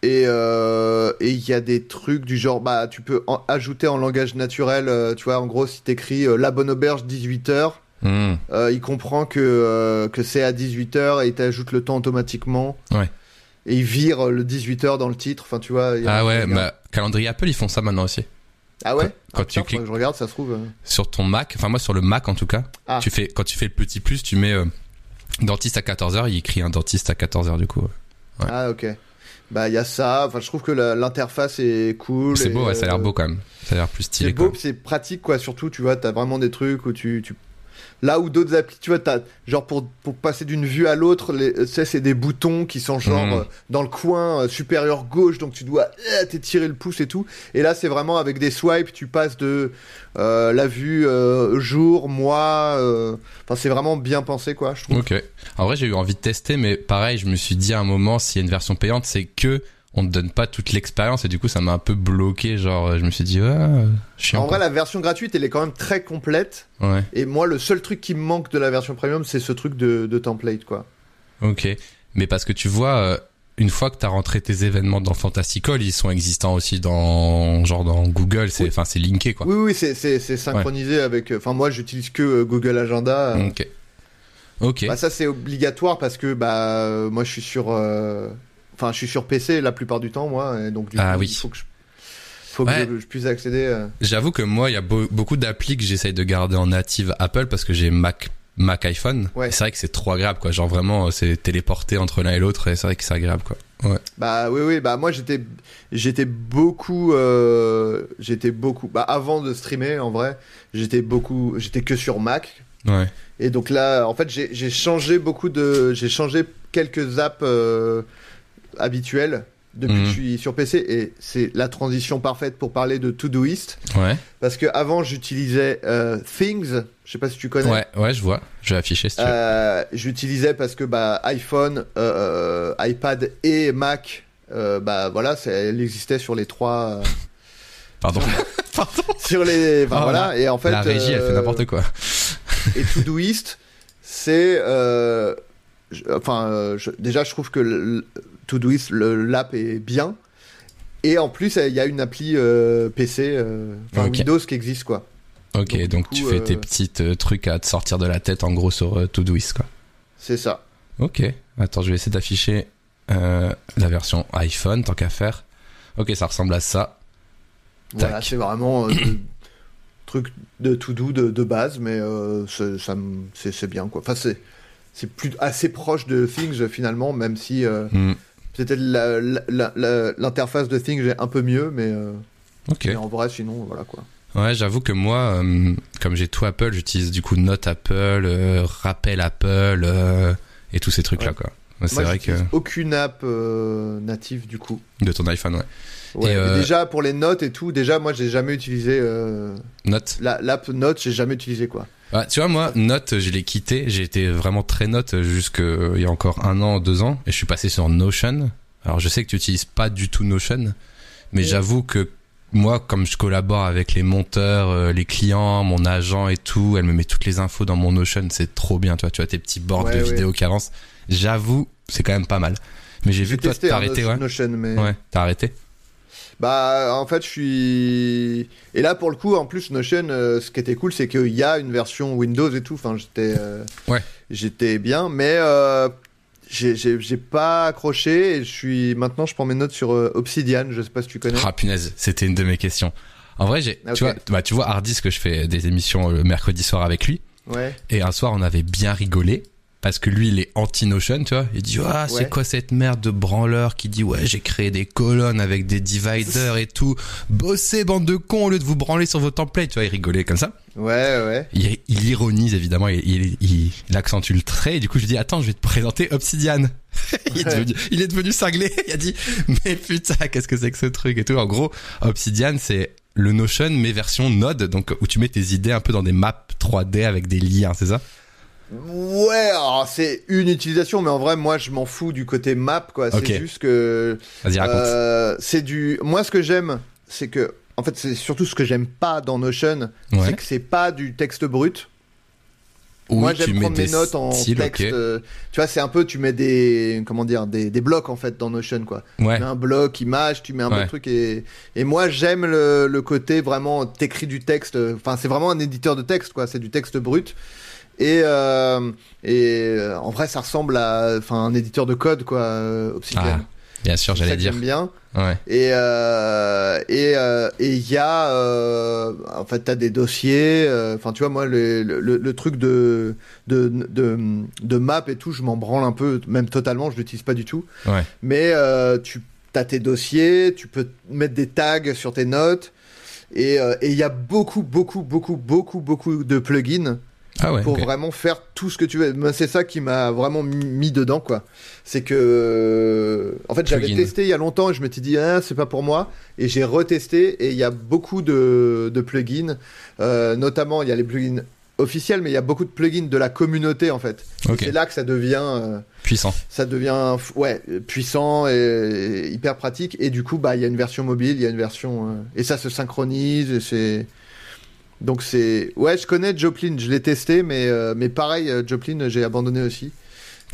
Et euh, et il y a des trucs du genre, bah tu peux en- ajouter en langage naturel, euh, tu vois, en gros, si t'écris euh, la bonne auberge 18h. Hmm. Il comprend que, que c'est à 18h et il t'ajoute le temps automatiquement. Ouais. Et il vire le 18h dans le titre. Enfin, tu vois. il y a Ah ouais, bah, calendrier Apple ils font ça maintenant aussi. Ah ouais quand Ah, tu putain, cliques- Je regarde, ça se trouve. euh. Sur ton Mac, enfin moi sur le Mac en tout cas, Ah. tu fais quand tu fais le petit plus, tu mets euh, dentiste à 14h, il écrit un dentiste à 14h du coup. Ouais. Ah ok. Bah il y a ça. Enfin, je trouve que l'interface est cool. C'est beau, ouais, ça a l'air euh, beau quand même. Ça a l'air plus C'est stylé beau, quoi. puis c'est pratique quoi. Surtout, tu vois, t'as vraiment des trucs où tu, tu Là où d'autres applis, tu vois, t'as, genre pour, pour passer d'une vue à l'autre, les- tu sais, c'est des boutons qui sont genre Mhm. euh, dans le coin euh, supérieur gauche, donc tu dois euh, t'étirer le pouce et tout. Et là, c'est vraiment avec des swipes, tu passes de euh, la vue euh, jour, mois. euh, Enfin, c'est vraiment bien pensé, quoi, je trouve. Ok. En vrai, j'ai eu envie de tester, mais pareil, je me suis dit à un moment, s'il y a une version payante, c'est que on ne donne pas toute l'expérience et du coup, ça m'a un peu bloqué. Genre, je me suis dit, ouais, chiant. En vrai, la version gratuite, elle est quand même très complète. Ouais. Et moi, le seul truc qui me manque de la version premium, c'est ce truc de, de template, quoi. Ok. Mais parce que tu vois, euh, une fois que t'as rentré tes événements dans Fantastical, ils sont existants aussi dans, genre dans Google. C'est, Oui. enfin, c'est linké, quoi. Oui, oui, c'est, c'est, synchronisé avec. Enfin, moi, j'utilise que euh, Google Agenda. Ok. Ok. Bah, ça, c'est obligatoire parce que bah, moi, je suis sur. euh, Enfin, je suis sur PC la plupart du temps, moi. Et donc, du Ah coup, oui. il faut que je, faut Ouais. que je, je puisse accéder. euh. J'avoue que moi, il y a beau- beaucoup d'applis que j'essaye de garder en native Apple parce que j'ai Mac, Mac iPhone. Ouais. C'est vrai que c'est trop agréable, quoi. Genre vraiment, euh, c'est téléporté entre l'un et l'autre et c'est vrai que c'est agréable, quoi. Ouais. Bah oui oui bah moi j'étais j'étais beaucoup euh, j'étais beaucoup bah avant de streamer en vrai j'étais beaucoup j'étais que sur Mac Ouais. et donc là en fait j'ai j'ai changé beaucoup de j'ai changé quelques apps euh, habituelles depuis Mhm. que je suis sur PC et c'est la transition parfaite pour parler de Todoist Ouais. parce que avant j'utilisais euh, Things je sais pas si tu connais Ouais, ouais, je vois. Je vais afficher si tu euh, j'utilisais parce que bah, iPhone, euh, iPad et Mac, bah voilà, elle existait sur les trois, Pardon. Pardon. sur les, enfin, Oh, voilà. Et en fait, La régie, elle fait n'importe quoi. Et Todoist, c'est, je- enfin, euh, je- déjà je trouve que Todoist, le- l'app est bien. Et en plus, il y a une appli euh, PC, euh, enfin Ok. Windows qui existe quoi. Ok, donc, tu fais euh, tes petits trucs à te sortir de la tête en gros sur Todoist, quoi. C'est ça. Ok. Attends, je vais essayer d'afficher la version iPhone, tant qu'à faire. Ok, ça ressemble à ça. Voilà, c'est vraiment truc de tout doux de, de base, mais ça c'est bien quoi. Enfin, c'est c'est plus assez proche de Things finalement, même si euh, la- la- l'interface de Things est un peu mieux, mais, euh, mais en vrai, sinon, voilà quoi. Ouais, j'avoue que moi, euh, comme j'ai tout Apple, j'utilise du coup Note Apple, euh, Rappel Apple et tous ces trucs-là, Ouais. quoi. C'est vrai que aucune app native du coup. de ton iPhone, ouais. Ouais, Et, mais déjà pour les notes et tout, déjà moi j'ai jamais utilisé Note. la- l'app Note, j'ai jamais utilisé quoi. Ouais, tu vois, moi, Note, je l'ai quitté. J'ai été vraiment très Note jusqu'il y a encore un an, deux ans. Et je suis passé sur Notion. Alors, je sais que tu utilises pas du tout Notion. Mais j'avoue que moi, comme je collabore avec les monteurs, euh, les clients, mon agent et tout, elle me met toutes les infos dans mon Notion. C'est trop bien, toi. Tu as tes petits boards Ouais, de ouais. vidéos qui avancent. J'avoue, c'est quand même pas mal. Mais j'ai vu que toi, t'as arrêté, ouais. Notion, mais Ouais, t'as arrêté. Bah, en fait, je suis. Et là, pour le coup, en plus, Notion, euh, ce qui était cool, c'est qu'il y a une version Windows et tout. Enfin, j'étais. euh, Ouais. J'étais bien, mais euh, j'ai- pas accroché. Et je suis. Maintenant, je prends mes notes sur euh, Obsidian. Je sais pas si tu connais. Ah punaise, c'était une de mes questions. En vrai, j'ai, Ok. tu vois, bah, tu vois Hardis que je fais des émissions le mercredi soir avec lui. Ouais. Et un soir, on avait bien rigolé. Parce que lui, il est anti-Notion, tu vois. Il dit, ah, c'est Ouais. quoi cette merde de branleur qui dit, ouais, j'ai créé des colonnes avec des dividers et tout. Bossez, bande de cons, au lieu de vous branler sur vos templates. Tu vois, il rigolait comme ça. Ouais, ouais. Il, il ironise, évidemment, il, il, il, il accentue le trait. Et du coup, je lui dis, attends, je vais te présenter Obsidian. il, est devenu, il est devenu cinglé. Il a dit, mais putain, qu'est-ce que c'est que ce truc et tout. En gros, Obsidian, c'est le Notion, mais version Node, donc où tu mets tes idées un peu dans des maps 3D avec des liens, c'est ça? Ouais, c'est une utilisation, mais en vrai, moi, je m'en fous du côté map, quoi. C'est juste que. Vas-y, raconte. euh, c'est du. Moi, ce que j'aime, c'est que. En fait, c'est surtout ce que j'aime pas dans Notion, Ouais. c'est que c'est pas du texte brut. Oui, Moi, j'aime prendre mes notes en styles, texte. euh, tu vois, c'est un peu, tu mets des, comment dire, des, des blocs en fait dans Notion, quoi. Ouais. Tu mets un bloc image, tu mets un Ouais. truc et, et moi j'aime le, le côté vraiment t'écris du texte. Enfin, c'est vraiment un éditeur de texte, quoi. C'est du texte brut. Et, euh, et euh, en vrai, ça ressemble à, enfin, un éditeur de code, quoi. euh, Obsidian. Ah, Bien sûr, j'allais dire. J'aime bien. Ouais. Et euh, et euh, et il y a euh, en fait t'as des dossiers enfin tu vois moi le, le, le truc de de, de de map et tout je m'en branle un peu même totalement je l'utilise pas du tout Ouais. mais tu as tes dossiers tu peux mettre des tags sur tes notes et et il y a beaucoup beaucoup beaucoup beaucoup beaucoup de plugins Ah ouais. pour vraiment faire tout ce que tu veux. Moi, c'est ça qui m'a vraiment mis dedans, quoi. C'est que, euh, en fait, j'avais testé il y a longtemps et je m'étais dit, ah, c'est pas pour moi. Et j'ai retesté et il y a beaucoup de, de plugins. Euh, notamment, il y a les plugins officiels, mais il y a beaucoup de plugins de la communauté, en fait. Et Ok. C'est là que ça devient, euh, Puissant. ça devient, ouais, puissant et, et hyper pratique. Et du coup, bah, il y a une version mobile, il y a une version, euh, et ça se synchronise. Et c'est, donc c'est, ouais, je connais Joplin, je l'ai testé, mais euh, mais pareil, euh, Joplin, j'ai abandonné aussi.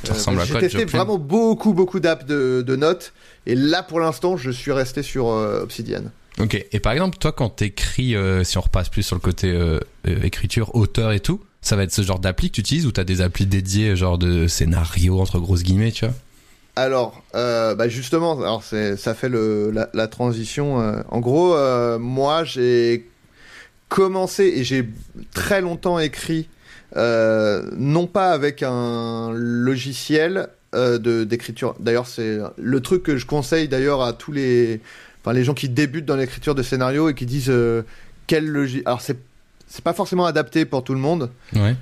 Ça ressemble à j'ai quoi, testé Joplin vraiment beaucoup beaucoup d'apps de, de notes, et là pour l'instant, je suis resté sur euh, Obsidian. Ok. Et par exemple, toi, quand t'écris, euh, si on repasse plus sur le côté euh, euh, écriture, auteur et tout, ça va être ce genre d'appli que tu utilises ou t'as des applis dédiées, genre de scénario entre grosses guillemets, tu vois? Alors, euh, bah justement, alors c'est, ça fait le, la, la transition. euh. en gros, euh, moi, j'ai commencé et j'ai très longtemps écrit, euh, non pas avec un logiciel euh, de, d'écriture. D'ailleurs, c'est le truc que je conseille d'ailleurs à tous les, enfin, les gens qui débutent dans l'écriture de scénario et qui disent euh, quel logiciel. Alors, c'est, c'est pas forcément adapté pour tout le monde Ouais.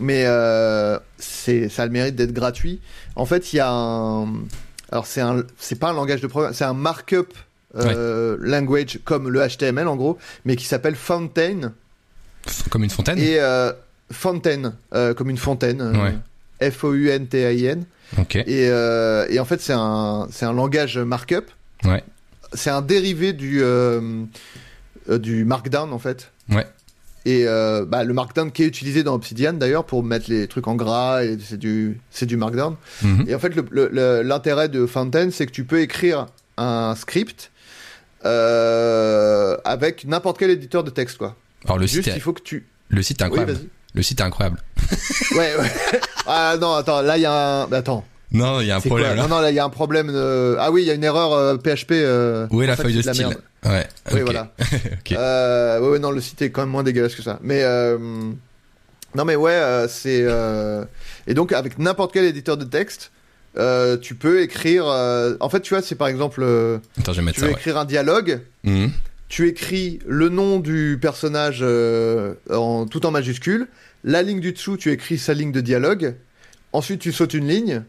mais euh, c'est ça a le mérite d'être gratuit. En fait, il y a un alors c'est un c'est pas un langage de programme, c'est un markup euh, language comme le HTML en gros, mais qui s'appelle Fountain Comme une fontaine et euh, Fountain euh, comme une fontaine. euh, Ouais. F O U N T A I N Ok. et, euh, et en fait c'est un c'est un langage markup. Ouais. C'est un dérivé du euh, euh, du Markdown en fait. Ouais. Et euh, bah, le Markdown qui est utilisé dans Obsidian d'ailleurs pour mettre les trucs en gras et c'est du c'est du Markdown. Mhm. Et en fait l'intérêt de Fountain c'est que tu peux écrire un script euh, avec n'importe quel éditeur de texte quoi. Alors le Juste site, il faut que tu le site est oui incroyable. vas-y. le site est incroyable. Ouais ouais. ah non attends là il y a un bah, attends. Non, il y a un problème là. Non non là il y a un problème de... Ah oui il y a une erreur euh, PHP. euh, Où est la fait, feuille de la style merde. Ouais. Oui voilà. Ok. Euh, ouais, ouais, non, le site est quand même moins dégueulasse que ça. Mais euh, non, mais ouais, euh, c'est euh, et donc avec n'importe quel éditeur de texte, euh, tu peux écrire. euh, En fait, tu vois, c'est par exemple, euh, Attends, je vais mettre tu ça. veux Ouais. écrire un dialogue, Mhm. tu écris le nom du personnage euh, en tout en majuscule, la ligne du dessous, tu écris sa ligne de dialogue, ensuite tu sautes une ligne,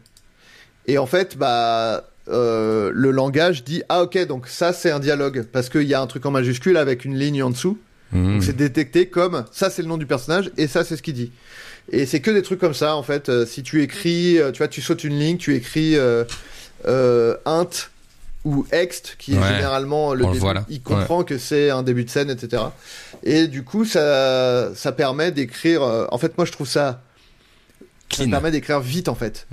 et en fait, bah euh, le langage dit ah ok donc ça c'est un dialogue parce qu'il y a un truc en majuscule avec une ligne en dessous. Mhm. Donc c'est détecté comme ça c'est le nom du personnage et ça c'est ce qu'il dit. Et c'est que des trucs comme ça en fait. Euh, si tu écris, euh, tu vois, tu sautes une ligne, tu écris euh, euh, int ou ext qui est Ouais, généralement le on le début. voit là. Il comprend que c'est un début de scène, etc. Et du coup ça ça permet d'écrire. euh, en fait moi je trouve ça ça Clean. permet d'écrire vite en fait.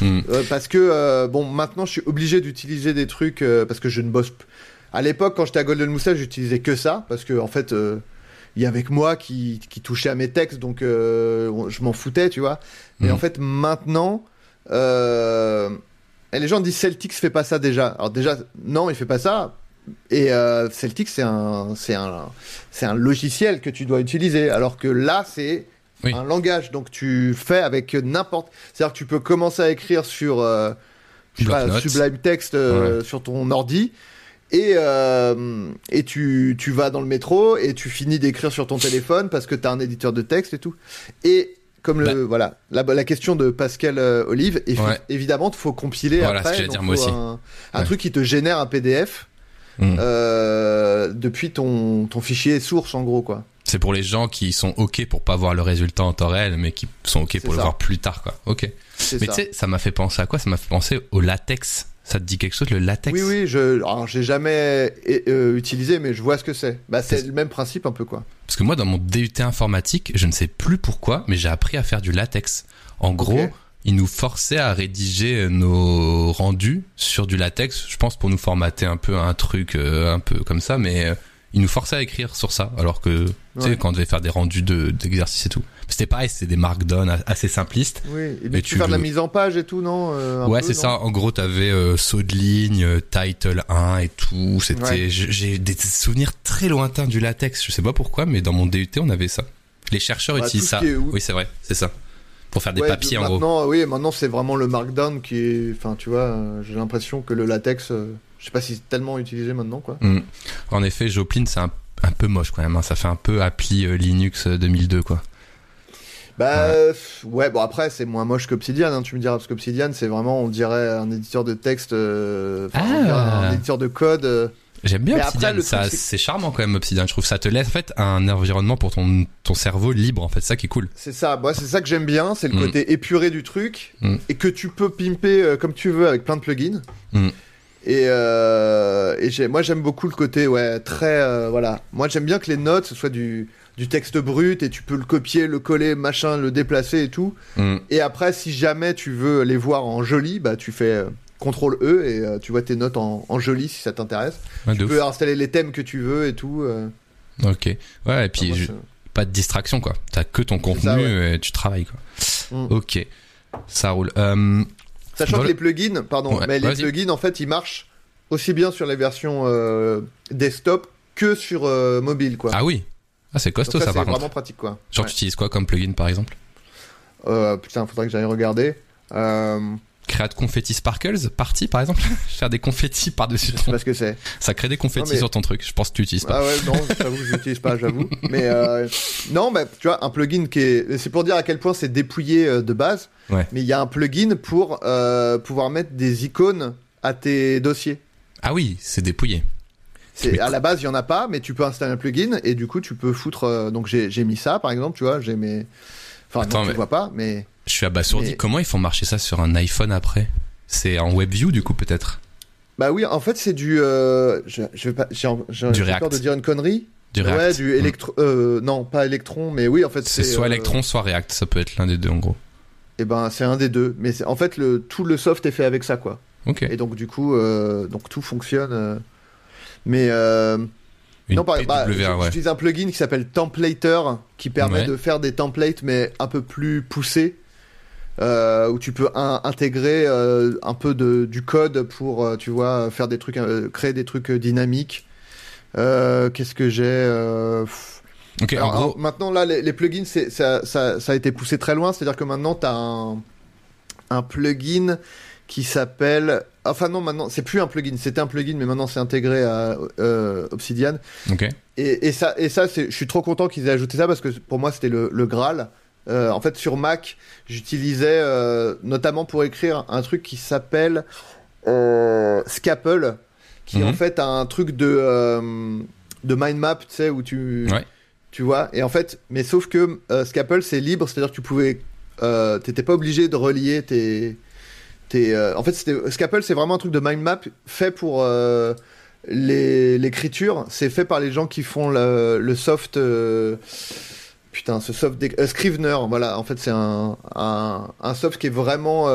Mhm. Euh, parce que euh, bon maintenant je suis obligé d'utiliser des trucs euh, parce que je ne bosse p- à l'époque quand j'étais à Golden Moustache j'utilisais que ça parce que en fait euh, il y avait que moi qui, qui touchait à mes textes donc euh, je m'en foutais tu vois et Mhm. en fait maintenant euh, et les gens disent Celtics fait pas ça déjà alors déjà non il fait pas ça et euh, Celtics c'est un c'est un c'est un logiciel que tu dois utiliser alors que là c'est Oui. un langage donc tu fais avec n'importe c'est-à-dire que tu peux commencer à écrire sur euh, je sais pas, Bloc-notes. Sublime Text euh, sur ton ordi et, euh, et tu, tu vas dans le métro et tu finis d'écrire sur ton téléphone parce que tu as un éditeur de texte et tout. Et comme le, Bah. voilà, la, la question de Pascal euh, Olive, Ouais. évidemment, il faut compiler Voilà, après. ce que j'allais donc dire, moi faut aussi. Un, un Ouais. truc qui te génère un PDF Mhm. euh, depuis ton, ton fichier source, en gros, quoi. C'est pour les gens qui sont ok pour pas voir le résultat en temps réel, mais qui sont ok pour le voir plus tard, quoi. Ok. Mais tu sais, ça m'a fait penser à quoi? Ça m'a fait penser au latex. Ça te dit quelque chose, le latex? Oui, oui, je, j'ai jamais euh, utilisé, mais je vois ce que c'est. Bah, c'est le même principe un peu, quoi. Parce que moi, dans mon DUT informatique, je ne sais plus pourquoi, mais j'ai appris à faire du latex. En gros, ils nous forçaient à rédiger nos rendus sur du latex, je pense pour nous formater un peu un truc euh, un peu comme ça, mais euh, ils nous forçaient à écrire sur ça, alors que, tu sais, Ouais. quand on devait faire des rendus de- d'exercices et tout. C'était pareil, c'était des markdown assez simplistes. Oui, et, Et tu faire de la mise en page et tout, non euh, ouais, c'est ça. En gros, t'avais euh, saut de ligne, euh, title 1 et tout. C'était, Ouais. j'ai des souvenirs très lointains du latex. Je sais pas pourquoi, mais dans mon DUT, on avait ça. Les chercheurs Bah, utilisent ça. est- Oui, c'est vrai, c'est ça. Pour faire des Ouais, papiers, en gros. maintenant, Oui, maintenant c'est vraiment le markdown qui est. Enfin, tu vois, euh, j'ai l'impression que le latex, euh, je sais pas si c'est tellement utilisé maintenant, quoi. Mm. En effet, Joplin, c'est un, un peu moche quand même. hein. Ça fait un peu appli euh, Linux euh, 2002, quoi. Bah ouais, bon après c'est moins moche qu'Obsidian, hein, tu me diras parce qu'Obsidian c'est vraiment on dirait un éditeur de texte, euh, Ah. un éditeur de code. euh. J'aime bien Mais Obsidian, après, ça, c'est- charmant quand même Obsidian, je trouve ça te laisse en fait un environnement pour ton, ton cerveau libre en fait, c'est ça qui est cool. C'est ça, moi c'est ça que j'aime bien, c'est le Mm. côté épuré du truc Mm. et que tu peux pimper euh, comme tu veux avec plein de plugins. Mm. Et, euh, et j'ai- moi j'aime beaucoup le côté ouais très euh, voilà. Moi j'aime bien que les notes ce soit du du texte brut et tu peux le copier, le coller, machin, le déplacer et tout. Mm. Et après si jamais tu veux les voir en joli, bah tu fais euh, CTRL E et euh, tu vois tes notes en, en joli si ça t'intéresse. Ouais, Tu peux installer les thèmes que tu veux et tout. euh. Ok. Ouais, et puis Enfin, moi, je- c'est- pas de distraction quoi. T'as que ton contenu ça, ouais. et tu travailles quoi. Mm. Ok. Ça roule. Euh, Sachant que le- les plugins, pardon, Ouais, mais les plugins en fait ils marchent aussi bien sur les versions desktop que sur euh, mobile quoi. Ah oui. Ah c'est Donc costaud ça, ça, c'est par contre. vraiment pratique quoi. Genre Ouais. tu utilises quoi comme plugin par exemple? Euh, putain, faudrait que j'aille regarder. Euh, Create confetti sparkles, party par exemple? Faire des confettis par-dessus je sais ton... pas ce que c'est. Ça crée des confettis mais- sur ton truc, je pense que tu utilises pas. Ah ouais, non, j'avoue que j'utilise pas, j'avoue. Mais euh, non, mais tu vois, un plugin qui est. C'est pour dire à quel point c'est dépouillé euh, de base. Ouais. Mais il y a un plugin pour euh, pouvoir mettre des icônes à tes dossiers. Ah oui, c'est dépouillé. C'est à la base, il y en a pas, mais tu peux installer un plugin et du coup, tu peux foutre. euh, donc j'ai j'ai mis ça, par exemple, tu vois, j'ai mes. Enfin, Attends, non, tu mais- vois pas, mais Je suis abasourdi. Mais- Comment ils font marcher ça sur un iPhone après? C'est en WebView du coup peut-être? Bah oui, en fait, c'est du. euh, je, je vais pas. J'ai peur de dire une connerie. Du Ouais, React. du Mm. électro. euh, non, pas électron, mais oui, en fait, C'est soit euh, Electron, soit React. Ça peut être l'un des deux en gros. Eh ben, c'est un des deux. Mais en fait, le, tout le soft est fait avec ça, quoi. Ok. Et donc, du coup, euh, donc tout fonctionne. Mais. euh, Une non, par, bah, ouais. j'utilise un plugin qui s'appelle Templater qui permet Ouais. de faire des templates, mais un peu plus poussés. euh, où tu peux in- intégrer euh, un peu de, du code pour, tu vois, faire des trucs, créer des trucs dynamiques. Qu'est-ce que j'ai pff, Ok, alors, en gros. alors, maintenant, là, les, les plugins, ça, ça, ça a été poussé très loin. C'est-à-dire que maintenant, tu as un, un plugin qui s'appelle. Enfin, non, maintenant, c'est plus un plugin. C'était un plugin, mais maintenant, c'est intégré à euh, Obsidian. Et, et ça, et ça je suis trop content qu'ils aient ajouté ça parce que pour moi, c'était le, le Graal. Euh, en fait, sur Mac, j'utilisais euh, notamment pour écrire un truc qui s'appelle Scapple, qui est Mhm. en fait un truc de, de mind map, tu sais, où tu, Ouais. tu vois. Et en fait, mais sauf que Scapple, c'est libre, c'est-à-dire que tu pouvais, t'étais pas obligé de relier tes, tes. euh, en fait, c'était Scapple, c'est vraiment un truc de mind map fait pour euh, les- l'écriture. C'est fait par les gens qui font le, le soft. euh, Putain, ce soft Scrivener, voilà. En fait, c'est un, un, un soft qui est vraiment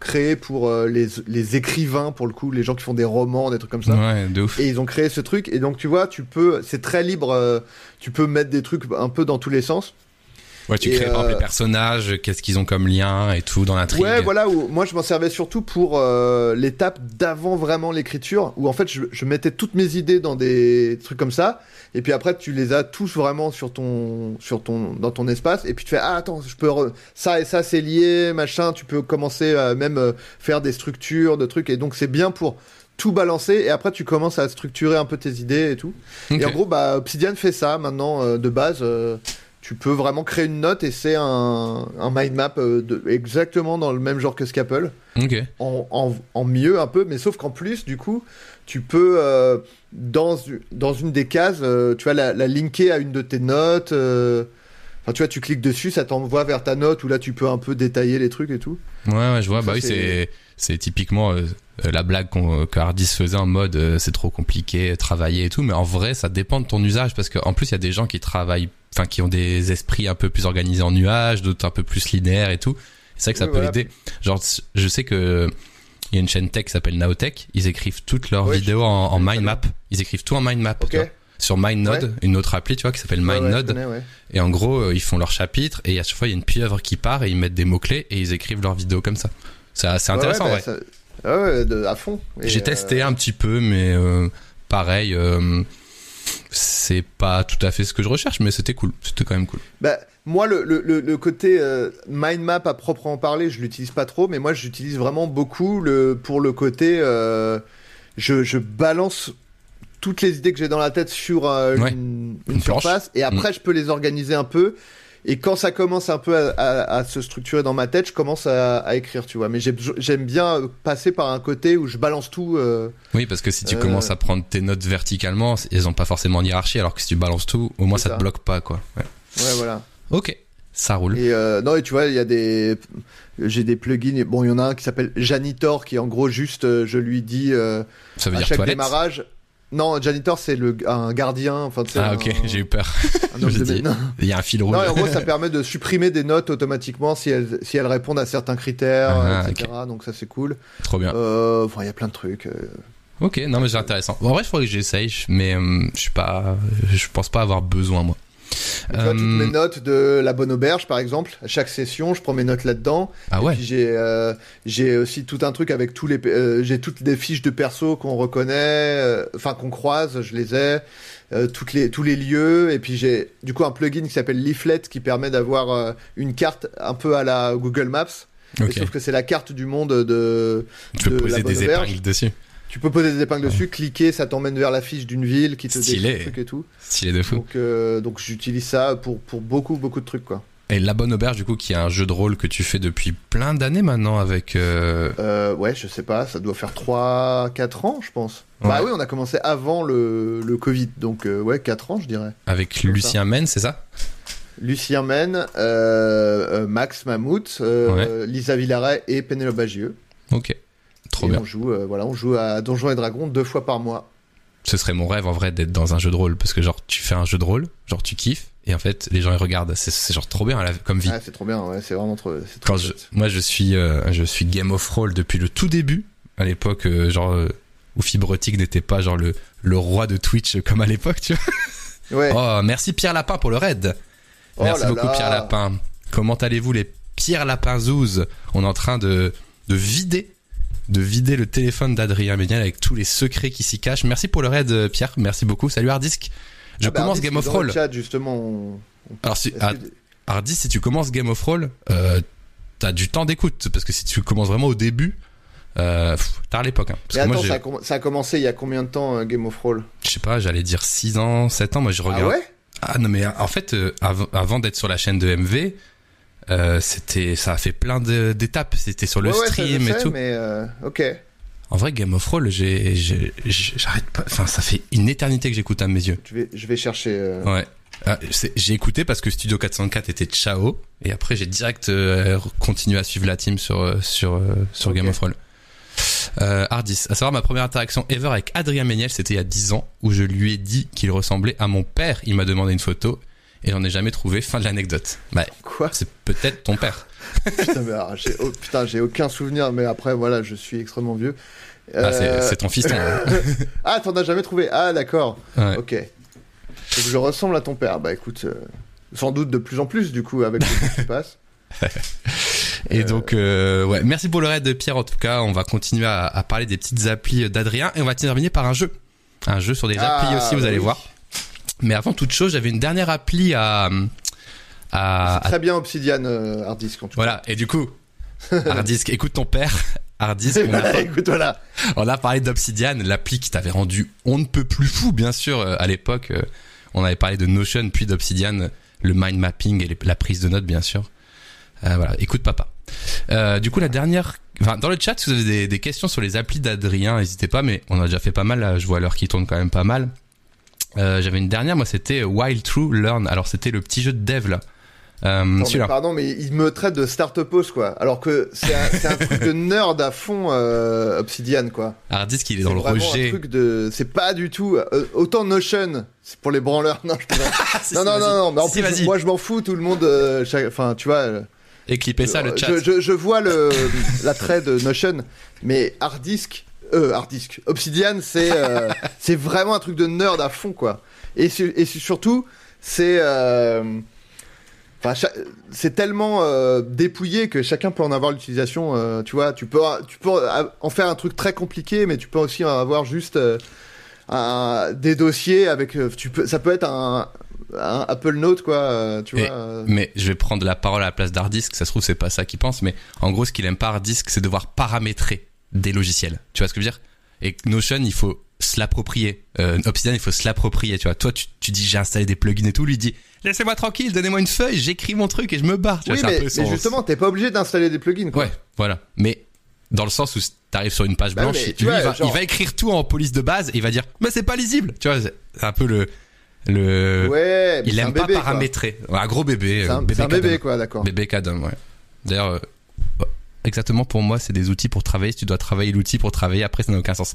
créé pour les, les écrivains, pour le coup, les gens qui font des romans, des trucs comme ça. Ouais, de ouf. Et ils ont créé ce truc. Et donc, tu vois, tu peux, c'est très libre. tu peux mettre des trucs un peu dans tous les sens. Ouais, tu et, crées euh, les personnages, qu'est-ce qu'ils ont comme lien et tout dans l'intrigue. Ouais, voilà. Où, moi, je m'en servais surtout pour euh, l'étape d'avant vraiment l'écriture, où en fait, je, je mettais toutes mes idées dans des trucs comme ça. Et puis après, tu les as tous vraiment sur ton, sur ton, dans ton espace. Et puis tu fais, ah, attends, je peux, re- ça et ça, c'est lié, machin. Tu peux commencer à même euh, faire des structures, de trucs. Et donc, c'est bien pour tout balancer. Et après, tu commences à structurer un peu tes idées et tout. Et en gros, bah, Obsidian fait ça maintenant euh, de base. euh, tu peux vraiment créer une note et c'est un, un mind map euh, de, exactement dans le même genre que Scapple, Ok. en, en, en mieux un peu, mais sauf qu'en plus, du coup, tu peux, euh, dans, dans une des cases, euh, tu vas la, la linker à une de tes notes. euh, Enfin, tu vois, tu cliques dessus, ça t'envoie vers ta note où là, tu peux un peu détailler les trucs et tout. Ouais, ouais, je vois. Ça, bah oui, c'est- c'est typiquement euh, la blague Hardis faisait en mode euh, c'est trop compliqué, travailler et tout. Mais en vrai, ça dépend de ton usage parce qu'en plus, il y a des gens qui travaillent, enfin, qui ont des esprits un peu plus organisés en nuages, d'autres un peu plus linéaires et tout. C'est vrai que ça Oui, peut voilà. aider. Genre, je sais que il y a une chaîne tech qui s'appelle Naotech. Ils écrivent toutes leurs Ouais, vidéos je- en, mind map. Ils écrivent tout en mind map. Ok. tu vois. Sur MindNode, Ouais. une autre appli, tu vois, qui s'appelle ouais, MindNode. ouais. Et en gros, euh, ils font leur chapitre et à chaque fois, il y a une pieuvre qui part et ils mettent des mots-clés et ils écrivent leurs vidéos comme ça. C'est intéressant, ouais. ouais. bah, ça- Ah ouais, de- à fond. J'ai euh, testé un petit peu, mais euh, pareil, euh, c'est pas tout à fait ce que je recherche, mais c'était cool. C'était quand même cool. Bah, moi, le, le, côté euh, mind map à proprement parler, je l'utilise pas trop, mais moi, j'utilise vraiment beaucoup le, pour le côté. euh, je, je balance toutes les idées que j'ai dans la tête sur euh, Ouais. une, une. Mm. surface, et après, je peux les organiser un peu. Et quand ça commence un peu à, se structurer dans ma tête, je commence à, écrire, tu vois. Mais j'aime bien passer par un côté où je balance tout. Euh, oui, parce que si tu commences à prendre tes notes verticalement, elles ont pas forcément une hiérarchie, alors que si tu balances tout, au moins ça, te bloque pas, quoi. Ouais, ouais voilà. Ok. Ça roule. Et non, et tu vois, il y a des, j'ai des plugins. Bon, il y en a un qui s'appelle Janitor, qui en gros juste, je lui dis ça veut à dire chaque toilette. démarrage, non, janitor, c'est le, un gardien. Enfin, ah, ok, j'ai eu peur. il y a un fil rouge. Non, en gros, ça permet de supprimer des notes automatiquement si elles, si elles répondent à certains critères, ah, etc. Donc, ça, c'est cool. Trop bien. Euh, il y a plein de trucs. Euh. Ok, non, mais c'est intéressant. en vrai, je faudrait que j'essaye, mais euh, je suis pas, je pense pas avoir besoin, moi. Tu vois, toutes mes euh, notes de la bonne auberge, par exemple, à chaque session, je prends mes notes là-dedans. Ah ouais. J'ai euh, j'ai aussi tout un truc avec tous les euh, j'ai toutes les fiches de perso qu'on reconnaît, enfin qu'on croise, je les ai. toutes les tous les lieux et puis j'ai du coup un plugin qui s'appelle Leaflet qui permet d'avoir une carte un peu à la Google Maps. sauf que c'est la carte du monde de. Tu peux poser des épingles dessus. Tu peux poser des épingles dessus, cliquer, ça t'emmène vers l'affiche d'une ville qui te dit des trucs et tout. Stylé de fou. Donc, euh, donc j'utilise ça pour, pour beaucoup, beaucoup de trucs, quoi. Et La Bonne Auberge, du coup, qui est un jeu de rôle que tu fais depuis plein d'années maintenant avec. Euh... Euh, ouais, je sais pas, ça doit faire 3-4 ans, je pense. Bah oui, on a commencé avant le, le Covid, donc euh, ouais, 4 ans, je dirais. Avec Lucien Men, c'est ça? Lucien Men, euh, Max Mammouth, Lisa Villaret et Pénélope Bagieux. Ok. Trop bien. On joue, euh, voilà, on joue à Donjons et Dragons deux fois par mois. Ce serait mon rêve en vrai d'être dans un jeu de rôle parce que genre tu fais un jeu de rôle, genre tu kiffes et en fait les gens ils regardent, c'est genre trop bien comme vie. Ah, c'est trop bien, ouais, c'est vraiment trop. Quand moi je suis euh, je suis Game of Roll depuis le tout début, à l'époque euh, genre où Fibrotique n'était pas genre le le roi de Twitch comme à l'époque, tu vois. Ouais. Oh merci Pierre Lapin pour le raid. Oh merci beaucoup Pierre Lapin. Comment allez-vous les Pierre Lapin Zouz? On est en train de de vider de vider le téléphone d'Adrien Méniel avec tous les secrets qui s'y cachent. Merci pour le raid, euh, Pierre. Merci beaucoup. Salut Hardisk. Je ah bah, commence Game of Roll. justement. Alors, si, si tu commences Game of Roll, euh, t'as du temps d'écoute. Parce que si tu commences vraiment au début, euh, tard l'époque. Hein. attends, ça, a commencé il y a combien de temps euh, Game of Roll Je sais pas, j'allais dire 6 ans, 7 ans. Moi, je regarde. Ah ouais? Ah non, mais en fait, avant d'être sur la chaîne de MV, euh, c'était, ça a fait plein d'étapes. C'était sur le stream et tout. Mais euh, ok. En vrai, Game of Roll, j'ai, j'arrête pas. Enfin, ça fait une éternité que j'écoute à mes yeux. Je vais, je vais chercher. Euh, ouais. Ah, j'ai écouté parce que Studio 404 était ciao et après j'ai direct continué à suivre la team sur sur sur Game of Roll. Euh, Hardis, à savoir ma première interaction ever avec Adrien Méniel, c'était il y a 10 ans où je lui ai dit qu'il ressemblait à mon père. Il m'a demandé une photo et j'en ai jamais trouvé. Fin de l'anecdote. Bah, Quoi C'est peut-être ton père. putain, j'ai aucun souvenir, mais après, voilà, je suis extrêmement vieux. Ah, c'est euh, ton fils. ah, t'en as jamais trouvé Ah, d'accord. Ok. Donc, je ressemble à ton père. Bah écoute, euh, sans doute de plus en plus, du coup, avec ce qui se passe. Et euh. donc, ouais, merci pour le raid de Pierre. En tout cas, on va continuer à, parler des petites applis d'Adrien et on va terminer par un jeu. Un jeu sur des applis ah, aussi, vous allez voir. Mais avant toute chose, j'avais une dernière appli à. à très bien Obsidian euh, en tout Voilà, et du coup, Harddisk, écoute ton père. Harddisk, on, a, écoute, voilà. on a parlé d'Obsidian, l'appli qui t'avait rendu on ne peut plus fou, bien sûr, euh, à l'époque. Euh, on avait parlé de Notion, puis d'Obsidian, le mind mapping et la prise de notes, bien sûr. Euh, voilà, écoute papa. Euh, du coup, la dernière, enfin, dans le chat, si vous avez des, des questions sur les applis d'Adrien, n'hésitez pas, mais on a déjà fait pas mal, là, je vois l'heure qui tourne quand même pas mal. Euh, j'avais une dernière, moi c'était Wild True Learn. Alors c'était le petit jeu de dev là. Euh, pardon, mais il me traite de start-upos quoi. Alors que c'est un, un, truc de nerd à fond euh, Obsidian quoi. Alors dis qu'il est, dans le rejet. Un truc de, c'est pas du tout. Euh, autant Notion, c'est pour les branleurs. Non, je non, non, non, non, Mais en plus, moi je m'en fous. Tout le monde, enfin, tu vois. Éclipez ça le chat. Je, je, je vois le l'attrait de Notion, mais hard disk euh, hard disk. Obsidian, c'est euh, c'est vraiment un truc de nerd à fond, quoi. Et, et surtout, c'est euh, c'est tellement euh, dépouillé que chacun peut en avoir l'utilisation. Euh, tu vois, tu peux, tu peux en faire un truc très compliqué, mais tu peux aussi en avoir juste un, des dossiers avec. Tu peux, ça peut être un, un Apple Note, quoi. tu vois. Mais je vais prendre la parole à la place d'Hardisk. Ça se trouve, c'est pas ça qu'il pense, mais en gros, ce qu'il aime pas Hardisk, c'est devoir paramétrer des logiciels. Tu vois ce que je veux dire? Et Notion, il faut se l'approprier. Euh, Obsidian, il faut se l'approprier, tu vois. Toi, tu, tu dis j'ai installé des plugins et tout, lui dit laissez-moi tranquille, donnez-moi une feuille, j'écris mon truc et je me barre. Tu oui, vois, c'est un mais, peu mais justement, t'es pas obligé d'installer des plugins. Quoi. Ouais, voilà. Mais dans le sens où t'arrives sur une page Bah, blanche, mais lui, tu vois, il, va, genre- il va écrire tout en police de base et il va dire mais c'est pas lisible. Tu vois, c'est un peu le le. Ouais, mais il aime un pas bébé, paramétrer. Un gros bébé. C'est euh, un, c'est un Kadam. bébé, quoi, d'accord. Bébé Kadam, ouais. D'ailleurs, euh, exactement pour moi, c'est des outils pour travailler. Si tu dois travailler l'outil pour travailler, après, ça n'a aucun sens.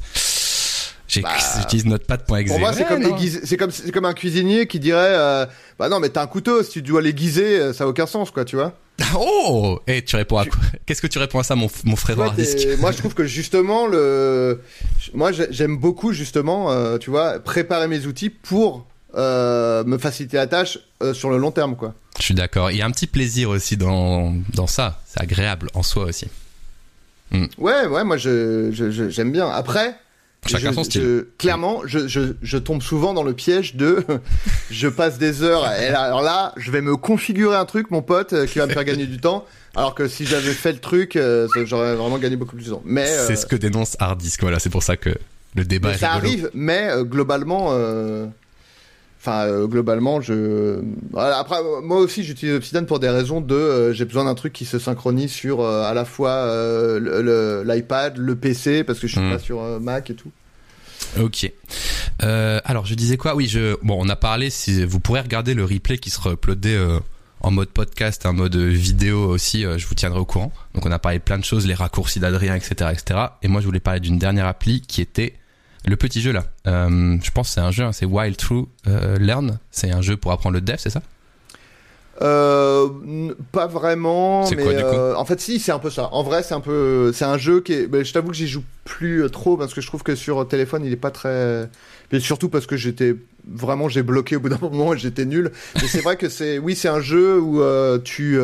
Bah, J'utilise notepad.exe. Pour moi, c'est Ouais, comme, c'est comme, c'est comme un cuisinier qui dirait, euh, bah non, mais t'as un couteau, si tu dois l'aiguiser, euh, ça a aucun sens, quoi, tu vois. Oh Et tu réponds à Tu- quoi? Qu'est-ce que tu réponds à ça, mon, mon frère t'es- moi, je trouve que justement, le, moi, j'ai- j'aime beaucoup justement, euh, tu vois, préparer mes outils pour euh, me faciliter la tâche euh, sur le long terme, quoi. Je suis d'accord. Il y a un petit plaisir aussi dans, dans ça. C'est agréable en soi aussi. Ouais, ouais, moi, je, je- je- j'aime bien. Après. Chacun je- son style. je- clairement, je, je, je tombe souvent dans le piège de je passe des heures et là, alors là, je vais me configurer un truc, mon pote, euh, qui va me faire gagner du temps. Alors que si j'avais fait le truc, j'aurais vraiment gagné beaucoup plus de temps. Mais, euh, C'est ce que dénonce hard disk. Voilà, c'est pour ça que le débat est ça rigolo. arrive, mais euh, globalement, euh, enfin euh, globalement, je. Voilà, après, moi aussi, j'utilise Obsidian pour des raisons de, euh, j'ai besoin d'un truc qui se synchronise sur euh, à la fois le- le- l'iPad, le, PC, parce que je suis Hmm. pas sur Mac et tout. Ok. Alors, je disais quoi? Oui, je. Bon, on a parlé. Si vous pourrez regarder le replay qui sera uploadé en mode podcast, en mode vidéo aussi. je vous tiendrai au courant. Donc, on a parlé de plein de choses, les raccourcis d'Adrien, etc., etc. Et moi, je voulais parler d'une dernière appli qui était le petit jeu là. Euh, je pense que c'est un jeu. hein, c'est Wild True euh, Learn. C'est un jeu pour apprendre le dev, c'est ça? Euh, pas vraiment, C'est mais quoi, du coup? euh, en fait si, c'est un peu ça. En vrai, c'est un peu, c'est un jeu qui est. ben, je t'avoue que j'y joue plus trop parce que je trouve que sur téléphone, il est pas très. Mais surtout parce que j'étais vraiment, j'ai bloqué au bout d'un moment et j'étais nul. Mais c'est vrai que c'est, oui, c'est un jeu où tu,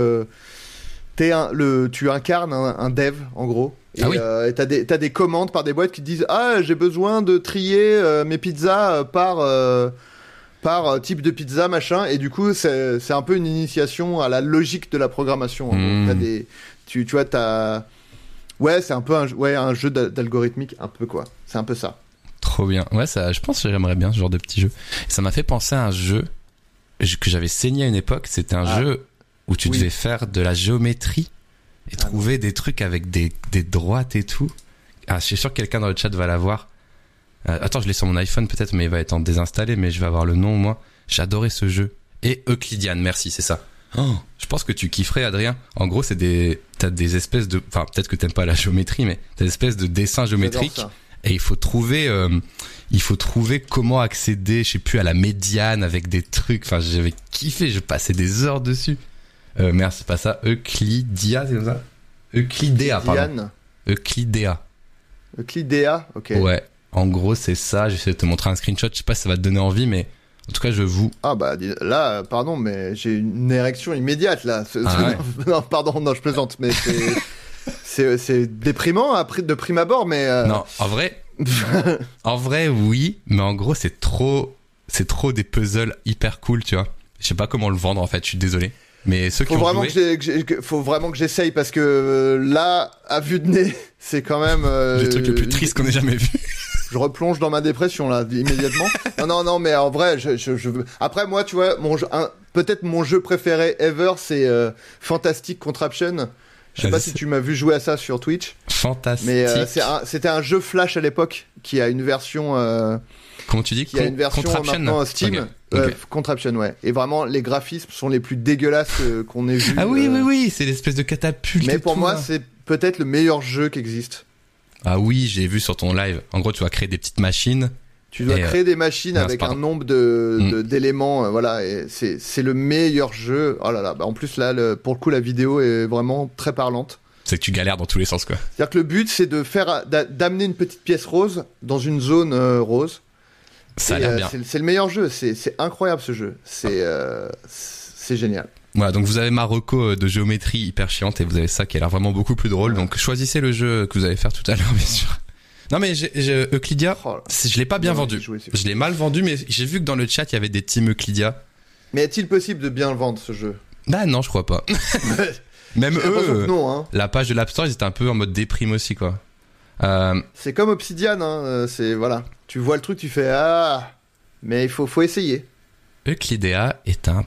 t'es un, le, tu incarnes un, un dev en gros. Et Ah oui. euh, t'as des, t'as des commandes par des boîtes qui te disent ah j'ai besoin de trier euh, mes pizzas euh, par euh, par type de pizza machin et du coup c'est c'est un peu une initiation à la logique de la programmation. Mmh. T'as des tu tu vois t'as ouais c'est un peu un, ouais un jeu d'a- d'algorithmique un peu quoi. C'est un peu ça. Trop bien. Ouais, ça, je pense que j'aimerais bien ce genre de petit jeu. Ça m'a fait penser à un jeu que j'avais saigné à une époque. C'était un Ah. jeu où tu Oui. devais faire de la géométrie et Ah trouver des trucs avec des, des droites et tout. Ah, je suis sûr que quelqu'un dans le chat va l'avoir. Euh, attends, je l'ai sur mon iPhone peut-être, mais il va être en désinstallé, mais je vais avoir le nom moi. J'adorais ce jeu. Et Euclidean, merci, c'est ça. Oh, je pense que tu kifferais, Adrien. En gros, c'est des, t'as des espèces de, enfin, peut-être que t'aimes pas la géométrie, mais t'as des espèces de dessins géométriques et il faut trouver euh, il faut trouver comment accéder je sais plus à la médiane avec des trucs enfin j'avais kiffé je passais des heures dessus euh, merde c'est pas ça. Euclidia c'est comme ça Euclidea pardon. Euclidea. Euclidea, ok. ouais en gros c'est ça. J'essaie de te montrer un screenshot. Je sais pas si ça va te donner envie mais en tout cas je vous Ah bah là, pardon, mais j'ai une érection immédiate là. Ah non, pardon, non, je plaisante, mais c'est c'est déprimant de prime abord, mais euh, non en vrai en vrai oui mais en gros c'est trop c'est trop des puzzles hyper cool tu vois. Je sais pas comment le vendre en fait je suis désolé mais ceux qui faut ont vraiment joué que faut vraiment que j'essaye parce que euh, là, à vue de nez, c'est quand même euh, le truc le plus triste qu'on ait jamais vu Je replonge dans ma dépression là immédiatement. non, non, non, mais en vrai, je, je, je veux. Après, moi, tu vois, mon jeu- un- peut-être mon jeu préféré ever, c'est euh, Fantastic Contraption. Je sais pas si tu m'as vu jouer à ça sur Twitch, fantastique mais euh, un- c'était un jeu Flash à l'époque qui a une version, comment tu dis qui a une version Contraption maintenant Steam. Ok. Euh. Contraption, ouais. Et vraiment, les graphismes sont les plus dégueulasses euh, qu'on ait vu. Ah oui, euh, oui, oui, c'est l'espèce de catapulte. Mais pour tout, moi, c'est peut-être le meilleur jeu qui existe. Ah oui, j'ai vu sur ton live. En gros, tu vas créer des petites machines. Tu dois euh, créer des machines avec un nombre de Mm. d'éléments, euh, voilà, et c'est c'est le meilleur jeu. Oh là là, bah en plus là, le- pour le coup, la vidéo est vraiment très parlante. C'est que tu galères dans tous les sens, quoi. C'est-à-dire que le but, c'est de faire d'a- d'amener une petite pièce rose dans une zone euh, rose. Ça a euh, bien. c'est- le meilleur jeu. C'est incroyable ce jeu. C'est euh, c'est génial. Voilà, donc vous avez ma reco euh, de géométrie hyper chiante et vous avez ça qui a l'air vraiment beaucoup plus drôle. Donc choisissez le jeu que vous allez faire tout à l'heure, bien sûr. Non mais Euclidia, Oh je l'ai pas bien Non, vendu. joué. Je l'ai mal vendu, mais j'ai vu que dans le chat il y avait des teams Euclidia. Mais est-il possible de bien le vendre ce jeu? Bah non, je crois pas. Même eux, non. Hein. la page de l'App Store, ils étaient un peu en mode déprime aussi, quoi. Euh, C'est comme Obsidian. Hein. C'est voilà. Tu vois le truc, tu fais ah, mais il faut, faut essayer. Euclidea est un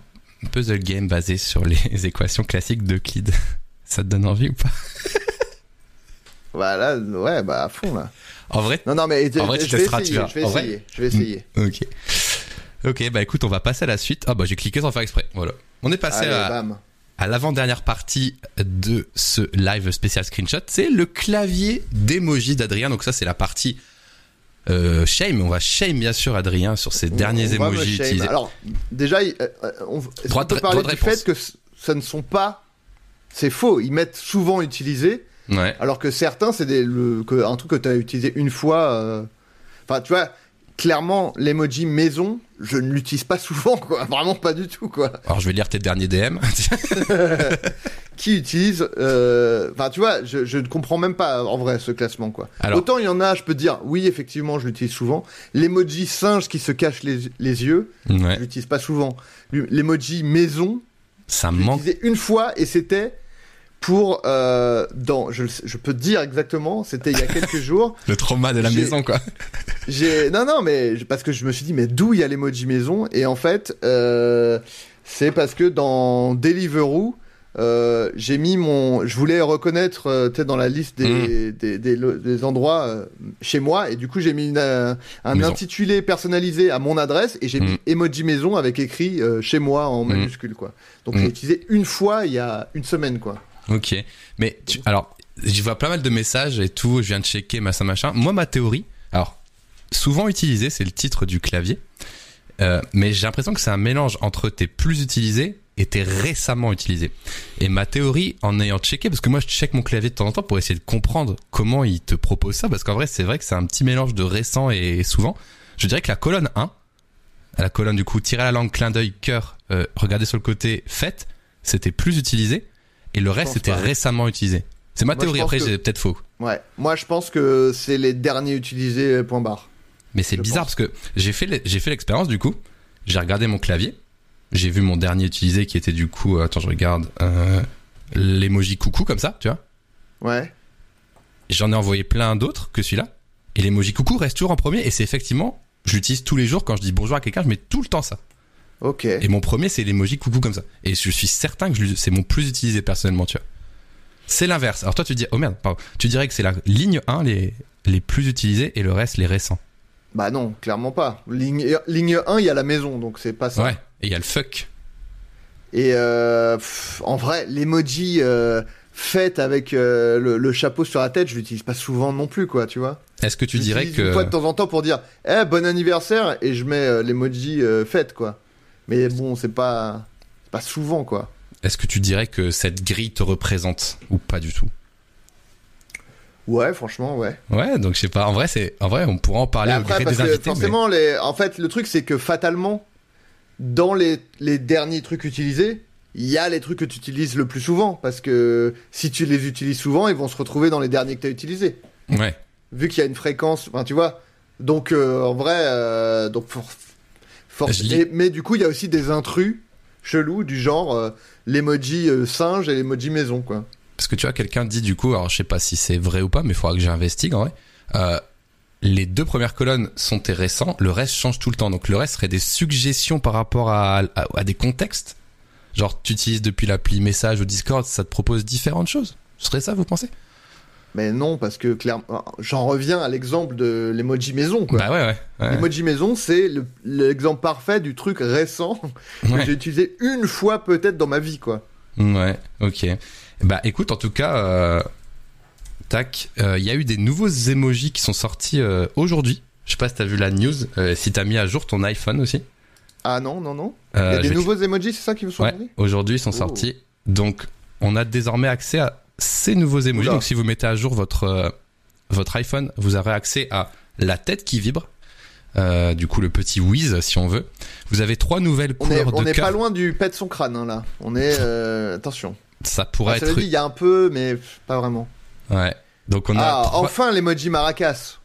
puzzle game basé sur les équations classiques d'Euclide. Ça te donne envie ou pas? Voilà, ouais, bah à fond là. En vrai, Non, non, mais En vrai, tu je, vais essayer, je vais En vrai essayer. Je vais essayer. ok. Ok, bah écoute, on va passer à la suite. Ah bah j'ai cliqué sans faire exprès. Voilà. On est passé Allez, à, bam. à l'avant-dernière partie de ce live spécial screenshot. C'est le clavier d'emoji d'Adrien. Donc ça, c'est la partie euh, shame. On va shame bien sûr Adrien sur ses derniers On emojis utilisés. Alors, déjà, euh, on, Droit qu'on peut parler du réponse. fait que c- ça ne sont pas. C'est faux. Ils mettent souvent utilisé, Ouais. alors que certains, c'est des, le, que, un truc que tu as utilisé une fois. euh, Enfin, tu vois, clairement, l'emoji maison, je ne l'utilise pas souvent, quoi. Vraiment pas du tout, quoi. Alors je vais lire tes derniers DM. Qui utilise. euh, Enfin, tu vois, je, je ne comprends même pas en vrai ce classement, quoi. Alors- Autant il y en a, je peux te dire, oui, effectivement, je l'utilise souvent. L'emoji singe qui se cache les, les yeux, ouais. je l'utilise pas souvent. L'emoji maison, Ça me manque. une fois et c'était pour euh, dans je, je peux te dire exactement c'était il y a quelques jours Le trauma de la maison quoi. j'ai non non mais parce que je me suis dit mais d'où il y a l'emoji maison? Et en fait euh, c'est parce que dans Deliveroo euh, j'ai mis mon je voulais reconnaître sais, dans la liste des, des, des, des endroits euh, chez moi et du coup j'ai mis une, euh, un Maison. intitulé personnalisé à mon adresse et j'ai Mm. mis emoji maison avec écrit euh, chez moi en Mm. majuscule quoi donc Mm. j'ai utilisé une fois il y a une semaine quoi Ok. Mais alors, j'y vois pas mal de messages et tout. Je viens de checker machin machin. Moi, ma théorie. Alors, souvent utilisé, c'est le titre du clavier. Euh, mais j'ai l'impression que c'est un mélange entre tes plus utilisés et tes récemment utilisés. Et ma théorie, en ayant checké, parce que moi je check mon clavier de temps en temps pour essayer de comprendre comment il te propose ça, parce qu'en vrai c'est vrai que c'est un petit mélange de récent et souvent. Je dirais que la colonne 1, la colonne du coup, tirer la langue, clin d'œil, cœur, euh, regarder sur le côté, fête, c'était plus utilisé, et le reste c'était récemment utilisé. C'est ma Moi, théorie, après que- j'ai peut-être faux. ouais moi je pense que c'est les derniers utilisés point barre Mais c'est bizarre pense. parce que j'ai fait l'e- j'ai fait l'expérience du coup. J'ai regardé mon clavier. J'ai vu mon dernier utilisé qui était du coup. euh, Attends, je regarde. Euh, L'emoji coucou comme ça, tu vois. ouais J'en ai envoyé plein d'autres que celui-là. Et l'emoji coucou reste toujours en premier. Et c'est effectivement, je l'utilise tous les jours quand je dis bonjour à quelqu'un, je mets tout le temps ça. Ok Et mon premier, c'est l'emoji coucou comme ça. Et je suis certain que c'est mon plus utilisé personnellement, tu vois. C'est l'inverse. Alors toi, tu dis, oh merde, pardon. Tu dirais que c'est la ligne 1 les, les plus utilisés et le reste les récents. bah non clairement pas ligne, ligne 1 il y a la maison donc c'est pas ça Ouais. Et il y a le fuck. Et euh, pff, en vrai, l'emoji euh, fait avec euh, le, le chapeau sur la tête, je l'utilise pas souvent non plus, quoi, tu vois. Est-ce que tu dirais l'utilise une que. fois de temps en temps pour dire, eh, bon anniversaire, et je mets euh, l'emoji fête, quoi. Mais bon, c'est pas, pas souvent, quoi. Est-ce que tu dirais que cette grille te représente ou pas du tout? Ouais, franchement, ouais. Ouais, donc je sais pas. En vrai, c'est en vrai, on pourra en parler Et au après, gré parce des que invités. mais- forcément, les... en fait, le truc, c'est que fatalement, dans les, les derniers trucs utilisés, il y a les trucs que tu utilises le plus souvent. Parce que si tu les utilises souvent, ils vont se retrouver dans les derniers que tu as utilisés. Ouais. vu qu'il y a une fréquence, enfin tu vois. Donc euh, en vrai, euh, donc for- et- mais du coup il y a aussi des intrus chelous du genre euh, l'emoji euh, singe et l'emoji maison quoi. Parce que tu vois, quelqu'un dit du coup, alors je sais pas si c'est vrai ou pas, mais il faudra que j'investigue en vrai. Euh, les deux premières colonnes sont tes récents, le reste change tout le temps. Donc le reste serait des suggestions par rapport à, à, à des contextes. Genre, tu utilises depuis l'appli message ou Discord, ça te propose différentes choses. Ce serait ça, vous pensez? Mais non parce que clairement, j'en reviens à l'exemple de l'emoji maison quoi. Bah ouais, ouais. ouais. L'emoji maison c'est le- l'exemple parfait du truc récent que j'ai utilisé une fois peut-être dans ma vie quoi. Ouais, ok. Bah écoute, en tout cas, euh, tac, euh, il y a eu des nouveaux emojis qui sont sortis euh, aujourd'hui. Je sais pas si t'as vu la news, euh, si t'as mis à jour ton iPhone aussi. Ah non non non. Euh, Il y a des nouveaux emojis c'est ça qui vous sont Ouais, aujourd'hui ils sont Oh. sortis. Donc on a désormais accès à ces nouveaux emojis. Oula. Donc si vous mettez à jour votre euh, votre iPhone, vous aurez accès à la tête qui vibre. Euh, du coup le petit whiz si on veut. Vous avez trois nouvelles On est, couleurs on de est cœur. pas loin du pet son crâne hein, là. On est euh, attention. Ça pourrait Ah, être il y a un peu, mais pas vraiment. ouais. Donc on a Ah, trois- enfin l'emoji maracas.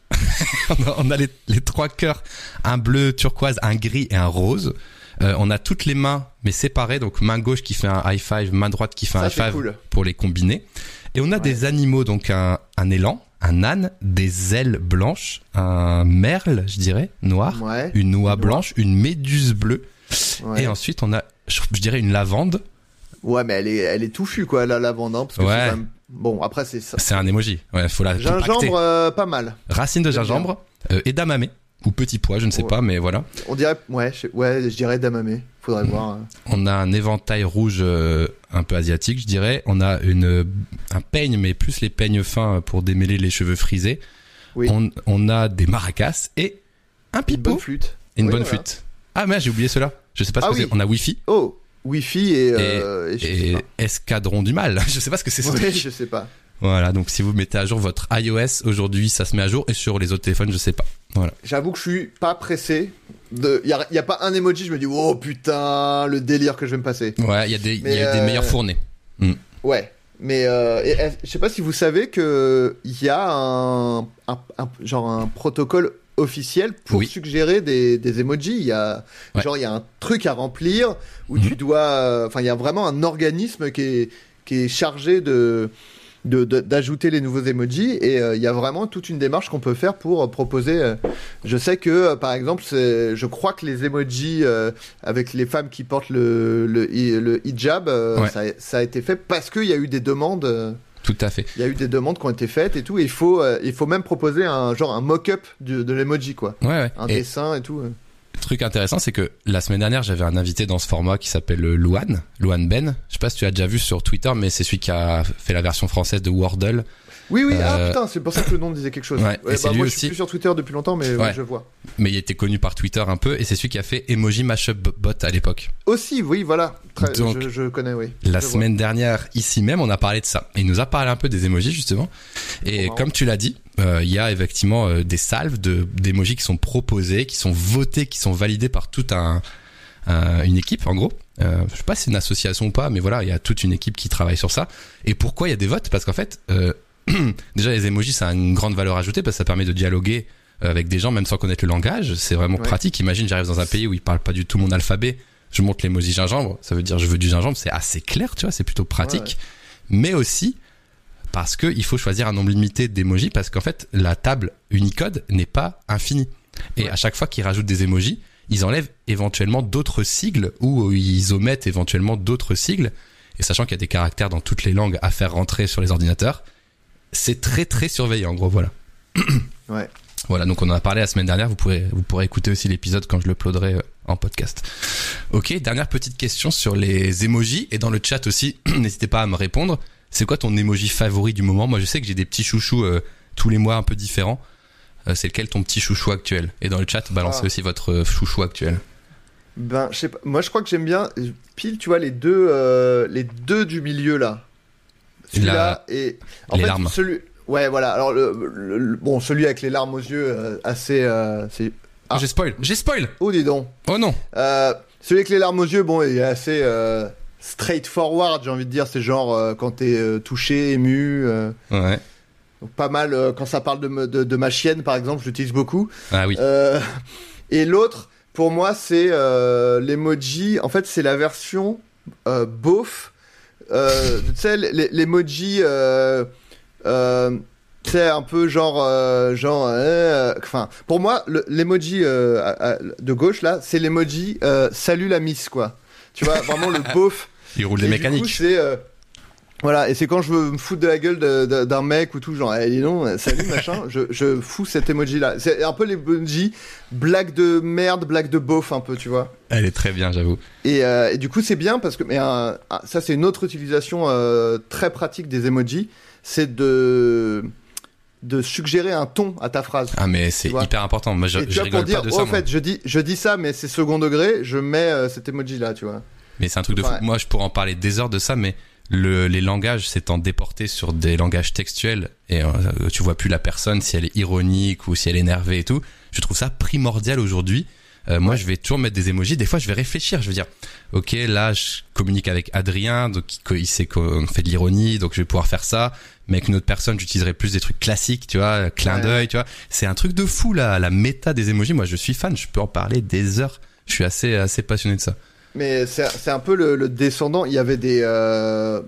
on a, on a les, les trois cœurs, un bleu turquoise, un gris et un rose. Euh, on a toutes les mains, mais séparées. Donc main gauche qui fait un high five, main droite qui fait un high five cool. pour les combiner. Et on a Ouais. des animaux, donc un, un élan, un âne, des ailes blanches, un merle, je dirais, noir, Ouais. une noix Noir. blanche, une méduse bleue, ouais. et ensuite on a, je, je dirais, une lavande. Ouais, mais elle est, elle est touffue, quoi, la lavande, hein, parce que Ouais. même- Bon, après, c'est ça. C'est un emoji. Ouais, faut la. Gingembre, euh, pas mal. Racine de gingembre, euh, edamame ou petit pois, je ne sais Ouais. pas, mais voilà. On dirait, ouais, je, ouais, je dirais damamé. Faudrait voir. euh. On a un éventail rouge euh, un peu asiatique, je dirais. On a une un peigne, mais plus les peignes fins pour démêler les cheveux frisés. Oui. On, on a des maracas et un Une pipeau bonne flûte. et une Oui, bonne voilà. flûte. Ah mais j'ai oublié cela. Je sais pas ce Ah que oui. c'est. On a Wi-Fi Oh, Wi-Fi et, euh, et, escadron du mal. Je sais pas ce que c'est. ce Ouais, je sais pas. Voilà, donc si vous mettez à jour votre iOS aujourd'hui, ça se met à jour et sur les autres téléphones, je sais pas. Voilà. J'avoue que je suis pas pressé. De... Y, a, y a pas un emoji, je me dis, oh putain, le délire que je vais me passer. Ouais, il y a des il y a des euh, meilleures fournées. Ouais. Mais euh, et, est- je sais pas si vous savez que il y a un, un- un- genre un protocole officiel pour Oui. suggérer des, des emojis. Il y a Ouais. genre il y a un truc à remplir où Mhm. tu dois. euh, Enfin, il y a vraiment un organisme qui est qui est chargé de de- de- d'ajouter les nouveaux emojis et euh, il y a vraiment toute une démarche qu'on peut faire pour euh, proposer euh, je sais que par exemple c'est- je crois que les emojis avec les femmes qui portent le, le, hi- le hijab Ouais. ça, a- ça a été fait parce qu'il y a eu des demandes Tout à fait. il y a eu des demandes qui ont été faites et tout et il faut euh, il faut même proposer un genre un mock-up de l'emoji quoi Ouais, ouais. un Et- dessin et tout. Truc intéressant, c'est que la semaine dernière, j'avais un invité dans ce format qui s'appelle euh, Luan, Luan Ben. Je sais pas si tu as déjà vu sur Twitter, mais c'est celui qui a fait la version française de Wordle. Oui oui ah Euh, putain c'est pour ça que le nom disait quelque chose Ouais, c'est lui moi je aussi. suis plus sur Twitter depuis longtemps mais Ouais. ouais, je vois Mais il était connu par Twitter un peu, et c'est celui qui a fait Emoji Mashup Bot à l'époque. aussi oui voilà Très- Donc, je, je connais oui La Je vois. semaine dernière, ici même, on a parlé de ça. Et il nous a parlé un peu des emojis, justement. Et comme tu l'as dit, euh, il y a effectivement euh, des salves de d'émojis qui sont proposés, qui sont votés, qui sont validés par toute un, un- une équipe, en gros. Euh, je sais pas si c'est une association ou pas, mais voilà, il y a toute une équipe qui travaille sur ça. Et pourquoi il y a des votes? Parce qu'en fait, euh, déjà les emojis, ça a une grande valeur ajoutée parce que ça permet de dialoguer euh, avec des gens même sans connaître le langage. C'est vraiment Ouais. pratique. Imagine, j'arrive dans un pays où ils parlent pas du tout mon alphabet. Je montre l'emoji gingembre, ça veut dire je veux du gingembre, c'est assez clair, tu vois, c'est plutôt pratique. Mais aussi parce que il faut choisir un nombre limité d'emojis parce qu'en fait la table Unicode n'est pas infinie. Et à chaque fois qu'ils rajoutent des emojis, ils enlèvent éventuellement d'autres sigles ou ils omettent éventuellement d'autres sigles. Et sachant qu'il y a des caractères dans toutes les langues à faire rentrer sur les ordinateurs, c'est très très surveillé en gros, voilà. Ouais. Voilà, donc on en a parlé la semaine dernière, vous pourrez, vous pourrez écouter aussi l'épisode quand je le uploaderai euh, en podcast. Ok, dernière petite question sur les emojis, et dans le chat aussi, n'hésitez pas à me répondre. C'est quoi ton emoji favori du moment? Moi je sais que j'ai des petits chouchous euh, tous les mois un peu différents. Euh, c'est lequel ton petit chouchou actuel? Et dans le chat, balancez Ah. aussi votre chouchou actuel. Ben, je sais pas. Moi, je crois que j'aime bien pile, tu vois, les deux, euh, les deux du milieu là. Celui-là et en les fait, larmes. Celui... Ouais, voilà. Alors le, le- le- bon, celui avec les larmes aux yeux, euh, assez. euh, c'est. Ah. J'ai spoil J'ai spoil Oh, dis donc. Oh non Euh, celui avec les larmes aux yeux, bon, il est assez straightforward, j'ai envie de dire. C'est genre quand t'es touché, ému. Ouais. donc pas mal quand ça parle de, me- de, de ma chienne, par exemple, je l'utilise beaucoup. Ah oui. Et l'autre, pour moi, c'est l'emoji. En fait, c'est la version beauf. Euh, tu sais, l'emoji. Euh, euh, tu sais, un peu genre. euh, genre euh, Enfin, pour moi, le- l'emoji euh, de gauche, là, c'est l'emoji euh, salut la miss, quoi. Tu vois, vraiment le beauf. Il roule coup, mécaniques. c'est. Voilà, et c'est quand je veux me foutre de la gueule d'un mec ou tout, genre, eh, dis donc, euh, salut machin, je, je fous cet emoji là. C'est un peu l'emoji blague de merde, blague de beauf un peu, tu vois. Elle est très bien, j'avoue. Et, euh, et du coup, c'est bien parce que, mais ça, c'est une autre utilisation euh, très pratique des emojis, c'est de de suggérer un ton à ta phrase. Ah mais c'est hyper important. Moi je, et tu je vois, rigole pour dire, pas de oh, ça. en moi. fait, je dis, je dis ça, mais c'est second degré, je mets cet emoji là, tu vois. Mais c'est un truc de fou. Ouais. Moi, je pourrais en parler des heures de ça, mais le, les langages s'étant déportés sur des langages textuels et euh, tu vois plus la personne si elle est ironique ou si elle est énervée et tout. Je trouve ça primordial aujourd'hui. Euh, moi, je vais toujours mettre des emojis. Des fois, je vais réfléchir. Je vais dire, ok, là, je communique avec Adrien, donc il, sait qu'on fait de l'ironie, donc je vais pouvoir faire ça. Mais avec une autre personne, j'utiliserai plus des trucs classiques, tu vois, clin d'œil, tu vois. C'est un truc de fou là, la méta des emojis. Moi, je suis fan. Je peux en parler des heures. Je suis assez assez passionné de ça. Mais c'est un peu le, le descendant. Il y avait des. euh,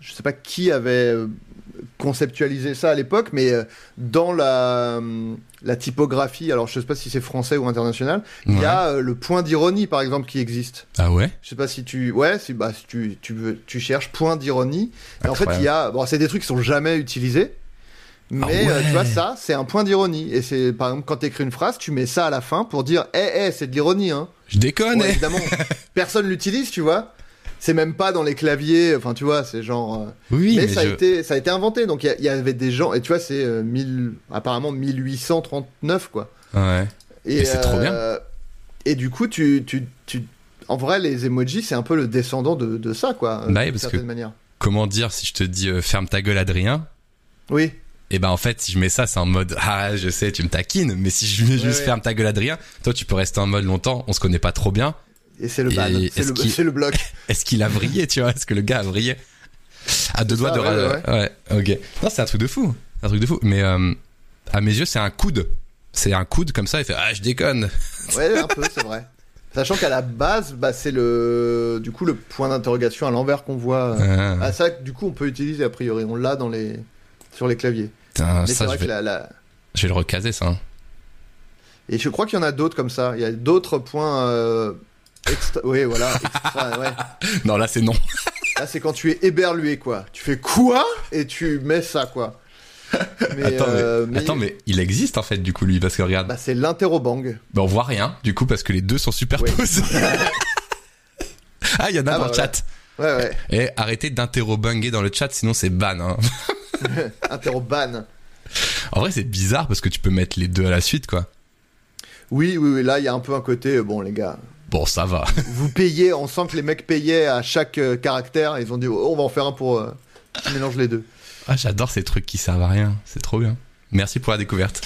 je sais pas qui avait euh, conceptualisé ça à l'époque, mais euh, dans la, hum, la typographie, alors je sais pas si c'est français ou international, il y a euh, le point d'ironie par exemple qui existe. Ah ouais? Je sais pas si tu, ouais, si, bah, si tu, tu tu cherches point d'ironie. En fait, il y a, bon, c'est des trucs qui sont jamais utilisés. Mais Ah ouais. euh, tu vois, ça, c'est un point d'ironie. Et c'est, par exemple, quand tu écris une phrase, tu mets ça à la fin pour dire, hé, hé, c'est de l'ironie, hein. Je déconne Bon, eh. évidemment, personne l'utilise, tu vois. C'est même pas dans les claviers, enfin, tu vois, c'est genre. euh, Oui, mais, mais, ça, a été, ça a été inventé. Donc, il y avait des gens, et tu vois, c'est euh, 1000 apparemment 1839, quoi. Ouais. Et, Mais c'est trop euh, Et du coup, tu, tu, tu, en vrai, les emojis, c'est un peu le descendant de, de ça, quoi. Bah d'une parce certaine que- manière. Comment dire si je te dis ferme ta gueule Adrien? Oui. Et ben en fait si je mets ça c'est en mode ah je sais tu me taquines mais si je mets juste ouais. ferme ta gueule Adrien toi tu peux rester en mode longtemps on se connaît pas trop bien Et c'est le ban. C'est le, le bloc. est-ce qu'il a vrillé tu vois? Est-ce que le gars a vrillé? À deux doigts de ouais, ra- ouais, ok non c'est un truc de fou un truc de fou mais euh, à mes yeux c'est un coude c'est un coude comme ça il fait ah je déconne Ouais, un peu, c'est vrai. Sachant qu'à la base, bah, c'est le, du coup, le point d'interrogation à l'envers qu'on voit. Ah, Ah, ça, du coup, on peut utiliser a priori. On l'a dans les, sur les claviers. Putain, ça vrai je que vais, la, la- je vais le recaser ça hein. Et je crois qu'il y en a d'autres comme ça. Il y a d'autres points. Euh... Extra... Oui, voilà. extra, ouais. non là c'est non Là, c'est quand tu es éberlué, quoi. Tu fais quoi? Et tu mets ça, quoi. Mais, attends, euh, mais, attends mais il existe en fait du coup lui parce que regarde Bah, c'est l'interrobang. Bah, on voit rien, du coup, parce que les deux sont superposés. ah, il y en a Ah, dans bah, le chat. Ouais, ouais. Et arrêtez d'interrobunger dans le chat, sinon c'est ban. Hein. Interroban. En vrai, c'est bizarre parce que tu peux mettre les deux à la suite, quoi. Oui, oui, oui. Là, il y a un peu un côté. euh, Bon, les gars, Bon, ça va. vous payez. On sent que les mecs payaient à chaque euh, caractère. Ils ont dit, oh, on va en faire un pour. Euh, qui mélange les deux. Ah, j'adore ces trucs qui servent à rien. C'est trop bien. Merci pour la découverte.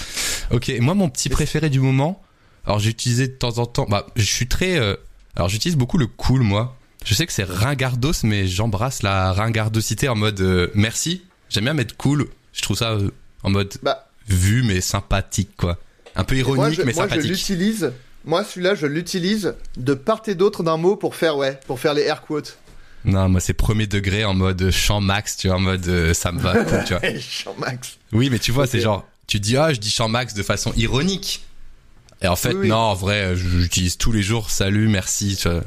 Ok, moi, mon petit préféré du moment. Alors, j'ai utilisé de temps en temps. Bah, je suis très. euh, Alors, j'utilise beaucoup le cool, moi. Je sais que c'est ringardos, mais j'embrasse la ringardosité en mode euh, merci. J'aime bien mettre cool. Je trouve ça euh, en mode Bah, vu mais sympathique quoi. Un peu ironique moi, je, mais moi, je sympathique. l'utilise. Moi, celui-là, je l'utilise de part et d'autre d'un mot pour faire, ouais, pour faire les air quotes. Non, moi c'est premier degré en mode champ max, tu vois, en mode euh, ça me va, cool, tu vois. Jean-Max. Oui, mais tu vois, c'est genre tu dis ah, je dis champ max de façon ironique. Et en fait, Oui, oui. non, en vrai, j'utilise tous les jours salut, merci, tu vois.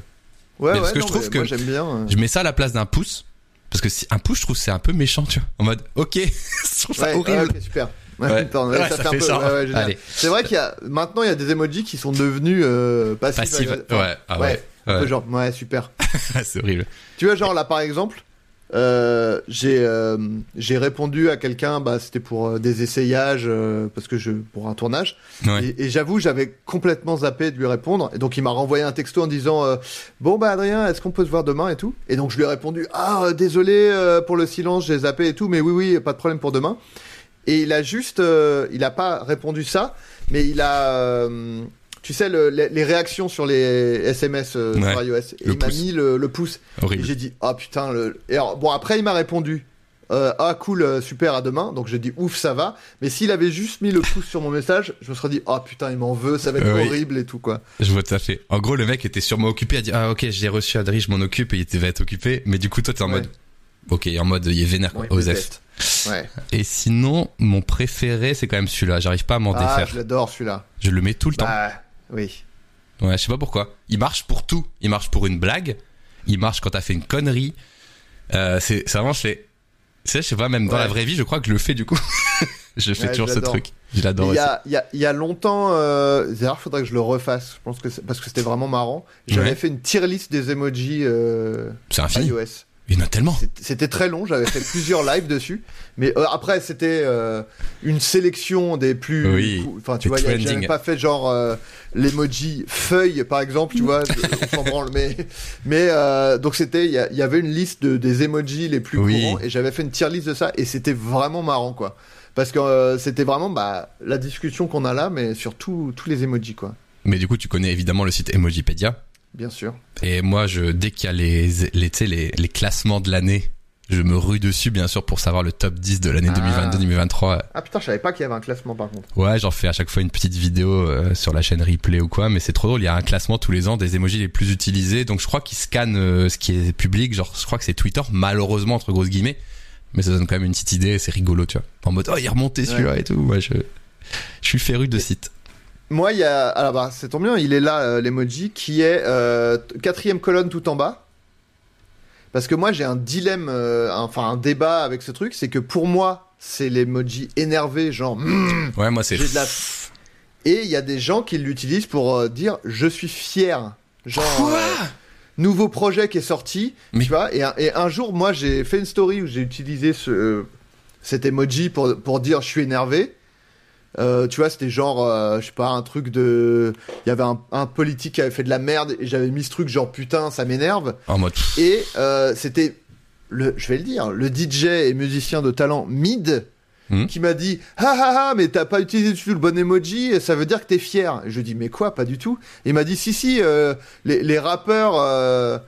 Ouais, Mais parce ouais, que non, je trouve que- Moi, bien. euh. Je mets ça à la place d'un pouce parce que si un pouce, je trouve que c'est un peu méchant, tu vois. En mode OK, je trouve ça Ouais, horrible. ouais, ok, super. Ouais, ça, ça fait un peu. Allez. C'est vrai qu'il y a maintenant il y a des emojis qui sont devenus euh, passifs. Passive. Enfin, Ouais, ah ouais. ouais. un peu ouais. genre ouais super. c'est horrible. Tu vois genre là par exemple, euh, j'ai euh, j'ai répondu à quelqu'un, bah c'était pour euh, des essayages parce que je pour un tournage. Ouais. Et, et j'avoue j'avais complètement zappé de lui répondre. Et donc il m'a renvoyé un texto en disant bon bah Adrien est-ce qu'on peut se voir demain et tout? Et donc je lui ai répondu ah désolé pour le silence j'ai zappé et tout mais oui oui pas de problème pour demain. Et il a juste, il a pas répondu ça, mais il a, tu sais, le- les, les réactions sur les SMS euh, Ouais, sur iOS. Et le il m'a mis le, le pouce. Et Horrible. j'ai dit, ah putain, le. Et alors, bon, après, il m'a répondu, euh, ah cool, euh, super, à demain. Donc j'ai dit, ouf, ça va. Mais s'il avait juste mis le pouce sur mon message, je me serais dit, ah putain, il m'en veut, ça va être horrible et tout, quoi. Je vois tout à fait. En gros, le mec était sûrement occupé, a dit ah ok, j'ai reçu Adri, je m'en occupe et il va être occupé. Mais du coup, toi t'es en Ouais. mode ok, en mode il est vénère quoi, Ouais. Ouais. Et sinon, mon préféré c'est quand même celui-là. J'arrive pas à m'en Ah, défaire. je l'adore celui-là. Je le mets tout le temps. Oui. Ouais, je sais pas pourquoi. Il marche pour tout. Il marche pour une blague. Il marche quand t'as fait une connerie. Euh, c'est c'est vraiment je fais. Tu sais, je sais pas, même dans Ouais. la vraie vie, je crois que je le fais du coup. je fais Ouais, toujours ce truc. Je l'adore Il aussi. y a, il y, a, il y a longtemps, euh, d'ailleurs, faudrait que je le refasse. Je pense que c'est- parce que c'était vraiment marrant. J'avais Ouais. fait une tier list des emojis euh, iOS. Il y en a tellement. C'était- très long. J'avais fait plusieurs lives dessus. Mais euh, après, c'était euh, une sélection des plus. Oui, Enfin, tu vois, j'avais pas fait genre euh, l'emoji feuille, par exemple. Tu vois, on s'en branle. Mais, mais euh, donc c'était, il y, avait une liste de, des emojis les plus Oui. courants et j'avais fait une tier list de ça et c'était vraiment marrant, quoi. Parce que c'était vraiment bah, la discussion qu'on a là, mais sur tous les emojis, quoi. Mais du coup, tu connais évidemment le site Emojipedia. Bien sûr. Et moi, je, dès qu'il y a les, les, tu sais, les, les classements de l'année, je me rue dessus, bien sûr, pour savoir le top 10 de l'année Ah. 2022-2023. Ah putain, je savais pas qu'il y avait un classement par contre. Ouais, j'en fais à chaque fois une petite vidéo euh, sur la chaîne replay ou quoi, mais c'est trop drôle. Il y a un classement tous les ans des emojis les plus utilisés. Donc je crois qu'ils scannent euh, ce qui est public. Genre, je crois que c'est Twitter, malheureusement entre grosses guillemets, mais ça donne quand même une petite idée, c'est rigolo, tu vois. En mode, oh, il est remonté celui-là et tout. Moi, je, je suis féru de sites. Moi, il y a. Alors, bah, c'est tant bien, il est là, euh, l'emoji, qui est euh, quatrième colonne tout en bas. Parce que moi, j'ai un dilemme, euh, enfin, un débat avec ce truc, c'est que pour moi, c'est l'emoji énervé, genre. mm, Ouais, moi, c'est. J'ai de la- Et il y a des gens qui l'utilisent pour euh, dire je suis fier. Genre. Quoi euh, nouveau projet qui est sorti. Mais- Tu vois, et un, et un jour, moi, j'ai fait une story où j'ai utilisé ce, cet emoji pour, pour dire je suis énervé. Euh, tu vois, c'était genre, euh, je sais pas, un truc de. Il y avait un, un politique qui avait fait de la merde et j'avais mis ce truc genre putain, ça m'énerve. En mode. Et euh, c'était, le, je vais le dire, le DJ et musicien de talent Mid Hmm. qui m'a dit Ah ah ah, mais t'as pas utilisé du tout le bon emoji, ça veut dire que t'es fier. Et je dis Mais quoi, pas du tout. Et il m'a dit Si, si, les, les rappeurs.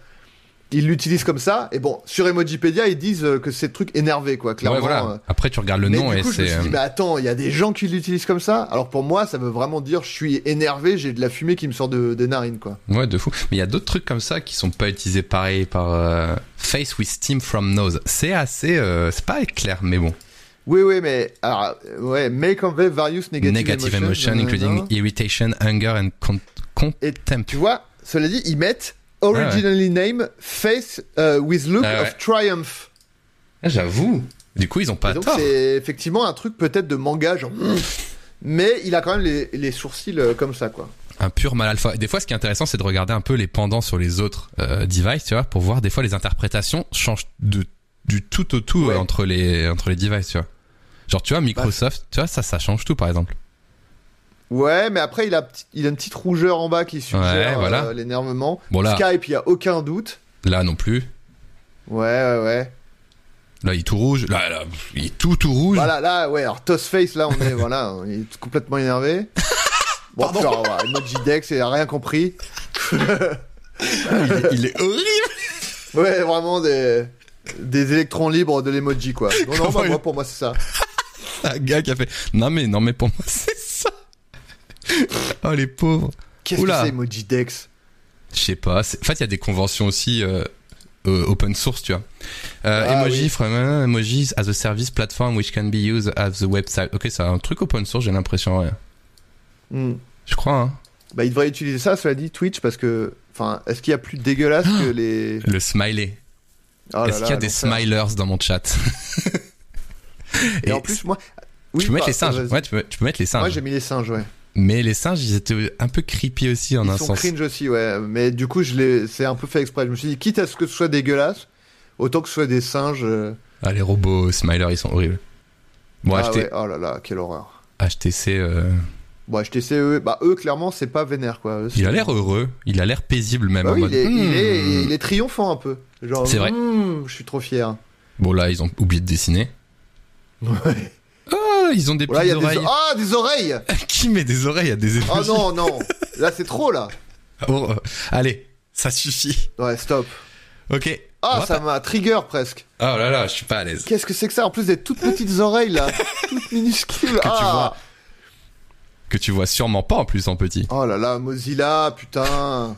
Ils l'utilisent comme ça, et bon, sur Emojipédia, ils disent euh, que c'est truc énervé, quoi, clairement. ouais, voilà. euh. Après, tu regardes le mais nom du et coup, je me c'est. suis dit, euh, mais attends, il y a des gens qui l'utilisent comme ça? Alors pour moi, ça veut vraiment dire je suis énervé, j'ai de la fumée qui me sort de, des narines, quoi. Ouais, de fou. Mais il y a d'autres trucs comme ça qui sont pas utilisés pareil par euh, Face with Steam from Nose. C'est assez. euh, c'est pas clair, mais bon. Oui, oui, mais alors, ouais, may convey various negative, Negative emotion, nanana. including irritation, anger and con- Et contempt. tu vois, cela dit, ils mettent originally name face euh, with look Ah ouais. of triumph. Ah, J'avoue. Du coup, ils ont pas Et donc tort. c'est effectivement un truc peut-être de manga, genre. Mais il a quand même les, les sourcils euh, comme ça, quoi. Un pur mal alpha. Des fois, ce qui est intéressant, c'est de regarder un peu les pendants sur les autres euh, devices, tu vois, pour voir des fois les interprétations changent de du tout au tout Ouais. euh, entre les entre les devices, tu vois. Genre, tu vois, Microsoft, tu vois, ça, ça change tout, par exemple. Ouais, mais après il a, il a une petite rougeur en bas qui suggère Ouais, voilà. euh, l'énervement. Bon là, Skype, il y a aucun doute. là non plus. Ouais, ouais, ouais. Là, il est tout rouge. Là, là, il est tout tout rouge. Voilà, là, ouais, alors Tossface, là, on est, voilà, il est complètement énervé. Bon, Pardon. genre, voilà, emoji Dex, il a rien compris. il, est, il est horrible. Ouais, vraiment des, des électrons libres de l'emoji, quoi. Non, non, bah, moi, pour moi, c'est ça. Un gars qui a fait. Non mais non mais pour moi c'est ça. oh les pauvres. Qu'est-ce que c'est, emoji Dex? Je sais pas. En fait, il y a des conventions aussi euh, euh, open source, tu vois. Euh, Ah, emoji oui. from uh, emojis as a service platform which can be used as the website. Ok, c'est un truc open source, j'ai l'impression. Ouais. Hmm. Je crois. Hein. Bah, il devrait utiliser ça, cela dit, Twitch, parce que, enfin, est-ce qu'il y a plus dégueulasse que les. Le smiley. Oh Est-ce qu'il y a des smilers dans mon chat? Et, en plus, moi. Oui, tu peux mettre les singes. vas-y. Ouais, tu peux, tu peux mettre les Moi, singes. j'ai mis les singes, ouais. Mais les singes, ils étaient un peu creepy aussi en Ils un sont sens. cringe aussi, ouais. Mais du coup, je c'est un peu fait exprès. Je me suis dit, quitte à ce que ce soit dégueulasse, autant que ce soit des singes. euh, Ah, les robots smilers, ils sont horribles. Bon, ah HT- ouais, oh là là, quelle horreur. HTC, euh, Bon, HTC, eux, bah, eux, clairement, c'est pas vénère, quoi. Eux, il a l'air heureux, il a l'air paisible même. Bah en oui, mode, il, est, il, Hmm. est, il est triomphant un peu. Genre, C'est vrai. Hmm, je suis trop fier. Bon là, ils ont oublié de dessiner. Ouais. Oh, ils ont des Voilà, il y petites a des, oreilles. ah, des oreilles Qui met des oreilles à des Oh emojis non, non. Là, c'est trop, là. Oh, euh, allez, ça suffit. Ouais, stop. Ok. On Ah, va ça pas- m'a trigger presque. Oh là là, je suis pas à l'aise. Qu'est-ce que c'est que ça En plus, des toutes petites oreilles, là. toutes minuscules. tu ah. vois. Que tu vois sûrement pas en plus en petit. Oh là là, Mozilla, putain.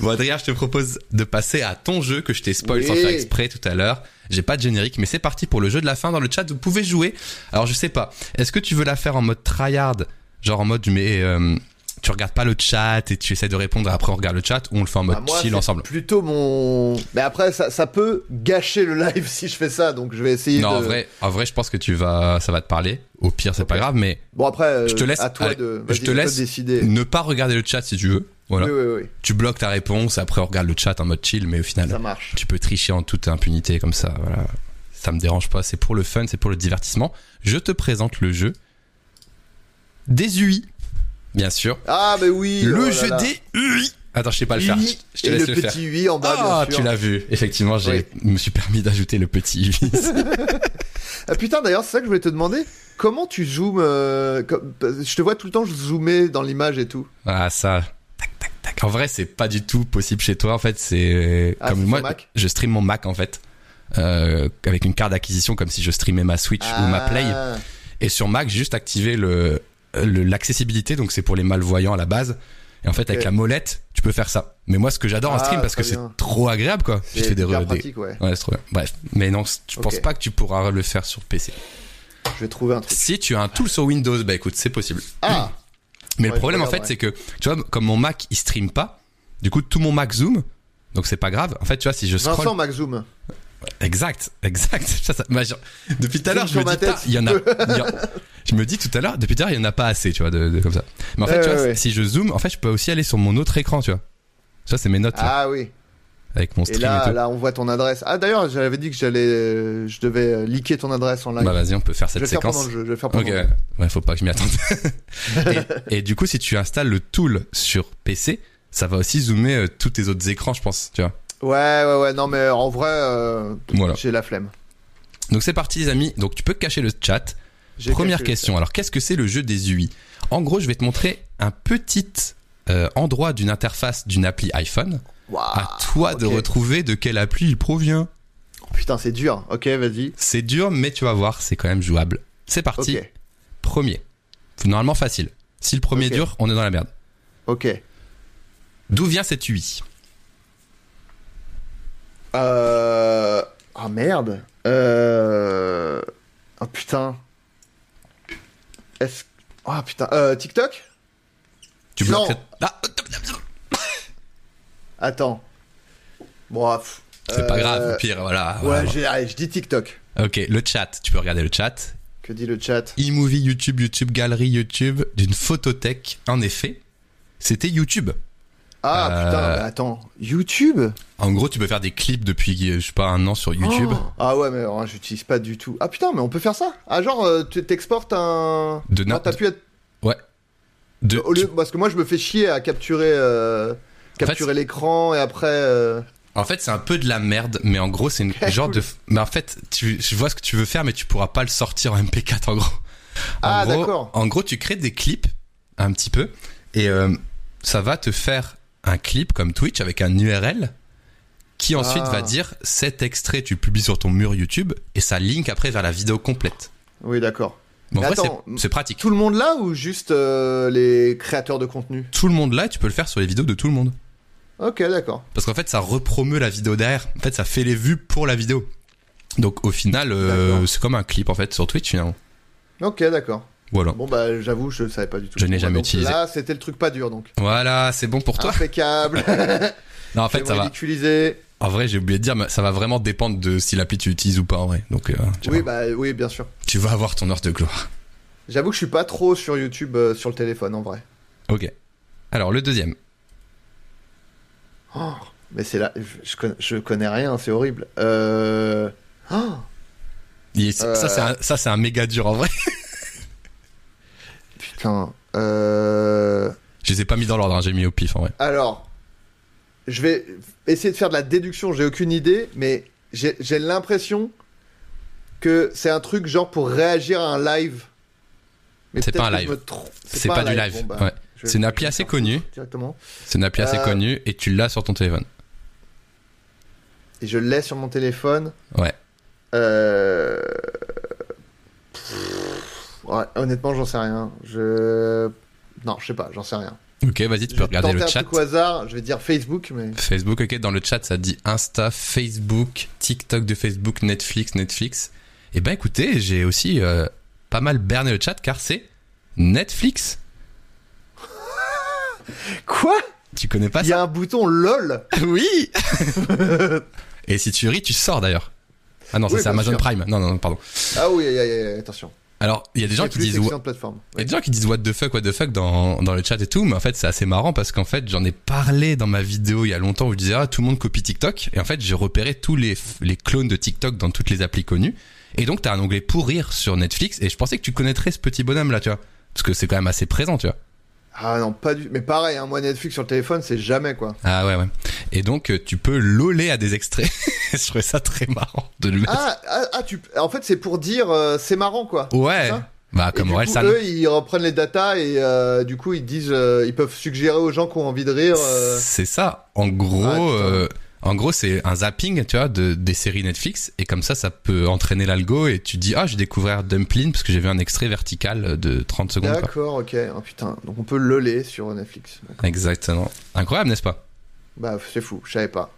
Bon Adrien, je te propose de passer à ton jeu que je t'ai spoil Oui. sans faire exprès tout à l'heure. J'ai pas de générique, mais c'est parti pour le jeu de la fin dans le chat. Vous pouvez jouer. Alors je sais pas. Est-ce que tu veux la faire en mode tryhard, genre en mode mais euh, tu regardes pas le chat et tu essaies de répondre et après on regarde le chat ou on le fait en mode Bah, moi, chill ensemble? Plutôt mon. Mais après, ça, ça peut gâcher le live si je fais ça, donc je vais essayer Non, de. en vrai, en vrai, je pense que tu vas, ça va te parler. Au pire, c'est pas grave, mais Bon après, euh, Je te laisse- à toi de. je te laisse décider. ne pas regarder le chat si tu veux. Voilà. Oui, oui, oui, Tu bloques ta réponse, après on regarde le chat en mode chill, mais au final, ça marche. tu peux tricher en toute impunité comme ça. Voilà. Ça me dérange pas, c'est pour le fun, c'est pour le divertissement. Je te présente le jeu des UI, bien sûr. Ah, mais oui. le oh jeu là. des UI. Attends, je sais pas le faire. Je te et laisse le le, faire. petit UI en bas, Ah, bien tu l'as vu. Effectivement, j'ai, me suis permis d'ajouter le petit UI. Ah, putain, d'ailleurs, c'est ça que je voulais te demander. Comment tu zoomes euh, comme- Je te vois tout le temps zoomer dans l'image et tout. Ah ça. En vrai, c'est pas du tout possible chez toi. En fait, c'est Ah, comme moi. Mac Je stream mon Mac en fait, euh, avec une carte d'acquisition comme si je streamais ma Switch ou ma Play. Ah. Et sur Mac, j'ai juste activé le l'accessibilité. Donc c'est pour les malvoyants à la base. Et en fait, avec la molette, tu peux faire ça. Mais moi, ce que j'adore en Ah, stream, parce que c'est trop agréable, quoi. Je fais des, des- pratique, ouais. Ouais, trop bien. Bref. Mais non, je pense Ok. pas que tu pourras le faire sur PC. Je vais trouver un truc. Si tu as un tool sur Windows, bah écoute, c'est possible. Ah Mais Ouais, le problème, en fait, c'est que, tu vois, comme mon Mac, il stream pas, du coup, tout mon Mac zoom, donc c'est pas grave. En fait, tu vois, si je scroll. Vincent Maxzoom. Exact, exact. Ça, ça- bah, depuis tout à l'heure, je Zoom me dis tête, il y en a, il y en- je me dis tout à l'heure, depuis tout à l'heure, il y en a pas assez, tu vois, de, de- comme ça. Mais en fait, tu vois, ouais, si je zoome, en fait, je peux aussi aller sur mon autre écran, tu vois. Ça, c'est mes notes, là, Ah oui. Avec mon stream et, là, tout. là, on voit ton adresse. Ah d'ailleurs, j'avais dit que j'allais, euh, je devais euh, liker ton adresse en live. Bah, vas-y, on peut faire je vais cette faire séquence. pendant le jeu. Je vais faire pendant Ok, le jeu. ouais, faut pas que je m'y attende. et, et du coup, si tu installes le tool sur PC, ça va aussi zoomer euh, tous tes autres écrans, je pense, tu vois. Ouais, ouais, ouais. Non, mais en vrai, euh, Voilà. j'ai la flemme. Donc c'est parti, les amis. Donc tu peux cacher le chat. Première question. Alors, qu'est-ce que c'est le jeu des UI En gros, je vais te montrer un petit euh, endroit d'une interface d'une appli iPhone. Waouh. à toi de retrouver de quelle appli il provient. Putain, c'est dur. Ok, vas-y. C'est dur, mais tu vas voir, c'est quand même jouable. C'est parti. Premier. Normalement facile. Si le premier Ok. est dur, on est dans la merde. Ok. D'où vient cette UI? Euh... Ah merde. Euh... Oh putain. Est-ce... Ah putain. Euh, TikTok? Tu Non. bloques cette- Ah, Attends. Bon, ah, pff, c'est pas euh, grave, au pire, voilà. Ouais, voilà. j'ai- allez, je dis TikTok. Ok, le chat, tu peux regarder le chat. Que dit le chat eMovie, YouTube, YouTube, Galerie, YouTube, d'une photothèque. En effet, c'était YouTube. Ah Euh, putain, mais attends. YouTube En gros, tu peux faire des clips depuis, je sais pas, un an sur YouTube. Oh ah ouais, mais alors, j'utilise pas du tout. Ah putain, mais on peut faire ça Ah genre, euh, tu t'exportes un... De Ah, t'as pu être... de, Au lieu... Parce que moi, je me fais chier à capturer... euh, fait, Capturer l'écran et après... euh, En fait, c'est un peu de la merde, mais en gros, c'est une genre Cool. de. Mais en fait, tu, je vois ce que tu veux faire, mais tu pourras pas le sortir en MP4 en gros. En Ah, d'accord. En gros, tu crées des clips un petit peu, et euh, ça va te faire un clip comme Twitch avec un URL qui ensuite Ah. va dire cet extrait tu publies sur ton mur YouTube et ça link après vers la vidéo complète. Oui, d'accord. C'est- pratique. Tout le monde là ou juste euh, les créateurs de contenu? Tout le monde là, tu peux le faire sur les vidéos de tout le monde. Ok, d'accord. Parce qu'en fait, ça repromeut la vidéo derrière. En fait, ça fait les vues pour la vidéo. Donc, au final, euh, c'est comme un clip en fait sur Twitch finalement. Ok, d'accord. Voilà. Bon bah j'avoue, je savais pas du tout. Je n'ai jamais donc, utilisé. Là, c'était le truc pas dur donc. Voilà, c'est bon pour toi. Impeccable. Non, en fait, ça va. En vrai, j'ai oublié de dire, mais ça va vraiment dépendre de si l'appli tu utilises ou pas en vrai. Donc, euh, tu, Oui, vois, bah oui, bien sûr. tu vas avoir ton heure de gloire. J'avoue que je suis pas trop sur YouTube euh, sur le téléphone en vrai. Ok. Alors, le deuxième. Oh, mais c'est là, je, je connais, je connais rien, c'est horrible. Euh... oh, Euh. Ça, c'est un, ça, c'est un méga dur en vrai. putain. Euh... Je les ai pas mis dans l'ordre, hein, j'ai mis au pif en vrai. Alors, je vais essayer de faire de la déduction, j'ai aucune idée, mais j'ai l'impression que c'est un truc genre pour réagir à un live. C'est pas un live. C'est pas, un du live. Bon, bah, ouais. C'est une appli assez connue. Directement. C'est une appli assez Euh. connue et tu l'as sur ton téléphone. Et je l'ai sur mon téléphone. Ouais. Euh... pff, Ouais, honnêtement, j'en sais rien. Je. Non, je sais pas, j'en sais rien. Ok, vas-y, tu peux regarder le un chat. truc au hasard, je vais dire Facebook, mais. Facebook, ok, dans le chat, ça dit Insta, Facebook, TikTok de Facebook, Netflix, Netflix. Et ben écoutez, j'ai aussi euh, pas mal berné le chat car c'est Netflix. Quoi? Tu connais pas Il y ça? a un bouton LOL Oui Et si tu ris, tu sors d'ailleurs. Ah non, ça c'est Amazon sûr. Prime. Non, non, non, pardon. Ah oui, attention. Alors, il y a des gens qui disent... plateforme. Il y a des gens qui disent what the fuck, what the fuck dans, dans le chat et tout, mais en fait c'est assez marrant parce qu'en fait j'en ai parlé dans ma vidéo il y a longtemps où je disais ah tout le monde copie TikTok. Et en fait j'ai repéré tous les, les clones de TikTok dans toutes les applis connues. Et donc t'as un onglet pour rire sur Netflix et je pensais que tu connaîtrais ce petit bonhomme là tu vois. Parce que c'est quand même assez présent tu vois Ah non, pas du. Mais pareil, hein, moi Netflix sur le téléphone, c'est jamais quoi. ah ouais ouais et donc euh, tu peux loler à des extraits je trouvais ça très marrant de le mettre Ah, ah, ah, tu. En fait, c'est pour dire euh, c'est marrant quoi. ouais bah Et comme du Aurel coup, eux, ils reprennent les datas et euh, du coup, ils disent, euh, ils peuvent suggérer aux gens qui ont envie de rire. euh, c'est ça en gros Ah, euh, En gros, c'est un zapping, tu vois, de, des séries Netflix. Et comme ça, ça peut entraîner l'algo et tu dis, ah, j'ai découvert Dumpling parce que j'ai vu un extrait vertical de 30 secondes. D'accord, ok. Oh putain, donc on peut le lait sur Netflix. Exactement. Incroyable, n'est-ce pas? Bah, c'est fou, je savais pas.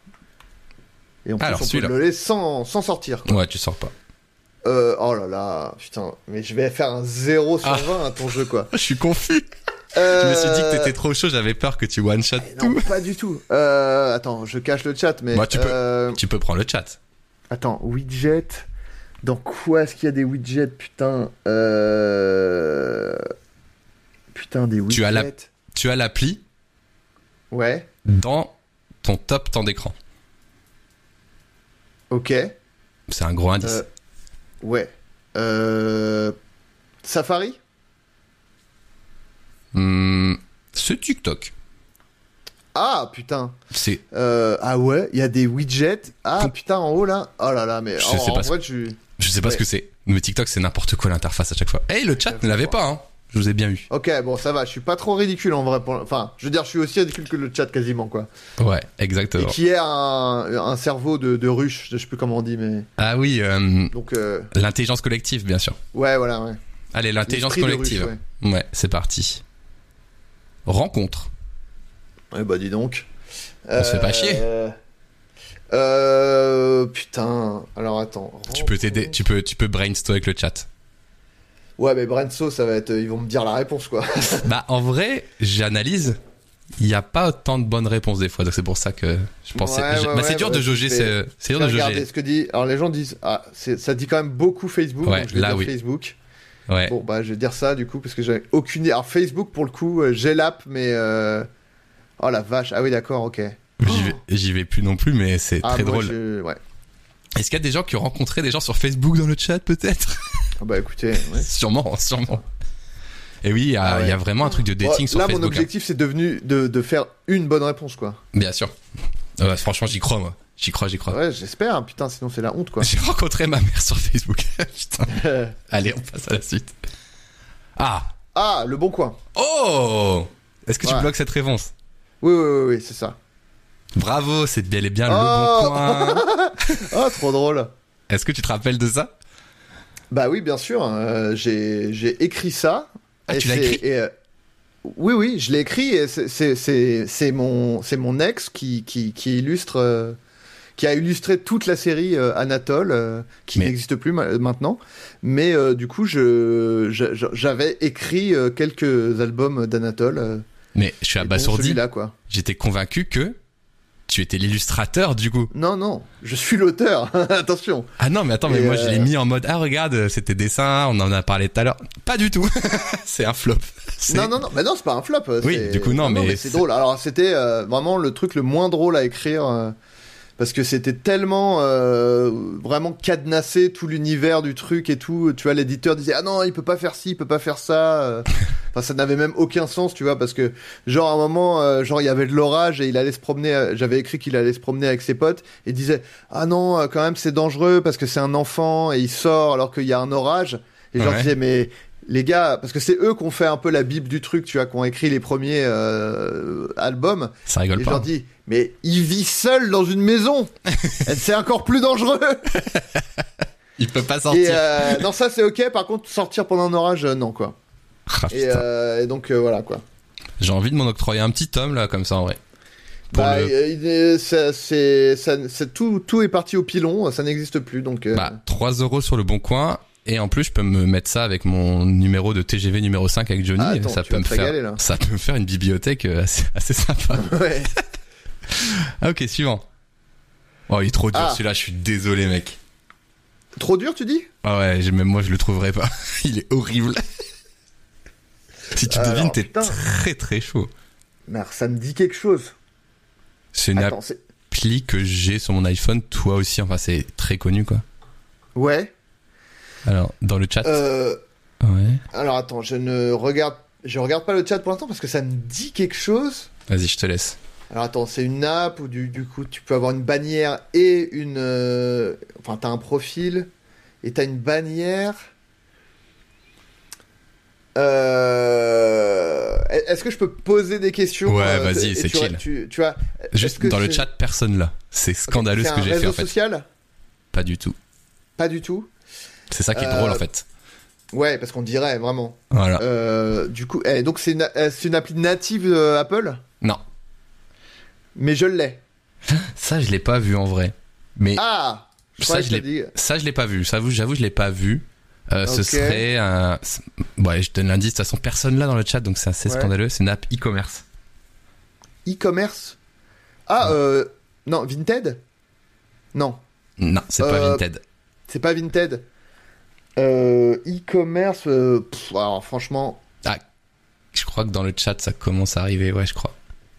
Et en plus, Alors, on peut celui-là. le lait sans, sans sortir. quoi. Ouais, tu sors pas. Euh, oh là là, putain, mais je vais faire un 0 sur Ah. 20 à ton jeu, quoi. Je suis confus. Je Euh... me suis dit que t'étais trop chaud, j'avais peur que tu one-shot Non, tout. pas du tout. Euh, attends, je cache le chat, mais. Bah, tu peux. euh, Tu peux prendre le chat. Attends, widget. Dans quoi est-ce qu'il y a des widgets, putain euh... Putain, des widgets. Tu as la- Tu as l'appli Ouais, dans ton top temps d'écran. ok. C'est un gros indice. Euh, Ouais. Euh... Safari? Hmm, c'est TikTok. Ah, putain. C'est. Euh, ah ouais, il y a des widgets. Ah, Com- putain, en haut là. Oh là là, mais Je en, sais en pas ce- vrai, tu. Je sais pas Ouais. ce que c'est. Mais TikTok, c'est n'importe quoi l'interface à chaque fois. Hey, le chat ne l'avait pas, hein. Je vous ai bien eu. Ok, bon, ça va, je suis pas trop ridicule en vrai. Pour... Enfin, je veux dire, je suis aussi ridicule que le chat quasiment, quoi. Ouais, Et exactement. qui est un, un cerveau de, de ruche, je sais plus comment on dit, mais. Ah oui, euh, Donc, euh, l'intelligence collective, bien sûr. ouais, voilà, ouais. Allez, l'intelligence collective. ruche, ouais. ouais, c'est parti. Rencontre. Ouais, bah dis donc. On se fait pas chier. Euh... euh, Putain. Alors attends. Tu peux t'aider, tu peux, tu peux brainstorm avec le chat. Ouais, mais Brenso, ça va être. Ils vont me dire la réponse, quoi. bah, en vrai, j'analyse. Il n'y a pas autant de bonnes réponses des fois, donc c'est pour ça que je pensais. Ouais, je- ouais, bah, c'est ouais, dur bah, de jauger, c'est dur de jauger. ce que dit. Alors les gens disent. Ah, ça dit quand même beaucoup Facebook. Ouais, donc je vais là, dire oui. Facebook. Ouais. Bon, bah je vais dire ça du coup, parce que j'ai aucune. Alors Facebook, pour le coup, euh, j'ai l'app, mais. euh, Oh la vache. Ah oui, d'accord, ok. J'y vais, j'y vais plus non plus, mais c'est Ah, très moi, drôle. je- Ouais. Est-ce qu'il y a des gens qui ont rencontré des gens sur Facebook dans le chat, peut-être? Ah bah écoutez. ouais. Sûrement, sûrement. Et oui, il y, a- Ah ouais. il y a vraiment un truc de dating sur là, Facebook. mon hein. objectif, c'est devenu de, de faire une bonne réponse, quoi. Bien sûr. Ouais, franchement, j'y crois, moi. J'y crois, j'y crois. Ouais, j'espère. hein, Putain, sinon c'est la honte, quoi. J'ai rencontré ma mère sur Facebook. Putain. Allez, on passe à la suite. Ah ah, le bon coin. Oh Est-ce que tu bloques cette réponse? Oui, oui, oui, oui, c'est ça. Bravo, c'est bel et bien le Oh bon coin. Oh, trop drôle. Est-ce que tu te rappelles de ça? Bah oui, bien sûr. euh, j'ai écrit ça. Ah, Et tu l'as écrit? et, euh, Oui, oui, je l'ai écrit. et c'est- mon, mon ex qui, qui, qui illustre. Euh, qui a illustré toute la série euh, Anatole, euh, qui Mais- n'existe plus ma- maintenant. Mais euh, du coup, je j'avais écrit euh, quelques albums d'Anatole. euh, Mais je suis abasourdi. quoi. J'étais convaincu que tu étais l'illustrateur du coup. Non, non, je suis l'auteur. Attention. Ah non, mais attends, mais Et moi je l'ai euh, mis en mode ah regarde, c'était dessin, on en a parlé tout à l'heure. Pas du tout. c'est un flop. Non, non, non, mais non, c'est pas un flop. Oui, du coup, non, mais c'est c'est- drôle. Alors, c'était euh, vraiment le truc le moins drôle à écrire. euh, parce que c'était tellement euh, vraiment cadenassé tout l'univers du truc et tout. Tu vois, l'éditeur disait ah non, il peut pas faire ci, il peut pas faire ça. euh. Enfin, ça n'avait même aucun sens, tu vois, parce que genre à un moment, euh, genre il y avait de l'orage et il allait se promener. J'avais écrit qu'il allait se promener avec ses potes et il disait ah non, quand même c'est dangereux parce que c'est un enfant et il sort alors qu'il y a un orage. Et genre Ouais. disais mais les gars, parce que c'est eux qui ont fait un peu la bible du truc, tu vois, qui ont écrit les premiers euh, albums. Ça Et rigole je pas. leur dis, mais il vit seul dans une maison. Et c'est encore plus dangereux. Il peut pas Et sortir. euh, non, ça c'est ok. Par contre, sortir pendant un orage, euh, non quoi. Ah, Et, et donc voilà quoi. J'ai envie de m'en octroyer un petit tome là comme ça en vrai. Bah, le- c'est, tout, tout est parti au pilon. Ça n'existe plus. Donc. Bah 3 euros sur le bon coin. Et en plus, je peux me mettre ça avec mon numéro de TGV numéro 5 avec Johnny. Ah, attends, ça peut me faire, là. ça peut me faire une bibliothèque euh, assez, assez sympa. ouais. Ah, ok, suivant. Oh, il est trop dur Ah. celui-là. Je suis désolé, mec. Trop dur, tu dis? Ah ouais, même moi je le trouverai pas. Il est horrible. si tu Alors, devines, t'es très très chaud. Mais alors, ça me dit quelque chose. C'est une Attends, appli que j'ai sur mon iPhone, toi aussi. Enfin, c'est très connu quoi. ouais. Alors, dans le chat. Euh, Ouais. alors attends, je ne regarde, je regarde pas le chat pour l'instant parce que ça me dit quelque chose. Vas-y, je te laisse. Alors attends, c'est une app où du, du coup tu peux avoir une bannière et une. euh, Enfin, t'as un profil et t'as une bannière. Euh... Est-ce que je peux poser des questions? Ouais, euh, vas-y, c'est chill. Tu, tu vois, Juste que dans le c'est- chat, personne là. C'est scandaleux C'est ce que un j'ai fait réseau en fait. social? Pas du tout. Pas du tout? C'est ça qui est Euh, drôle en fait. Ouais, parce qu'on dirait vraiment. Voilà. Euh, du coup, eh, donc c'est une, euh, une appli native euh, Apple, Non, mais je l'ai. ça je l'ai pas vu en vrai. Mais Ah Je Ça, je t'as dit- ça je l'ai pas vu. Ça, J'avoue, je l'ai pas vu. Euh, Ce serait un. Ouais, je donne l'indice. De toute façon, personne là dans le chat, donc c'est assez Ouais. scandaleux. C'est une app e-commerce. e-commerce? Ah, euh, non, Vinted? Non, Non, c'est pas Euh, Vinted. c'est pas Vinted. Euh, e-commerce, euh, alors, franchement, Je crois que dans le chat, ça commence à arriver. Ouais, je crois.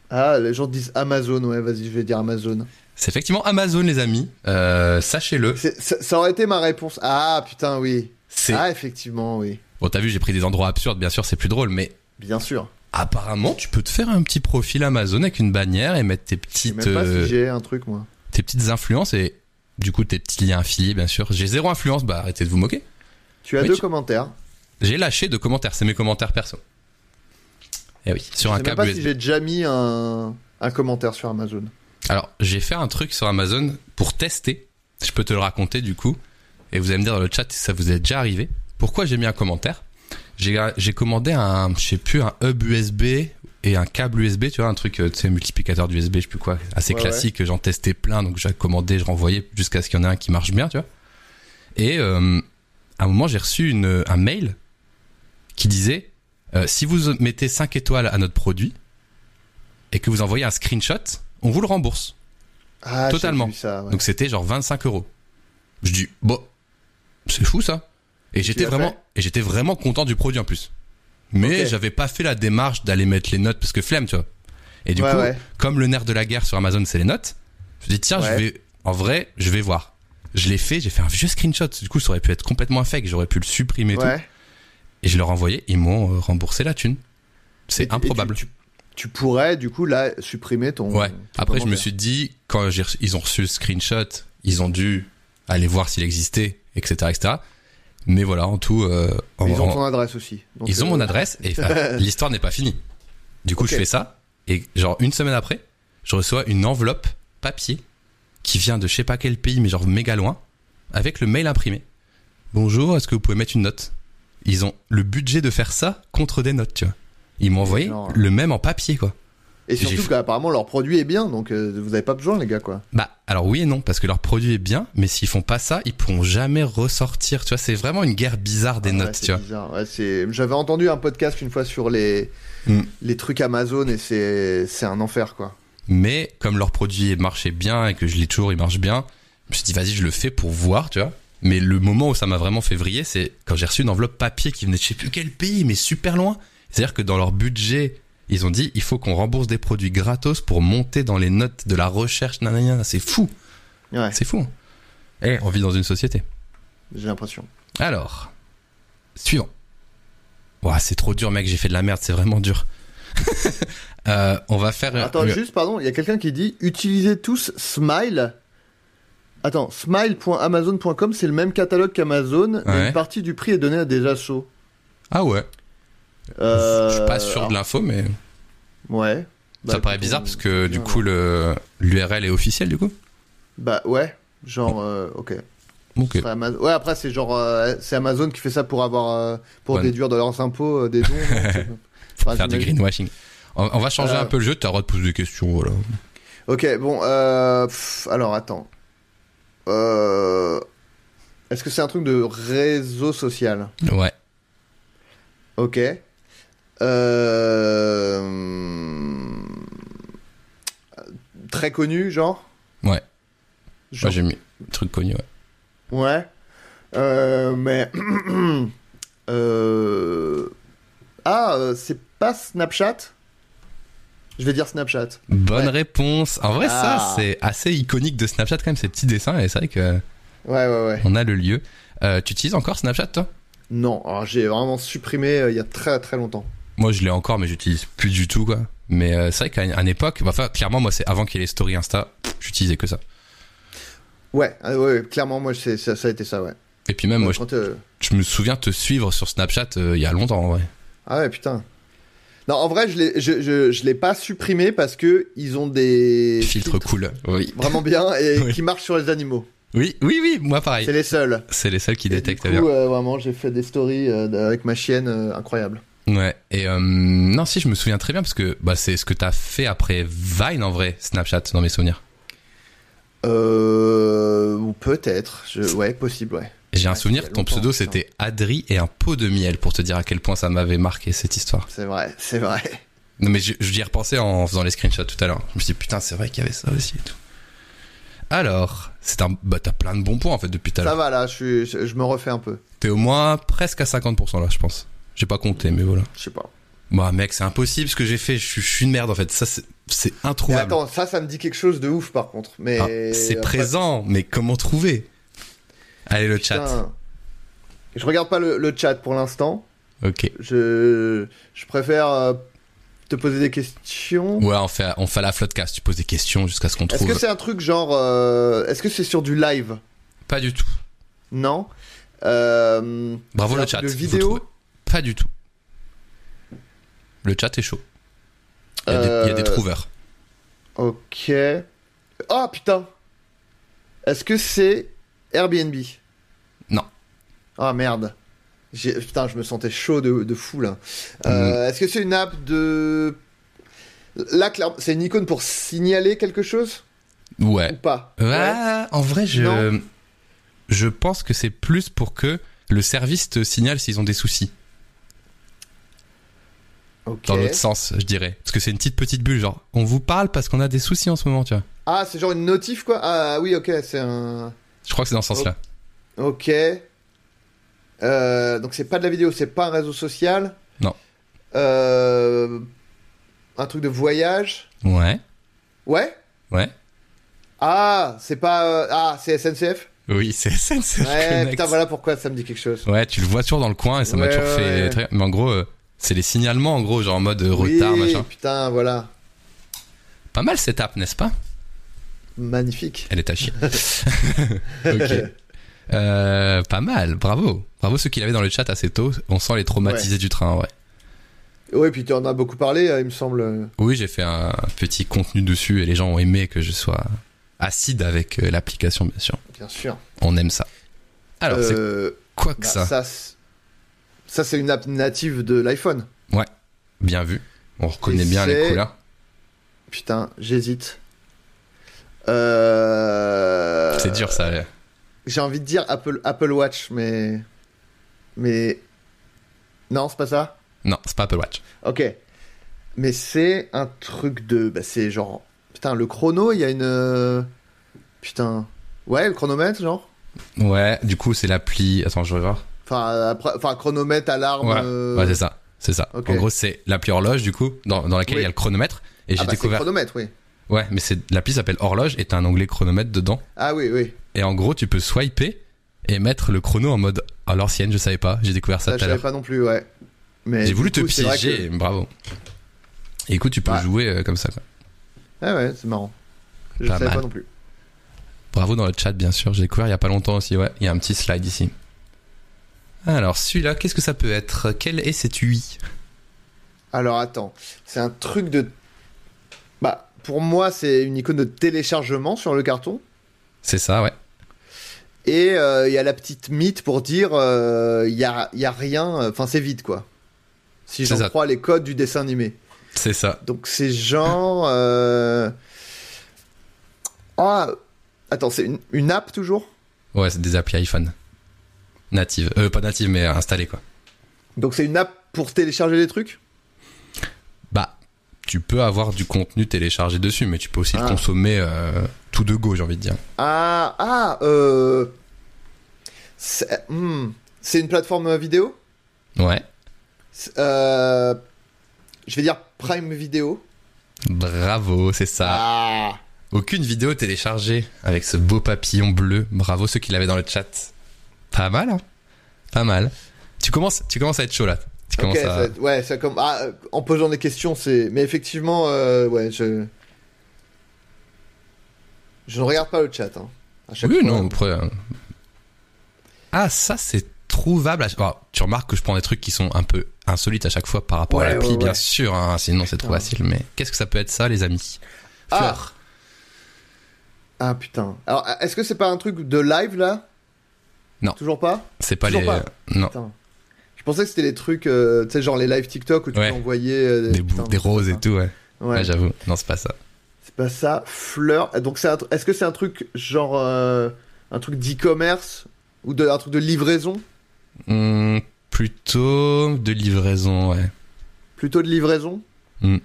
ah, les gens disent Amazon, ouais, vas-y, je vais dire Amazon. C'est effectivement Amazon, les amis. Euh, Sachez-le. Ça, ça aurait été ma réponse. Ah, putain, oui. C'est. Ah, effectivement, oui. Bon, t'as vu, j'ai pris des endroits absurdes. Bien sûr, c'est plus drôle, mais Bien sûr. apparemment, tu peux te faire un petit profil Amazon avec une bannière et mettre tes Je sais petites, même pas si j'ai un truc, moi. tes petites influences et du coup tes petits liens affiliés, bien sûr. J'ai zéro influence. Bah, arrêtez de vous moquer. Tu as Oui, deux tu- commentaires. J'ai lâché de commentaires. C'est mes commentaires perso. Eh oui, sur je un sais même câble pas USB. si j'ai déjà mis un, un commentaire sur Amazon. Alors, j'ai fait un truc sur Amazon pour tester. Je peux te le raconter du coup. Et vous allez me dire dans le chat si ça vous est déjà arrivé. Pourquoi j'ai mis un commentaire? J'ai commandé un, je sais plus, un hub USB et un câble USB, tu vois, un truc, euh, tu sais, multiplicateur d'USB, je sais plus quoi, assez Ouais, classique. J'en testais plein, donc j'ai commandé, je renvoyais jusqu'à ce qu'il y en ait un qui marche bien, tu vois. Et euh, à un moment, j'ai reçu une, un mail qui disait euh, si vous mettez 5 étoiles à notre produit et que vous envoyez un screenshot, on vous le rembourse. Ah, Totalement. ça, ouais. Donc c'était genre 25 euros. Je dis, bon, c'est fou ça. Et j'étais vraiment, et j'étais vraiment content du produit en plus. Mais j'avais pas fait la démarche d'aller mettre les notes parce que flemme, tu vois. Et du Ouais, coup, ouais. comme le nerf de la guerre sur Amazon, c'est les notes, je dis tiens, je vais, en vrai, je vais voir. Je l'ai fait, j'ai fait un vieux screenshot. Du coup, ça aurait pu être complètement fake, j'aurais pu le supprimer et tout. Et je leur envoyé, ils m'ont euh, remboursé la thune. C'est improbable. Tu, tu- tu pourrais, du coup, là, supprimer ton. Ouais. ton Après, je me suis dit, quand ils ont reçu le screenshot, ils ont dû aller voir s'il existait, etc., etc. Mais voilà, en tout, euh, en- Ils ont ton adresse aussi. Donc, ils ont euh, mon adresse et l'histoire n'est pas finie. Du coup, je fais ça et genre une semaine après, je reçois une enveloppe papier qui vient de je sais pas quel pays, mais genre méga loin, avec le mail imprimé. Bonjour, est-ce que vous pouvez mettre une note? Ils ont le budget de faire ça contre des notes, tu vois. Ils m'ont envoyé Genre- le même en papier, quoi. Et surtout fait- qu'apparemment, leur produit est bien, donc euh, vous avez pas besoin, les gars, quoi. Bah, alors oui et non, parce que leur produit est bien, mais s'ils font pas ça, ils pourront jamais ressortir. Tu vois, c'est vraiment une guerre bizarre des Ah ouais, notes, c'est tu vois. bizarre. Ouais, c'est- J'avais entendu un podcast une fois sur les, Mm. les trucs Amazon et c'est un enfer, quoi. Mais comme leur produit marchait bien et que je l'ai toujours, il marche bien, je me suis dit, vas-y, je le fais pour voir, tu vois. Mais le moment où ça m'a vraiment fait vriller, c'est quand j'ai reçu une enveloppe papier qui venait de je sais plus quel pays, mais super loin. C'est-à-dire que dans leur budget, ils ont dit, il faut qu'on rembourse des produits gratos pour monter dans les notes de la recherche, nanana. C'est fou. Ouais, C'est fou. Eh, on vit dans une société. j'ai l'impression. Alors, suivant. Ouah, c'est trop dur, mec. J'ai fait de la merde. C'est vraiment dur. Euh, on va faire. Attends, juste, pardon, il y a quelqu'un qui dit utilisez tous Smile. Attends, smile.amazon.com, c'est le même catalogue qu'Amazon, mais Ouais. une partie du prix est donnée à des assos. Ah ouais. Euh, Je suis pas sûr alors, de l'info, mais Ouais. Bah, ça paraît écoute, bizarre parce que du coup le l'URL est officiel du coup. Bah ouais, genre, euh, ok. Ouais, après, c'est genre, euh, c'est Amazon qui fait ça pour avoir, euh, pour déduire de leurs impôts euh, des dons. Enfin, Faire du greenwashing. On, on va changer Euh, un peu le jeu. T'as le droit de poser des questions. Voilà. Ok, bon, euh, pff, alors attends. Euh, Est-ce que c'est un truc de réseau social? Ouais. Ok. Euh... Très connu, genre? Ouais. Genre- Moi j'ai mis truc connu. Ouais. Ouais. Euh, mais. euh... Ah, euh, c'est pas Snapchat Je vais dire Snapchat. Bonne Ouais. réponse. En vrai, ça Ah. c'est assez iconique de Snapchat quand même ces petits dessins et c'est vrai que Ouais, ouais, ouais. on a le lieu. Euh, tu utilises encore Snapchat toi? Non, alors j'ai vraiment supprimé euh, il y a très très longtemps. Moi je l'ai encore mais j'utilise plus du tout quoi. Mais euh, c'est vrai qu'à une, époque, enfin clairement moi c'est avant qu'il y ait les stories Insta, j'utilisais que ça. Ouais, ah, ouais, ouais, clairement, moi, c'est- ça, ça a été ça, ouais. Et puis même moi je, je me souviens te suivre sur Snapchat il y a longtemps en vrai. Ah ouais, putain. Non, en vrai, je l'ai, je, je, je l'ai pas supprimé parce que ils ont des Filtre cool. Oui. vraiment bien et Oui. qui marchent sur les animaux. Oui, oui, oui, moi pareil. C'est les seuls. C'est les seuls qui Et du détectent coup, bien. euh, vraiment, j'ai fait des stories euh, avec ma chienne euh, incroyables. Ouais. Et euh, non, si je me souviens très bien parce que bah c'est ce que t'as fait après Vine en vrai, Snapchat dans mes souvenirs. Euh, ou peut-être. Ouais, possible, ouais. J'ai un Ouais, souvenir, ton pseudo c'était Adri et un pot de miel pour te dire à quel point ça m'avait marqué cette histoire. C'est vrai, c'est vrai. Non mais je, je y repensais en faisant les screenshots tout à l'heure. Je me suis dit putain c'est vrai qu'il y avait ça aussi et tout. Alors, c'est un bah t'as plein de bons points en fait depuis tout à Ça l'heure. va là, je, suis, je, me refais un peu. T'es au moins presque à 50% là je pense. J'ai pas compté mais voilà. Je sais pas. Bah mec c'est impossible ce que j'ai fait. Je, suis- je suis une merde en fait. Ça c'est c'est Mais introuvable. attends, ça, ça me dit quelque chose de ouf par contre. Mais Ah, c'est présent mais comment trouver? Allez le chat. Je regarde pas le, le chat pour l'instant. Ok. Je, je préfère euh, te poser des questions. Ouais, on fait, on fait la floodcast. Tu poses des questions jusqu'à ce qu'on Est-ce trouve. que c'est un truc genre. euh, Est-ce que c'est sur du live? Pas du tout. Non. Euh, Bravo c'est le chat. De vous vidéo? trouvez Pas du tout. Le chat est chaud. Il y a, des, il y a des Euh, trouveurs. Ok. Oh putain Est-ce que c'est Airbnb Non. Ah merde. Putain, je me sentais chaud de, de fou là. Mm. Euh, Est-ce que c'est une app de. Là, c'est une icône pour signaler quelque chose? Ou Ouais. pas? Ouais, en vrai, je, Non. je pense que c'est plus pour que le service te signale s'ils ont des soucis. Dans l'autre sens, je dirais. Parce que c'est une petite petite bulle, genre, on vous parle parce qu'on a des soucis en ce moment, tu vois. Ah, c'est genre une notif quoi? Ah oui, ok, c'est un. Je crois que c'est dans ce sens-là. Ok. Euh, donc c'est pas de la vidéo, c'est pas un réseo social. Non. Euh, un truc de voyage. Ouais. Ouais. Ouais. Ah, c'est pas. euh, Ah, c'est SNCF. Oui, c'est SNCF Ouais, Connect. putain, voilà pourquoi ça me dit quelque chose. Ouais, tu le vois toujours dans le coin et ça m'a toujours ouais, fait très... Mais en gros, c'est les signalements, en gros, genre en mode retard, oui, machin. putain, voilà. Pas mal cette app, n'est-ce pas? Magnifique. Elle est à chier. ok. Euh, pas mal, bravo. Bravo ceux qui l'avaient dans le chat assez tôt. On sent les traumatisés du train, ouais. Ouais, puis tu en as beaucoup parlé, euh, il me semble. Oui, j'ai fait un petit contenu dessus et les gens ont aimé que je sois acide avec euh, l'application, bien sûr. Bien sûr. On aime ça. Alors, c'est Euh, quoi que bah, ça ça, c'est- ça, c'est une app native de l'iPhone. Bien vu. On reconnaît Et bien les couleurs. Putain, j'hésite. Euh... C'est dur, ça. J'ai envie de dire Apple, Apple Watch, mais. Mais. Non, c'est pas ça? Non, c'est pas Apple Watch. Ok. Mais c'est un truc de. Bah, c'est genre. Putain, le chrono, il y a une. euh, Putain. Ouais, le chronomètre, genre? Ouais, du coup, c'est l'appli. Attends, je vais voir. Enfin, après... enfin chronomètre, alarme. Ouais, euh, ouais c'est ça. C'est ça. En gros, c'est l'appli horloge, du coup, dans, dans laquelle Oui. il y a le chronomètre. Et ah j'ai bah, découvert. chronomètre, oui. Ouais, mais c'est l'appli s'appelle horloge et t'as un onglet chronomètre dedans. Ah oui, oui. Et en gros, tu peux swiper et mettre le chrono en mode à l'ancienne, je savais pas. J'ai découvert ça Ça, je tout à savais pas non plus, ouais. Mais J'ai voulu te coup, piéger, que- bravo. Et écoute, tu peux Ouais. jouer euh, comme ça. Quoi. Ah ouais, c'est marrant. Je Pas savais mal. pas non plus. Bravo dans le chat, bien sûr. J'ai découvert il y a pas longtemps aussi. Ouais, il y a un petit slide ici. Alors, celui-là, qu'est-ce que ça peut être? Quel est cet UI Alors attends, c'est un truc de. Bah, pour moi, c'est une icône de téléchargement sur le carton. C'est ça, ouais. Et euh, il y a la petite mythe pour dire euh, il y, a, il y a rien, euh, enfin c'est vide quoi. Si j'en crois les codes du dessin animé. C'est ça. Donc c'est genre. euh, Ah, attends, c'est une, une app toujours? Ouais, c'est des applis iPhone. Native. Euh, pas native, mais installées, quoi. Donc c'est une app pour télécharger des trucs? Tu peux avoir du contenu téléchargé dessus, mais tu peux aussi Ah. le consommer euh, tout de go, j'ai envie de dire. Ah, ah, euh. C'est hmm, une plateforme vidéo? Ouais. Euh, Je vais dire Prime Video. Bravo, c'est ça. Ah Aucune vidéo téléchargée avec ce beau papillon bleu. Bravo ceux qui l'avaient dans le chat. Pas mal, hein Pas mal. Tu commences, tu commences à être chaud là. Tu Ok, commences à... ça- ouais, ça comme ah, euh, en posant des questions, c'est. Mais effectivement, euh, ouais, je. Je ne regarde pas le chat. Hein, à chaque Oui, fois. non, après... euh, Ah, ça c'est trouvable. à- alors, tu remarques que je prends des trucs qui sont un peu insolites à chaque fois par rapport à l'appli, ouais, bien sûr. hein, sinon, c'est trop facile. Mais qu'est-ce que ça peut être ça, les amis? Ah. Fleur. Ah putain. Alors, est-ce que c'est pas un truc de live là? Non. Toujours pas? C'est pas Toujours les. pas? Non. Putain. Je pensais que c'était les trucs, euh, tu sais, genre les live TikTok où tu Ouais. peux envoyer euh, Des, putain, des roses et tout, ouais. Ouais, Ouais. j'avoue. Non, c'est pas ça. c'est pas ça. Fleur. Donc, c'est un tr- est-ce que c'est un truc genre euh, un truc d'e-commerce ou de, un truc de livraison? Hmm, plutôt de livraison, ouais. Plutôt de livraison? Hmm.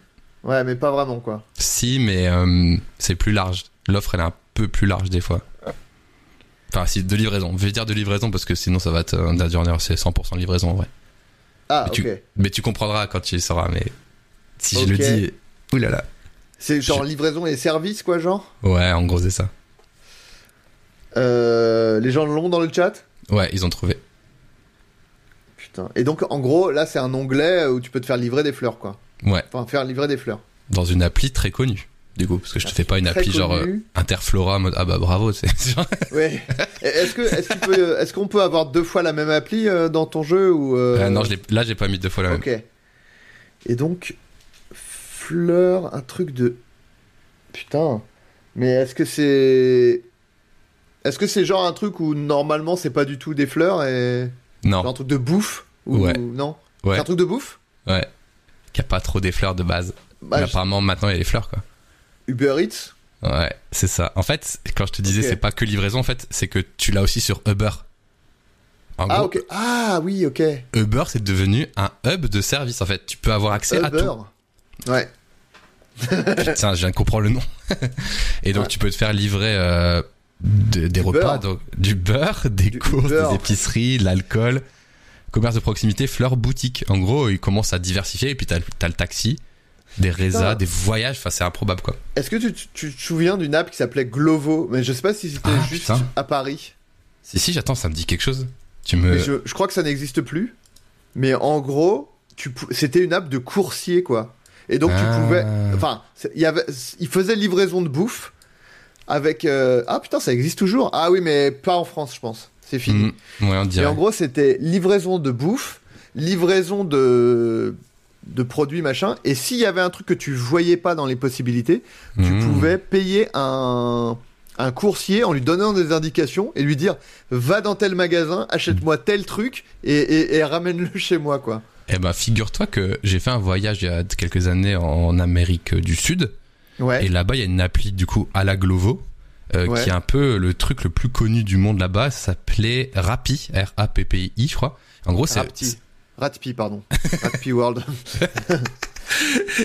Ouais, mais pas vraiment quoi. Si, mais euh, c'est plus large. L'offre, elle est un peu plus large des fois. Enfin, si, de livraison. Je vais dire de livraison parce que sinon, ça va te. la dernière, c'est 100% de livraison, en vrai. Ah, Mais tu- Mais tu comprendras quand tu le sauras, mais. Si je le dis. Oulala. C'est genre Je- livraison et service quoi, genre? Ouais, en gros, c'est ça. Euh, Les gens l'ont dans le chat? Ouais, ils ont trouvé. Putain. Et donc, en gros, là, c'est un onglet où tu peux te faire livrer des fleurs, quoi. Ouais, Enfin, faire livrer des fleurs. dans une appli très connue. Du coup, parce que je te fais pas une appli genre euh. Interflora, mode ah bah bravo, c'est genre- Ouais. Est-ce que, est-ce peut- qu'on peut avoir deux fois la même appli euh, dans ton jeu ou euh, Ah non, je là j'ai pas mis deux fois la même. Ok. Et donc, fleur, un truc de. Putain. Mais est-ce que c'est. Est-ce que c'est genre un truc où normalement c'est pas du tout des fleurs et. Genre Non, un truc de bouffe ou... Ouais. Non? Ouais, un truc de bouffe? Ouais. Qu'il y a pas trop des fleurs de base. bah, Mais apparemment maintenant il y a des fleurs quoi. Uber Eats Ouais, c'est ça. En fait, quand je te disais c'est pas que livraison, en fait, c'est que tu l'as aussi sur Uber. En Ah, gros, ok. Ah, oui, ok. Uber c'est devenu un hub de service en fait. Tu peux avoir accès à Uber. tout. Ouais. Putain, je viens de comprendre le nom. Et donc Ouais. tu peux te faire livrer euh, de- des repas, beurre. donc, du beurre, des Du courses, des épiceries, de l'alcool, commerce de proximité, fleurs, boutique. En gros, ils commencent à diversifier et puis t'as as le taxi, des résas, des voyages. Enfin, c'est improbable quoi. Est-ce que tu, tu- tu te souviens d'une app qui s'appelait Glovo? Mais je sais pas si c'était Ah, juste putain. à Paris. Si si, j'attends, ça me dit quelque chose. Tu me. Je, je crois que ça n'existe plus. Mais en gros, c'était une app de coursier, quoi. Et donc Ah. tu pouvais. Enfin, il y avait, il faisait livraison de bouffe avec. euh, Ah putain, ça existe toujours. Ah oui, mais pas en France, je pense. C'est fini. Mm, ouais, on Et dirait. en gros, c'était livraison de bouffe, livraison de de produits machin. Et s'il y avait un truc que tu voyais pas dans les possibilités, tu Mm. pouvais payer un un coursier en lui donnant des indications et lui dire va dans tel magasin, achète-moi tel truc et, et, et ramène-le chez moi quoi. Eh ben, figure-toi que j'ai fait un voyage il y a quelques années en Amérique du Sud. Ouais. Et là-bas, il y a une appli du coup à la Glovo. euh, Ouais. qui est un peu le truc le plus connu du monde là-bas, ça s'appelait Rappi, R-A-P-P-I, je crois. En gros, c'est. Ratpi, pardon. Ratpi World.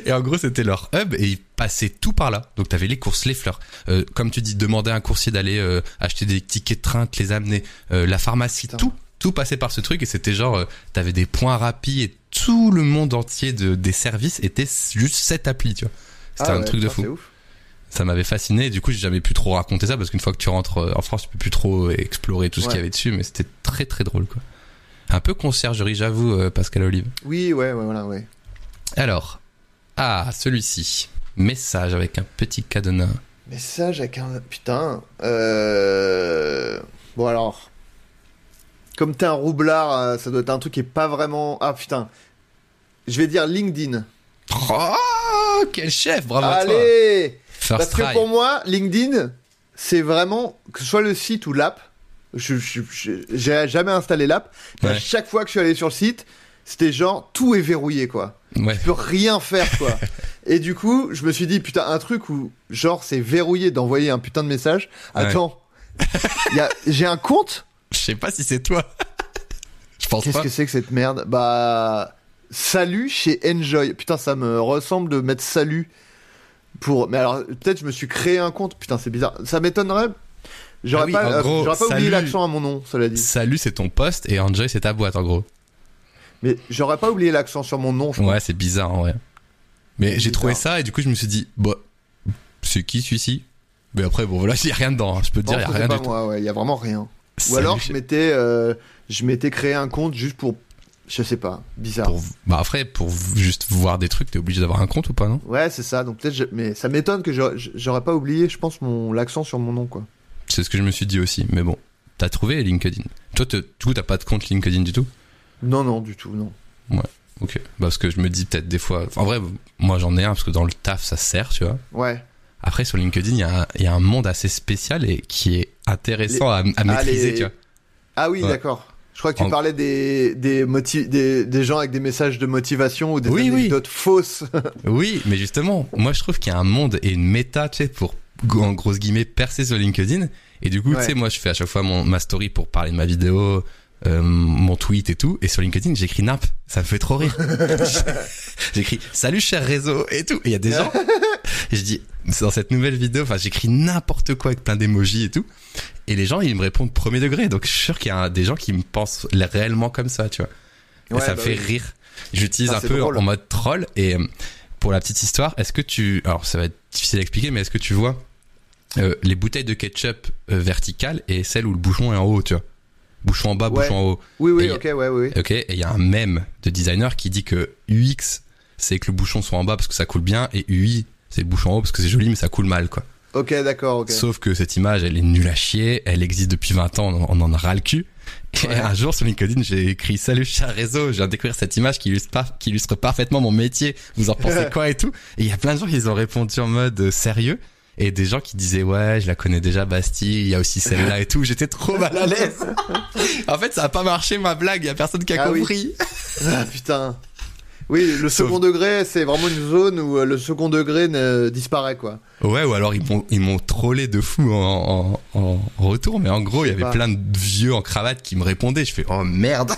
et en gros, c'était leur hub et ils passaient tout par là. Donc t'avais les courses, les fleurs. Euh, comme tu dis, demander à un coursier d'aller euh, acheter des tickets de train, te les amener, euh, la pharmacie, Putain. tout, tout passait par ce truc et c'était genre, t'avais des points Rappi et tout le monde entier de, des services était juste cette appli, tu vois. C'était Ah un ouais, truc de fou. ouf. Ça m'avait fasciné. Du coup, j'ai jamais pu trop raconter ça parce qu'une fois que tu rentres en France, tu peux plus trop explorer tout ce qu'il y avait dessus. Mais c'était très très drôle, quoi. Un peu conciergerie, j'avoue, euh, Pascal Olive. Oui, ouais, ouais, voilà, ouais. Alors, ah, celui-ci. Message avec un petit cadenas. Message avec un. Putain. Euh... Bon, alors. Comme t'es un roublard, euh, ça doit être un truc qui est pas vraiment. Ah putain. Je vais dire LinkedIn. Oh, quel chef, bravo à toi. Allez First Parce que pour moi, LinkedIn, c'est vraiment. Que ce soit le site ou l'app. Je, j'ai jamais installé l'app. À chaque fois que je suis allé sur le site, c'était genre tout est verrouillé quoi. Ouais. Je peux rien faire quoi. Et du coup, je me suis dit putain un truc où genre c'est verrouillé d'envoyer un putain de message. Attends, j'ai un compte? Je sais pas si c'est toi. je pense Qu'est-ce que c'est que cette merde? Bah salut chez Enjoy. Putain ça me ressemble de mettre salut pour. Mais alors peut-être je me suis créé un compte. Putain c'est bizarre. Ça m'étonnerait. J'aurais Ah oui, pas, en euh, gros, j'aurais pas oublié l'accent à mon nom, cela dit. Salut, c'est ton poste et Enjoy, c'est ta boîte, en gros. Mais j'aurais pas oublié l'accent sur mon nom, je. Ouais, c'est bizarre, en vrai. Mais j'ai trouvé ça et du coup, je me suis dit, bah, c'est qui celui-ci? Mais après, bon, voilà, il y a rien dedans. hein. Je peux te Non, dire, il y a rien pas du tout. moi, ouais, y a vraiment rien. Ou alors je- je m'étais, euh, je m'étais créé un compte juste pour, je sais pas, bizarre. pour, bah après, pour juste voir des trucs, t'es obligé d'avoir un compte ou pas, non? Ouais, c'est ça. Donc peut-être, je- mais ça m'étonne que j'aurais- j'aurais pas oublié, je pense, mon l'accent sur mon nom, quoi. C'est ce que je me suis dit aussi, mais bon. t'as trouvé LinkedIn. Toi, coup, t'as pas de compte LinkedIn du tout? Non, non, du tout, non. Ok. Bah, parce que je me dis peut-être des fois. En vrai, moi j'en ai un parce que dans le taf ça sert, tu vois. Ouais. Après, sur LinkedIn, il y, a un- il y a un monde assez spécial et qui est intéressant à, à maîtriser, les- tu vois. Ah oui, Ouais. d'accord. Je crois que tu parlais des, des, des, des gens avec des messages de motivation ou des Oui, oui. anecdotes fausses. Oui, mais justement, moi je trouve qu'il y a un monde et une méta, tu sais, pour en grosses guillemets percer sur LinkedIn. Et du coup, tu sais, moi je fais à chaque fois mon, ma story pour parler de ma vidéo, euh, mon tweet et tout. Et sur LinkedIn, j'écris NAP. Ça me fait trop rire. j'écris salut cher réseau et tout. Et il y a des gens. et je dis, dans cette nouvelle vidéo, enfin j'écris n'importe quoi avec plein d'émojis et tout. Et les gens, ils me répondent premier degré. Donc je suis sûr qu'il y a des gens qui me pensent réellement comme ça, tu vois. et ça me bah fait oui. rire. J'utilise Ah, un peu drôle. en mode troll et euh, pour la petite histoire, est-ce que tu alors ça va être difficile à expliquer mais est-ce que tu vois euh, les bouteilles de ketchup euh, verticales et celles où le bouchon est en haut, tu vois. Bouchon en bas, Ouais. bouchon en haut. Oui, oui, Et- ok, ouais, oui. OK, et il y a un mème de designer qui dit que UX c'est que le bouchon soit en bas parce que ça coule bien et UI c'est le bouchon en haut parce que c'est joli mais ça coule mal quoi. Ok, d'accord, ok. Sauf que cette image, elle est nulle à chier, elle existe depuis 20 ans, on en a ras le cul. Et Ouais. un jour sur LinkedIn, j'ai écrit Salut cher réseau, je viens de découvrir cette image qui illustre, par- qui illustre parfaitement mon métier, vous en pensez quoi et tout? Et il y a plein de gens qui ont répondu en mode euh, sérieux? Et des gens qui disaient ouais, je la connais déjà Bastille, il y a aussi celle-là et tout. J'étais trop mal à l'aise. en fait, ça a pas marché ma blague, il y a personne qui a Ah oui. compris. Ah, putain. Oui, le Sauf- second degré, c'est vraiment une zone où euh, le second degré ne disparaît, quoi. Ouais, ou alors ils m'ont ils m'ont trollé de fou en, en, en retour, mais en gros, il y avait pas. plein de vieux en cravate qui me répondaient. Je fais oh merde.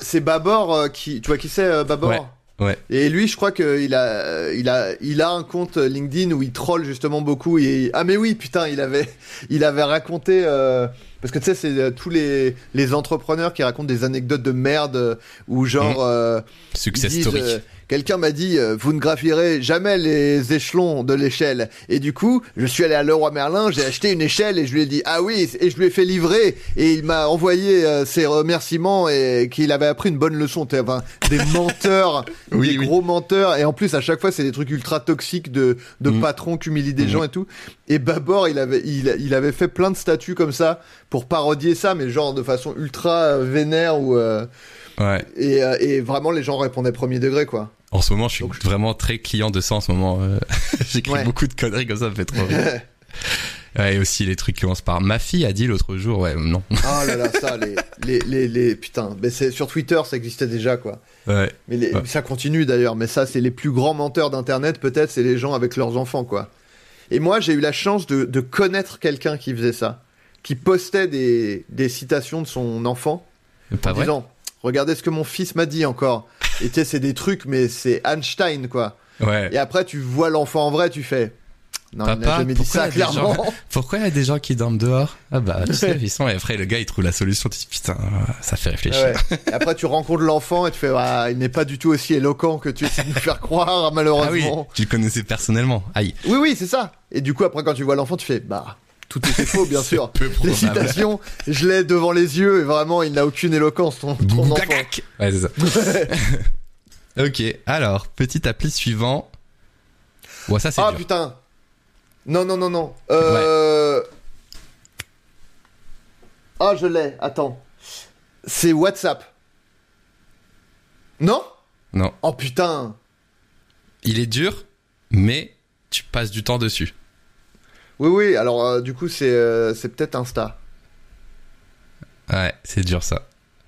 C'est- Babor euh, qui, tu vois qui c'est euh, Babor? Ouais, ouais. Et lui, je crois qu'il a, euh, il a, il a un compte LinkedIn où il troll justement beaucoup. Et ah mais oui, putain, il avait, il avait raconté euh, parce que tu sais, c'est euh, tous les les entrepreneurs qui racontent des anecdotes de merde euh, où genre euh, ils Success story. Quelqu'un m'a dit, euh, vous ne graphierez jamais les échelons de l'échelle. Et du coup, je suis allé à Leroy Merlin, j'ai acheté une échelle et je lui ai dit, ah oui, et je lui ai fait livrer. Et il m'a envoyé euh, ses remerciements et qu'il avait appris une bonne leçon. T'es- Enfin, des menteurs, Oui, des oui. gros menteurs. Et en plus, à chaque fois, c'est des trucs ultra toxiques de, de Mm. patrons qui humilient des Mm. gens et tout. Et Babor, il avait, il, il avait fait plein de statuts comme ça pour parodier ça, mais genre de façon ultra vénère ou, euh, Ouais. et, euh, et vraiment, les gens répondaient premier degré, quoi. En ce moment, je suis Donc, vraiment très client de ça en ce moment. euh, J'écris Ouais. beaucoup de conneries comme ça, ça me fait trop rire. Ouais, et aussi les trucs qui commencent par ma fille a dit l'autre jour, ouais, non. Ah là là, ça, les, les, les, les putain, mais c'est sur Twitter, ça existait déjà quoi. Ouais. Mais les- Ouais. ça continue d'ailleurs. Mais ça, c'est les plus grands menteurs d'internet, peut-être, c'est les gens avec leurs enfants quoi. Et moi, j'ai eu la chance de, de connaître quelqu'un qui faisait ça, qui postait des, des citations de son enfant Pas en vrai? disant, regardez ce que mon fils m'a dit encore. Et tu sais, c'est des trucs, mais c'est Einstein quoi. Ouais. Et après, tu vois l'enfant en vrai, tu fais. Non, il n'a Papa, jamais dit ça il y a des clairement. Pourquoi il y a des gens qui dorment dehors Ah bah, tu sais, ils sont, et après le gars il trouve la solution, tu dis putain, ça fait réfléchir. Ouais. Et après, tu rencontres l'enfant et tu fais, ah, il n'est pas du tout aussi éloquent que tu essaies de nous faire croire, Ah oui, malheureusement. tu le connaissais personnellement. Aïe. oui. oui, c'est ça. Et du coup, après, quand tu vois l'enfant, tu fais, bah, tout était faux, bien sûr. Les citations, je l'ai devant les yeux et vraiment, il n'a aucune éloquence, ton, ton enfant. Gagac. Ouais, c'est ça. ok, alors, petit appli suivant. Ouais, ça c'est ah dur. putain. Non, non, non, non. Euh... Ah, je l'ai. Attends. C'est WhatsApp. Non? Non, Oh putain. il est dur, mais tu passes du temps dessus. Oui, oui. Alors, euh, du coup, c'est euh, c'est peut-être Insta. Ouais, c'est dur ça.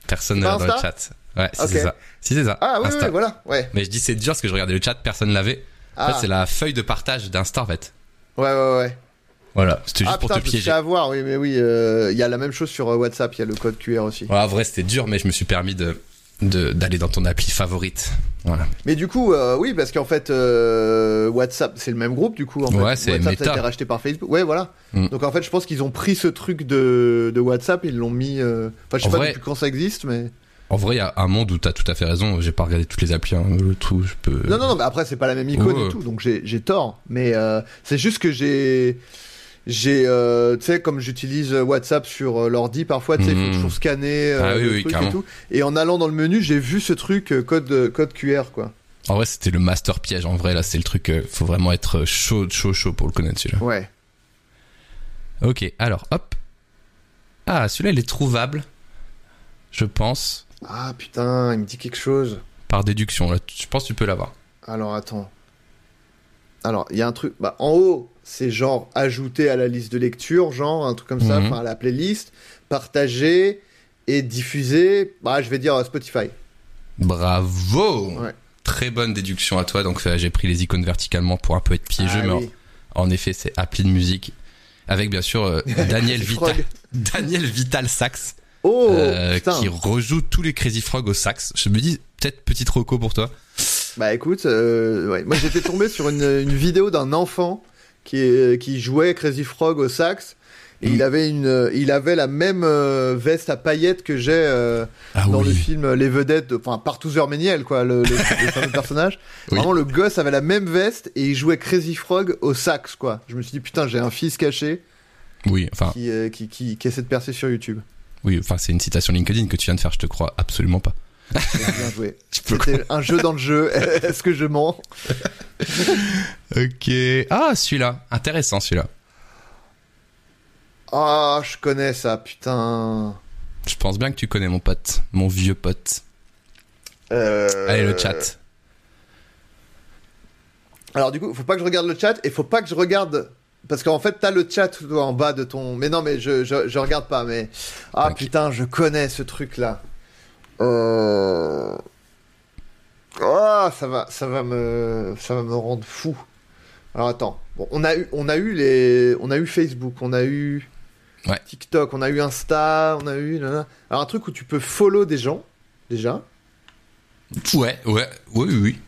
Personne pas dans le chat. Ouais, si c'est ça. Si c'est ça. Ah oui, Insta. oui, voilà. Ouais. Mais je dis c'est dur parce que je regardais le chat, personne l'avait. En Ah. fait, c'est la feuille de partage d'Insta en fait. Ouais, ouais, ouais. Voilà, c'était juste ah pour putain, te piéger. fait avoir, oui, mais oui, euh, il y a la même chose sur WhatsApp, il y a le code QR aussi. Ouais, en vrai, c'était dur, mais je me suis permis de- d'aller dans ton appli favorite. Voilà. Mais du coup, euh, oui, parce qu'en fait, euh, WhatsApp, c'est le même groupe, du coup. En. Ouais, c'est WhatsApp, ça a été racheté par Facebook. Ouais, voilà. Mm. Donc en fait, je pense qu'ils ont pris ce truc de, de WhatsApp, ils l'ont mis. euh, Enfin, je sais En pas vrai- depuis quand ça existe, mais. En vrai, il y a un monde où t'as tout à fait raison. J'ai pas regardé toutes les applis. Hein. Le tout, je peux. Non, non, non, mais après, c'est pas la même icône Ouais. et tout, donc j'ai tort. Mais euh, c'est juste que j'ai. J'ai, euh, tu sais, comme j'utilise WhatsApp sur euh, l'ordi, parfois, tu sais, il faut Mhm. toujours scanner euh, Ah oui, oui, truc et tout. Et en allant dans le menu, j'ai vu ce truc euh, code euh, code QR, quoi. En vrai, c'était le master piège. En vrai, là, c'est le truc. euh, faut vraiment être chaud, chaud, chaud pour le connaître celui-là. Ouais. Ok, alors, hop. Ah, celui-là, il est trouvable. Je pense. Ah putain, il me dit quelque chose. Par déduction, là, je pense que tu peux l'avoir. Alors attends. Alors, il y a un truc. Bah, en haut, c'est genre ajouter à la liste de lecture, genre un truc comme ça, Mhm. enfin à la playlist, partager et diffuser. Bah, je vais dire Spotify. Bravo Ouais. Très bonne déduction à toi. Donc, euh, j'ai pris les icônes verticalement pour un peu être piégeux, Ah mais en- oui. en, effet, c'est appli de musique. Avec bien sûr euh, Daniel, Vital. Daniel Vital Sax, Oh, euh, qui rejoue tous les Crazy Frog au sax. Je me dis, peut-être petite reco pour toi. Bah écoute, euh, ouais. moi j'étais tombé sur une, une vidéo d'un enfant qui, jouait Crazy Frog au sax. Et Mm. il avait une, il avait la même euh, veste à paillettes que j'ai euh, Ah dans le film Les Vedettes, de- enfin Partouzer Méniel quoi, le, le, le fameux personnage. Oui. Vraiment le gosse avait la même veste et il jouait Crazy Frog au sax quoi. Je me suis dit putain j'ai un fils caché Oui, enfin, qui, euh, qui, qui, qui essaie de percer sur YouTube. oui, enfin, c'est une citation LinkedIn que tu viens de faire. Je te crois absolument pas. Bien joué. C'était un jeu dans le jeu. Est-ce que je mens Ok. Ah, celui-là. Intéressant, celui-là. Ah je connais ça putain. Je pense bien que tu connais mon pote. Mon vieux pote. Euh, Allez, le chat. Alors du coup, faut pas que je regarde le chat et faut pas que je regarde parce qu'en fait t'as le chat en bas de ton. Mais non, mais je je, je regarde pas. Mais ah putain, je connais ce truc là. Euh... Oh, ça va, ça va me, ça va me rendre fou. Alors attends, bon, on a eu, on a eu les, on a eu Facebook, on a eu Ouais. TikTok, on a eu Insta, on a eu, alors un truc où tu peux follow des gens déjà. Ouais, ouais, oui, oui, oui.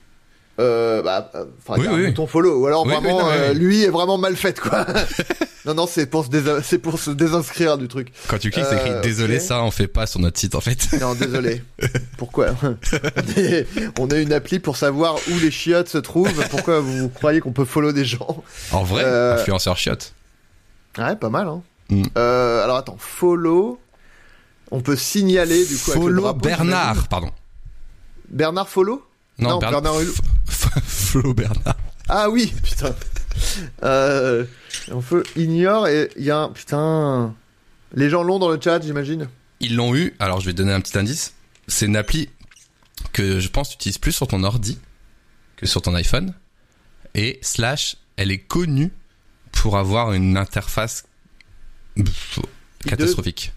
Euh, bah, euh, enfin, Oui, un oui. bouton follow, ou alors Oui, vraiment, non, mais euh, lui est vraiment mal fait, quoi. non, non, c'est pour, se pour se désinscrire du truc. Quand tu cliques, c'est écrit désolé, ça on fait pas sur notre site en fait. Non, désolé. Pourquoi? On, a une appli pour savoir où les chiottes se trouvent. Pourquoi vous croyez qu'on peut follow des gens? En vrai, Euh, influenceur chiotte. Ouais, pas mal, hein. Mm. Euh, alors attends, follow. On peut signaler du coup. avec le Follow drapeau, Bernard, pardon. Bernard follow? Non, Non, Bern- Bernard Hulot. F- F- Follow Bernard. Ah oui, putain. Euh, on peut ignore et il y a un putain. Les gens l'ont dans le chat, j'imagine. Ils l'ont eu, alors je vais te donner un petit indice. C'est une appli que je pense tu utilises plus sur ton ordi que sur ton iPhone. Et slash, elle est connue pour avoir une interface catastrophique.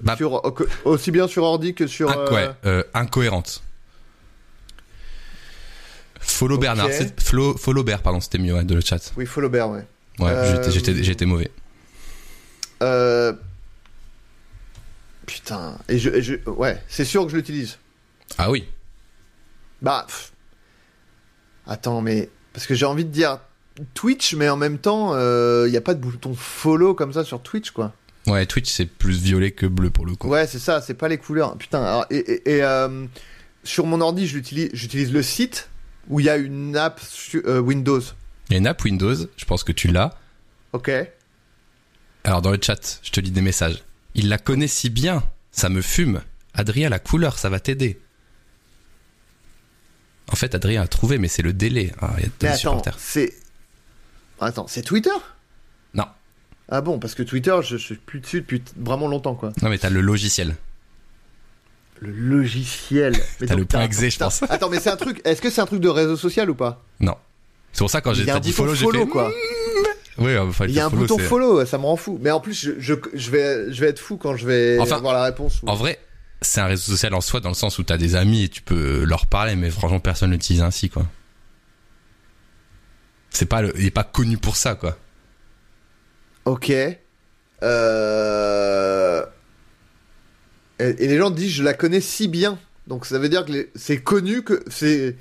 Bah, Sur, aussi bien sur ordi que sur. Inc- euh, ouais, euh, incohérente. Follow. Bernard, follow, follow pardon, c'était mieux ouais, de le chat. Oui, follow Bear, ouais. Ouais, Euh, j'étais- mauvais. Euh... Putain. Et je, et je- ouais, c'est sûr que je l'utilise. Ah oui. Bah. pff. Attends, mais parce que j'ai envie de dire Twitch, mais en même temps, il n'y a pas de bouton follow comme ça sur Twitch, quoi. Ouais, Twitch c'est plus violet que bleu pour le coup. Ouais, c'est ça, c'est pas les couleurs. Putain, alors, et, et- et, euh, sur mon ordi, j'utilise le site où il y a une app euh, Windows. Il y a une app Windows, je pense que tu l'as. Ok. Alors dans le chat, je te lis des messages. Il la connaît si bien, ça me fume. Adrien, la couleur, ça va t'aider. En fait, Adrien a trouvé, mais c'est le délai. Ah, il y a Mais attends, c'est. Attends, c'est Twitter? Non. Ah bon, parce que Twitter, je, je suis plus dessus depuis vraiment longtemps, quoi. Non, mais t'as le logiciel. Le logiciel. Mais donc, le point attends, exe, je pense. Attends, mais c'est un truc. Est-ce que c'est un truc de réseau social ou pas? Non. C'est pour ça quand j'ai dit bouton follow, j'ai fait. quoi. Oui, enfin, Il y a un follow, bouton follow, ça me rend fou. Mais en plus, je, je, je vais, je vais être fou quand je vais Enfin, avoir la réponse. ou- En vrai, c'est un réseau social en soi dans le sens où t'as des amis et tu peux leur parler, mais franchement, personne l'utilise ainsi, quoi. C'est pas le, il est pas connu pour ça, quoi. Ok. Euh... Et, et les gens disent je la connais si bien. Donc ça veut dire que c'est connu que c'est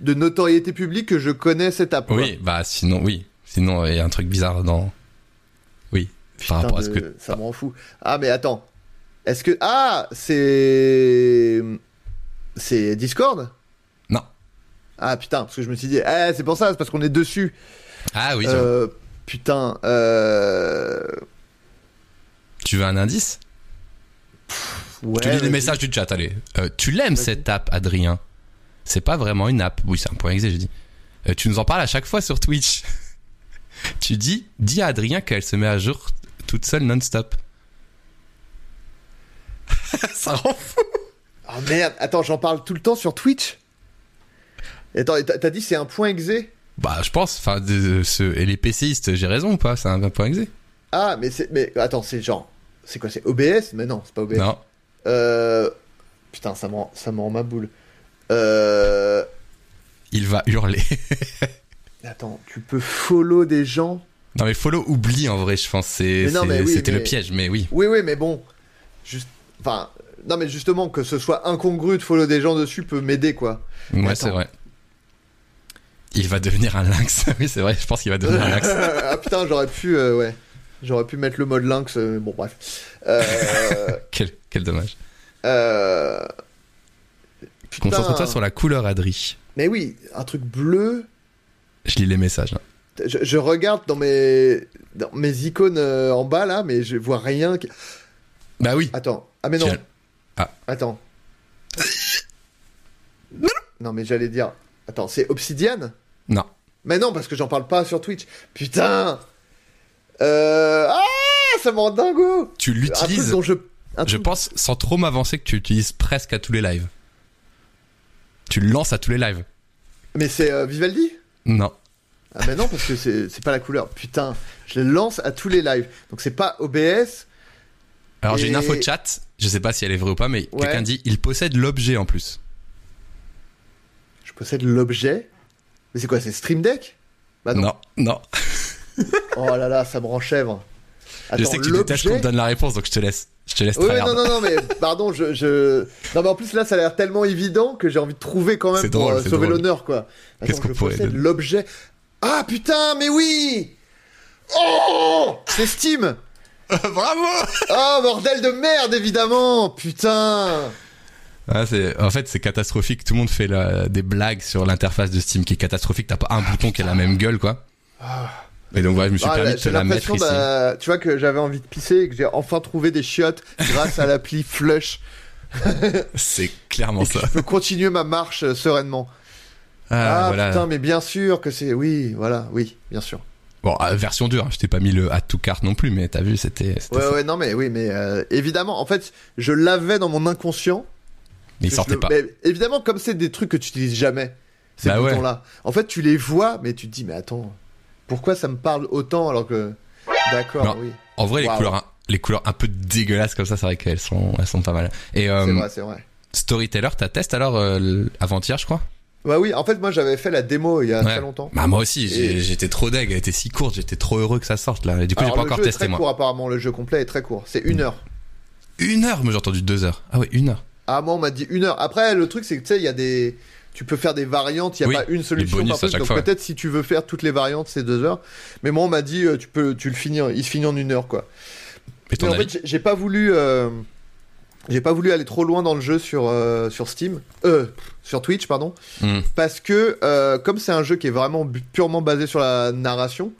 de notoriété publique que je connais cette app. Oui, bah sinon, oui. Sinon, il y a un truc bizarre dans. Oui. Putain par rapport à ce que. Ça me rend fou. Ah mais attends. Est-ce que ah c'est c'est Discord? Non. Ah putain parce que je me suis dit eh, c'est pour ça c'est parce qu'on est dessus. Ah oui. Euh, putain euh... tu veux un indice? Ouais, Je te lis les messages du chat, allez. Euh, tu l'aimes cette app, Adrien? C'est pas vraiment une app. Oui, c'est un point exe, j'ai dit. Euh, tu nous en parles à chaque fois sur Twitch. tu dis, dis à Adrien qu'elle se met à jour toute seule non-stop. ça rend fou. Oh merde, attends, j'en parle tout le temps sur Twitch? Attends, t'as dit c'est un point exe? Bah, je pense. Enfin, de- de ce- et les PCistes, j'ai raison ou pas? C'est un, un point exe Ah, mais. Mais attends, c'est genre. C'est quoi C'est OBS Mais non, c'est pas OBS. Non. Euh. Putain, ça me rend, ça me rend ma boule. Euh. Il va hurler. Attends, tu peux follow des gens? Non, mais follow oublie en vrai, je pense. C'est, oui, c'était mais- le piège, mais oui. Oui, oui, mais bon. Juste. Enfin. Non, mais justement, que ce soit incongru de follow des gens dessus peut m'aider, quoi. Ouais, c'est vrai. Il va devenir un lynx. oui, c'est vrai, je pense qu'il va devenir un lynx. ah putain, j'aurais pu. euh, ouais. J'aurais pu mettre le mode lynx. euh, bon, bref. Euh. quel, quel dommage. euh... Concentre-toi sur la couleur, Adri. Mais oui, un truc bleu. Je lis les messages. là. Je, je regarde dans mes, dans mes icônes en bas là, mais je vois rien. qui- Bah oui. Attends. Ah, mais non. Ah. Attends. non, mais j'allais dire. Attends, c'est Obsidian? Non. Mais non, parce que j'en parle pas sur Twitch. Putain Euh. Ah Ça me rend dingo Tu l'utilises, dont je. un je pense, sans trop m'avancer, que tu l'utilises presque à tous les lives. Tu le lances à tous les lives. Mais c'est euh, Vivaldi? Non. Ah, mais non, parce que c'est pas la couleur. Putain, je le lance à tous les lives. Donc c'est pas OBS. Alors j'ai une info chat, je sais pas si elle est vraie ou pas, mais Ouais. quelqu'un dit il possède l'objet en plus. Je possède l'objet. Mais c'est quoi C'est Stream Deck? Bah non. non, non. Oh là là, ça me rend chèvre. je sais que tu détestes qu'on te donne la réponse, donc je te laisse. Je te laisse Oui, non, non, non, mais pardon, je, je. Non, mais en plus là, ça a l'air tellement évident que j'ai envie de trouver quand même C'est pour drôle, euh, sauver drôle. l'honneur, quoi. Qu'est-ce qu'on pourrait l'objet. Ah putain, mais oui Oh C'est Steam Bravo Oh, bordel de merde, évidemment Putain Ah, c'est- En fait, c'est catastrophique. Tout le monde fait la- des blagues sur l'interface de Steam qui est catastrophique. T'as pas un bouton qui a la même gueule, quoi. Et donc, voilà, je me suis Ah, permis de te la mettre l'impression, ici. bah, tu vois, que j'avais envie de pisser et que j'ai enfin trouvé des chiottes grâce à l'appli Flush. C'est clairement Et que ça. je peux continuer ma marche euh, sereinement. Ah, Ah, voilà. putain, mais bien sûr que c'est. Oui, voilà, oui, bien sûr. Bon, euh, version dure. hein. Je t'ai pas mis le add to cart non plus, mais t'as vu, c'était. Ouais, ça. ouais, non, mais oui, mais euh, évidemment, en fait, je l'avais dans mon inconscient. Mais il sortait le- pas. mais évidemment, comme c'est des trucs que tu utilises jamais, ces Bah ouais. boutons-là. En fait, tu les vois, mais tu te dis, mais attends, pourquoi ça me parle autant alors que. D'accord, oui. En vrai, les couleurs, un- les couleurs un peu dégueulasses comme ça, c'est vrai qu'elles sont, elles sont pas mal. Et euh, C'est vrai, c'est vrai. Storyteller, t'as testé alors euh, avant-hier, je crois? Bah oui, en fait, moi, j'avais fait la démo il y a Ouais. très longtemps. Bah moi aussi, Et- j'étais trop deg, elle était si courte, j'étais trop heureux que ça sorte là. Et du coup, j'ai pas le encore jeu est testé très moi. court, apparemment, le jeu complet est très court. C'est une heure. Une heure, mais j'ai entendu deux heures. Ah ouais, une heure. Ah, moi, on m'a dit une heure. Après, le truc, c'est que tu sais, il y a des. Tu peux faire des variantes, il n'y a Oui, pas une solution par à truc. chaque Donc peut-être si tu veux faire toutes les variantes, c'est deux heures. Mais moi, on m'a dit, euh, tu peux, tu le finis, en- il se finit en une heure, quoi. Et Mais en fait, j'ai- pas voulu, euh, j'ai pas voulu aller trop loin dans le jeu sur euh, sur Steam, euh, sur Twitch, pardon, Hmm. parce que euh, comme c'est un jeu qui est vraiment purement basé sur la narration.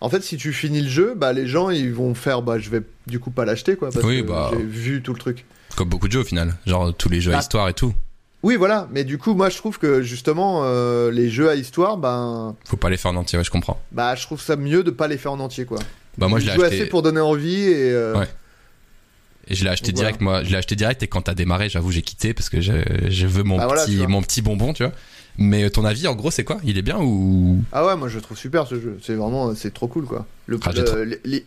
En fait, si tu finis le jeu, bah les gens ils vont faire, bah je vais du coup pas l'acheter quoi, parce Oui, que bah. j'ai vu tout le truc. Comme beaucoup de jeux au final, genre tous les jeux à Bah. histoire et tout. Oui, voilà. Mais du coup, moi, je trouve que justement, euh, les jeux à histoire, ben, Faut pas les faire en entier, ouais, je comprends. bah, je trouve ça mieux de pas les faire en entier, quoi. Bah moi je l'ai acheté assez pour donner envie et. euh, Ouais. et je l'ai acheté direct moi, je l'ai acheté direct et quand t'as démarré, j'avoue, j'ai quitté parce que je, je veux mon Bah, petit mon petit bonbon, tu vois. Mais euh, ton avis en gros, c'est quoi? Il est bien ou Ah ouais, moi, je le trouve super ce jeu. C'est vraiment, c'est trop cool, quoi. Ah, trop-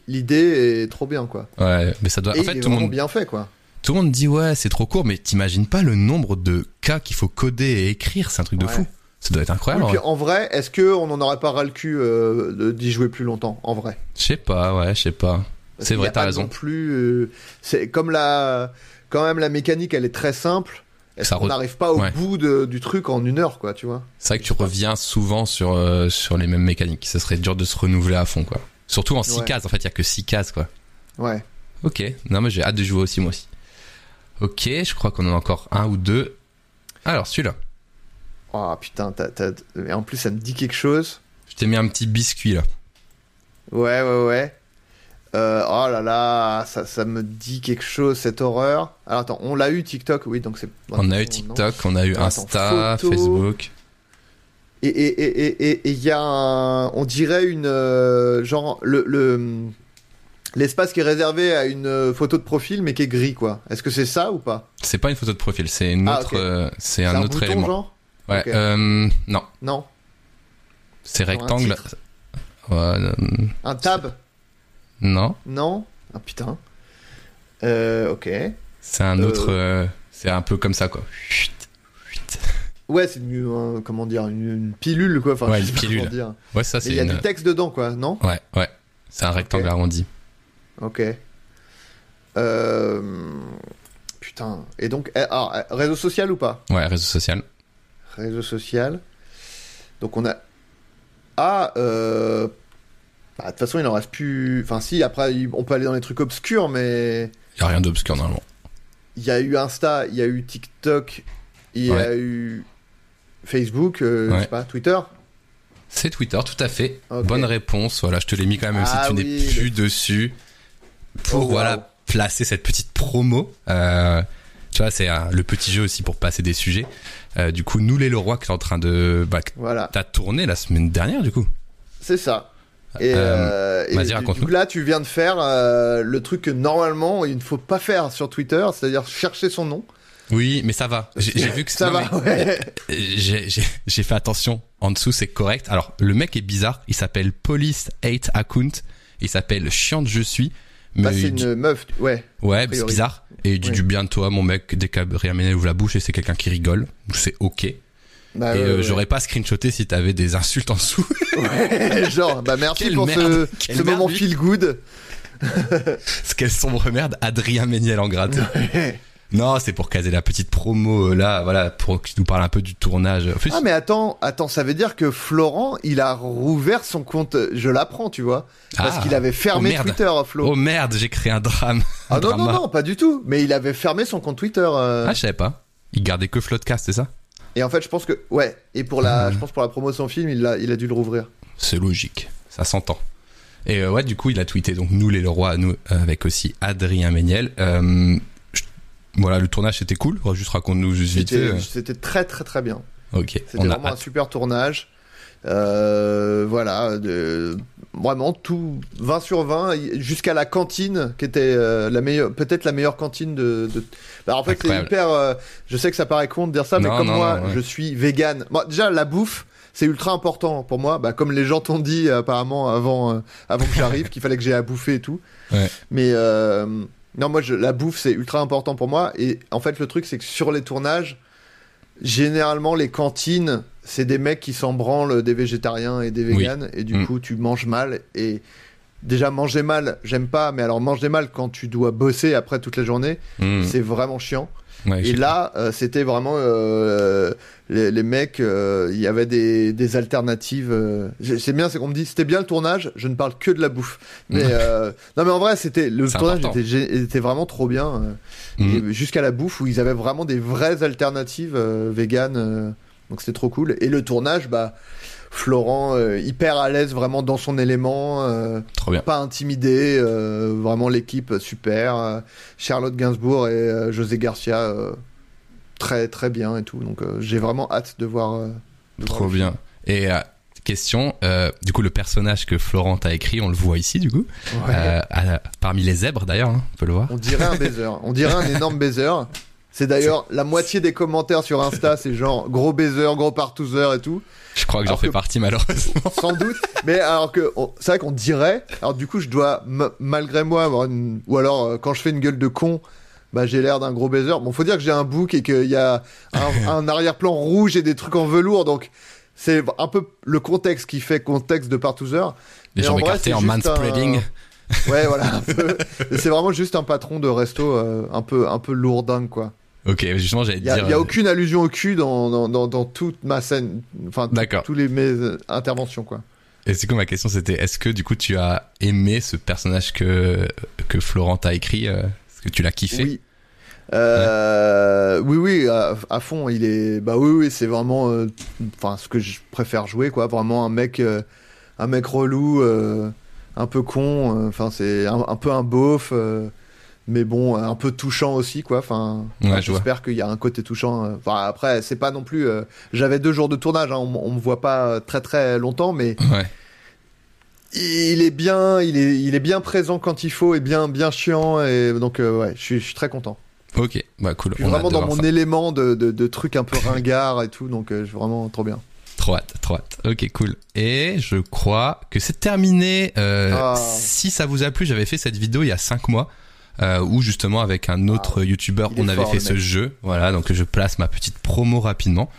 L'idée est trop bien, quoi. Ouais, mais ça doit Et en fait il est tout le monde bien fait, quoi. Tout le monde dit ouais, c'est trop court mais t'imagines pas le nombre de cas qu'il faut coder et écrire, c'est un truc de Ouais. fou. Ça doit être incroyable. Oui, puis ouais. en vrai, est-ce que on en aurait pas ras le cul euh, d'y jouer plus longtemps, en vrai? Je sais pas, ouais, je sais pas. C'est vrai, t'as raison. Non plus, euh, c'est comme la, quand même la mécanique, elle est très simple. Est-ce qu'on re- n'arrive pas au ouais. bout de- du truc en une heure, quoi, tu vois? C'est vrai que tu reviens souvent sur euh, sur les mêmes mécaniques. Ça serait dur de se renouveler à fond quoi. Surtout en 6 Ouais. cases, en fait, il y a que 6 cases quoi. Ouais. OK. Non mais j'ai hâte de jouer aussi moi aussi. OK, je crois qu'on en a encore un ou deux. Alors, celui-là. Oh putain, t'as- t'as- et en plus ça me dit quelque chose. Je t'ai mis un petit biscuit là. Ouais, ouais, ouais. Euh, oh là là, ça, ça me dit quelque chose, cette horreur. Alors attends, on l'a eu TikTok, oui, donc c'est. On a eu non. TikTok, on a eu Insta. Facebook. Et il et, et, et, et, et il y a un. On dirait une. euh, genre, le. le l'espace qui est réservé à une euh, photo de profil mais qui est gris quoi. Est-ce que c'est ça ou pas C'est pas une photo de profil, c'est une Ah, autre, ok. euh, c'est un, un autre bouton, élément. genre Ouais, euh, non, Non, c'est un rectangle. euh, un tab non, Non Ah putain. Euh, ok. c'est un autre. c'est un peu comme ça quoi. Chut, chut. Ouais, c'est une, un- comment dire une, une pilule quoi. Enfin, Ouais, une pilule. dire. Ouais, ça c'est il y a une. du texte dedans quoi, non? Ouais, ouais. C'est un rectangle Ok. arrondi. Ok. Euh... Putain. Et donc, eh, alors, eh, réseau social ou pas Ouais, réseau social. Réseau social. Donc on a. Ah, euh... bah, de toute façon, il en reste plus. Enfin, si, après, il- on peut aller dans les trucs obscurs, mais Y a rien d'obscur normalement. il y a eu Insta, il y a eu TikTok, il y a eu Facebook, euh, je sais pas, Twitter. C'est Twitter, tout à fait. Bonne réponse. Voilà, je te l'ai mis quand même, même Ah si tu oui, n'es plus le- dessus. Pour Oh, wow. voilà placer cette petite promo. Euh, tu vois, c'est le petit jeu aussi pour passer des sujets. Euh, du coup, nous les Leroy qui est en train de. Bah, que Voilà, t'as tourné la semaine dernière, du coup. c'est ça. Et, Euh, euh, et vas-y, du- du raconte-nous. coup, là, tu viens de faire le truc que normalement il ne faut pas faire sur Twitter, c'est-à-dire chercher son nom. Oui, mais ça va. J'ai vu que ça non, va. ouais. J'ai fait attention. En dessous, c'est correct. Alors, le mec est bizarre. Il s'appelle Police 8 Account. Il s'appelle Chiante Je suis. Mais Bah, c'est dit- une meuf, ouais. Ouais, c'est bizarre. Et il dit Ouais. du bien de toi, mon mec, dès qu'Adrien Ménel ouvre la bouche et c'est quelqu'un qui rigole. C'est ok. Et Bah, ouais, euh, ouais. j'aurais pas screenshoté si t'avais des insultes en dessous. Ouais, genre, bah merci Quelle pour merde. ce, Quelle ce merde, moment lui. feel good. Quelle sombre merde, Adrien Méniel en gratte. Non, c'est pour caser la petite promo euh, là, voilà, pour qu'il nous parle un peu du tournage. En plus, Ah mais attends, attends, ça veut dire que Florent, il a rouvert son compte, je l'apprends, tu vois, parce Ah. qu'il avait fermé Oh. Twitter, Flo. oh merde, j'ai créé un drame. ah non, non, drama. non, pas du tout, mais il avait fermé son compte Twitter. euh, Ah, je savais pas. Il gardait que Floodcast, c'est ça? Et en fait, je pense que, ouais, et pour la, Ah. je pense pour la promo de son film, il a, il a dû le rouvrir. C'est logique, ça s'entend. Et euh, ouais, du coup, il a tweeté donc nous les Leroy, nous euh, avec aussi Adrien Méniel. Euh, voilà, le tournage c'était cool. Juste raconte-nous juste vite. C'était euh. c'était très, très, très bien. Ok, C'était vraiment un hâte. super tournage. Euh, voilà, de, vraiment tout 20 sur 20 y- jusqu'à la cantine qui était euh, la meilleure, peut-être la meilleure cantine de. de... Bah, en fait, c'est hyper. euh, je sais que ça paraît con de dire ça, mais comme non, moi, non, ouais. je suis vegan. Moi, déjà, la bouffe, c'est ultra important pour moi. Bah, comme les gens t'ont dit apparemment avant, euh, avant que j'arrive, qu'il fallait que j'aie à bouffer et tout. Ouais. Mais euh, non, moi, je, la bouffe, c'est ultra important pour moi. Et en fait, le truc, c'est que sur les tournages, généralement, les cantines, c'est des mecs qui s'en branlent des végétariens et des Oui. véganes. Et du Mm. coup, tu manges mal. Et déjà, manger mal, j'aime pas. Mais alors, manger mal quand tu dois bosser après toute la journée, Mmh. c'est vraiment chiant. Ouais, Et là, euh, c'était vraiment euh, les, les mecs. euh, Il y avait des, des alternatives. euh, c'est bien, c'est qu'on me dit c'était bien le tournage. Je ne parle que de la bouffe. Mais euh, non, mais en vrai, c'était le tournage était, vraiment trop bien. Mmh. et Jusqu'à la bouffe où ils avaient vraiment des vraies alternatives véganes. euh, donc c'était trop cool. Et le tournage, bah Florent euh, hyper à l'aise vraiment dans son élément. euh, Trop bien. pas intimidé, euh, vraiment l'équipe super. Charlotte Gainsbourg et José Garcia très très bien et tout. Donc euh, j'ai vraiment hâte de voir. euh, de Trop bien. Et euh, question, euh, du coup, le personnage que Florent a écrit, on le voit ici, du coup, Ouais. euh, à- parmi les zèbres d'ailleurs, hein, on peut le voir. On dirait un baiser. On dirait un énorme baiser. C'est d'ailleurs la moitié des commentaires sur Insta, c'est genre gros baiser, gros partouzeur et tout. Je crois que j'en fais partie malheureusement. Sans doute. Mais alors que c'est vrai qu'on dirait. Alors du coup, je dois malgré moi avoir une. Ou alors quand je fais une gueule de con. Bah, j'ai l'air d'un gros baiser. Bon, faut dire que j'ai un bouc et qu'il y a un, un arrière-plan rouge et des trucs en velours, donc c'est un peu le contexte qui fait contexte de partouzeur. Les gens en écartés en juste manspreading. Ouais, voilà. un peu. Et c'est vraiment juste un patron de resto euh, un peu un peu lourdingue, quoi. Ok, justement, j'allais dire. il y a euh, aucune allusion au cul dans, dans, dans, dans toute ma scène, enfin, t- D'accord. tous les mes euh, interventions, quoi. Et c'est quoi ma question C'était est-ce que du coup tu as aimé ce personnage que que Florent a écrit euh, que tu l'as kiffé Oui. Euh, Oui, oui, à, à fond. Il est, bah oui, oui, c'est vraiment, euh, enfin, ce que je préfère jouer, quoi. Vraiment un mec, euh, un mec relou, un peu con. Enfin, c'est un, un peu un beauf, mais bon, un peu touchant aussi, quoi. Enfin, Ouais, j'espère qu'il y a un côté touchant. Enfin, après, c'est pas non plus. J'avais deux jours de tournage. hein, on, on me voit pas très très longtemps, mais Ouais. Il est bien, il est, il est bien présent quand il faut et bien, bien chiant et donc euh, ouais, je suis, je suis très content. Ok, bah cool. Je suis On vraiment dans mon ça. élément de, de, de trucs un peu ringards et tout, donc euh, je suis vraiment trop bien. Trop hâte, trop hâte. Ok, cool. Et je crois que c'est terminé. Euh, Ah. Si ça vous a plu, j'avais fait cette vidéo il y a 5 mois. Euh, où justement avec un autre youtubeur Il est on avait fort, fait ce jeu voilà donc je place ma petite promo rapidement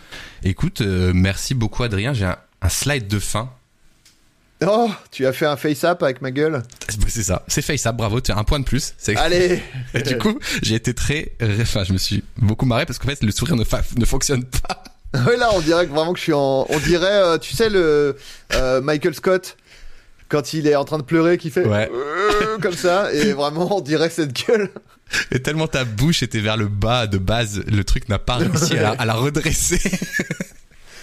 écoute euh, merci beaucoup Adrien j'ai un, un slide de fin Oh, tu as fait un face-up avec ma gueule c'est ça c'est ça bravo tu as un point de plus Allez Et du coup, j'ai été très, enfin, je me suis beaucoup marré parce qu'en fait, le sourire ne, fa- ne fonctionne pas. Ouais, là, on dirait que vraiment que je suis en. On dirait, euh, tu sais, le euh, Michael Scott, quand il est en train de pleurer, qui fait. Ouais. euh, comme ça, et vraiment, on dirait cette gueule. Et tellement ta bouche était vers le bas de base, le truc n'a pas réussi à la, à la redresser.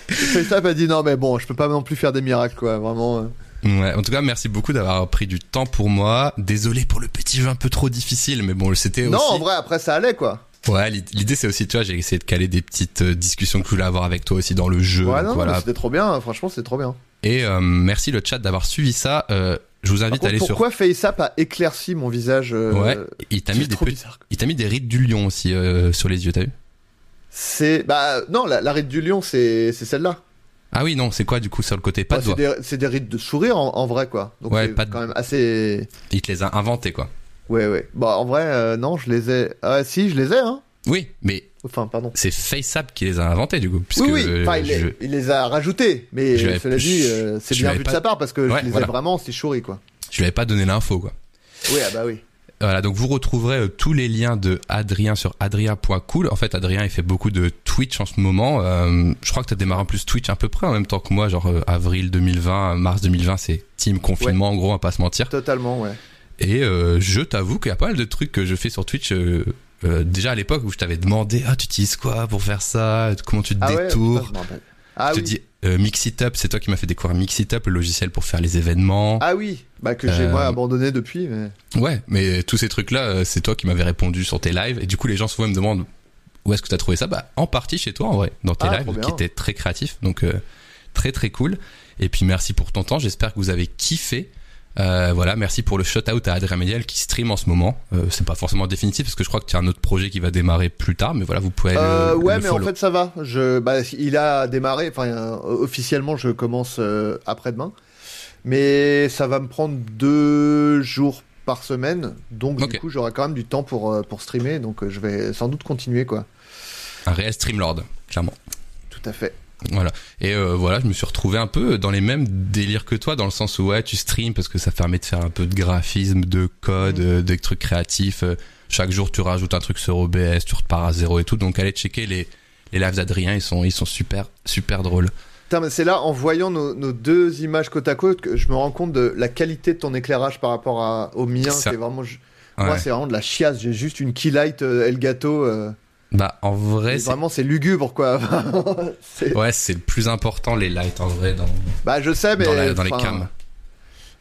Face-up a dit non, mais bon, je peux pas non plus faire des miracles, quoi, vraiment. Ouais, en tout cas, merci beaucoup d'avoir pris du temps pour moi. Désolé pour le petit jeu un peu trop difficile, mais bon, c'était Non, aussi. en vrai, après, ça allait, quoi. Ouais, l'id- l'idée c'est aussi, tu vois, j'ai essayé de caler des petites euh, discussions que je voulais avoir avec toi aussi dans le jeu. Ouais, non, voilà. c'était trop bien, franchement, c'était trop bien. Et euh, merci le chat d'avoir suivi ça. Euh, je vous invite à aller sur. pourquoi FaceApp a éclairci mon visage euh, Ouais, il t'a mis des petits- il t'a mis des rides du lion aussi sur les yeux, t'as vu? C'est. Bah, non, la, la ride du lion, c'est c'est celle-là. Ah oui, non, c'est quoi du coup sur le côté? Pas Bah, de c'est doigts. des, c'est des rides de sourire en, en vrai, quoi. Donc, Ouais, pas de- quand même assez. Il te les a inventés quoi. Ouais, ouais. Bah, en vrai, euh, non, je les ai. Ah, si, je les ai, hein. Oui, mais Enfin, pardon. c'est FaceApp qui les a inventés du coup. Puisque oui, oui. Enfin, il, je- les, il les a rajoutés, mais Je cela dit, euh, c'est bien vu pas- de sa part parce que Ouais, je les voilà. ai vraiment, c'est chouri, quoi. je lui avais pas donné l'info quoi. Oui, ah bah oui. Voilà, donc vous retrouverez euh, tous les liens de Adrien sur adrien.cool. En fait, Adrien, il fait beaucoup de Twitch en ce moment. Euh, je crois que tu as démarré en plus Twitch à peu près en même temps que moi, genre euh, avril 2020, mars 2020, c'est team confinement en gros, on va pas se mentir. Totalement, ouais. Et euh, je t'avoue qu'il y a pas mal de trucs que je fais sur Twitch. déjà à l'époque où je t'avais demandé, ah, tu utilises quoi pour faire ça? Comment tu te Ah détours je. Ah te oui. dis, euh, Mixitup, c'est toi qui m'as fait découvrir Mixitup, le logiciel pour faire les événements. Ah oui, bah que j'ai Euh, moi abandonné depuis, mais. Ouais, mais tous ces trucs-là, euh, c'est toi qui m'avais répondu sur tes lives. Et du coup, les gens souvent me demandent où est-ce que tu as trouvé ça? Bah, en partie chez toi, en vrai, dans tes Ah, lives, qui étaient très créatifs. Donc, euh, très très cool. Et puis, merci pour ton temps. J'espère que vous avez kiffé. Euh, voilà, merci pour le shout-out à Adrien Méniel qui stream en ce moment. Euh, c'est pas forcément définitif parce que je crois que tu as un autre projet qui va démarrer plus tard, mais voilà, vous pouvez Euh, le, ouais, le mais en fait ça va. Je, bah, il a démarré. Enfin, euh, officiellement, je commence euh, après-demain, mais ça va me prendre deux jours par semaine, donc du coup, j'aurai quand même du temps pour pour streamer. Donc, je vais sans doute continuer, quoi. un réel streamlord, clairement. Tout à fait. Voilà. Et euh, voilà, je me suis retrouvé un peu dans les mêmes délires que toi, dans le sens où ouais, tu streams parce que ça permet de faire un peu de graphisme, de code, euh, des trucs créatifs. Euh, Chaque jour, tu rajoutes un truc sur OBS, tu repars à zéro et tout. Donc, allez checker les les lives d'Adrien, ils sont ils sont super super drôles. C'est là, en voyant nos, nos deux images côte à côte, que je me rends compte de la qualité de ton éclairage par rapport à, au mien. C'est vraiment, je- moi, c'est vraiment de la chiasse. J'ai juste une keylight euh, Elgato. Euh, Bah en vrai, c'est vraiment, c'est lugubre, quoi. Ouais, c'est le plus important les lights en vrai dans bah, je sais, mais dans, la- dans les cams.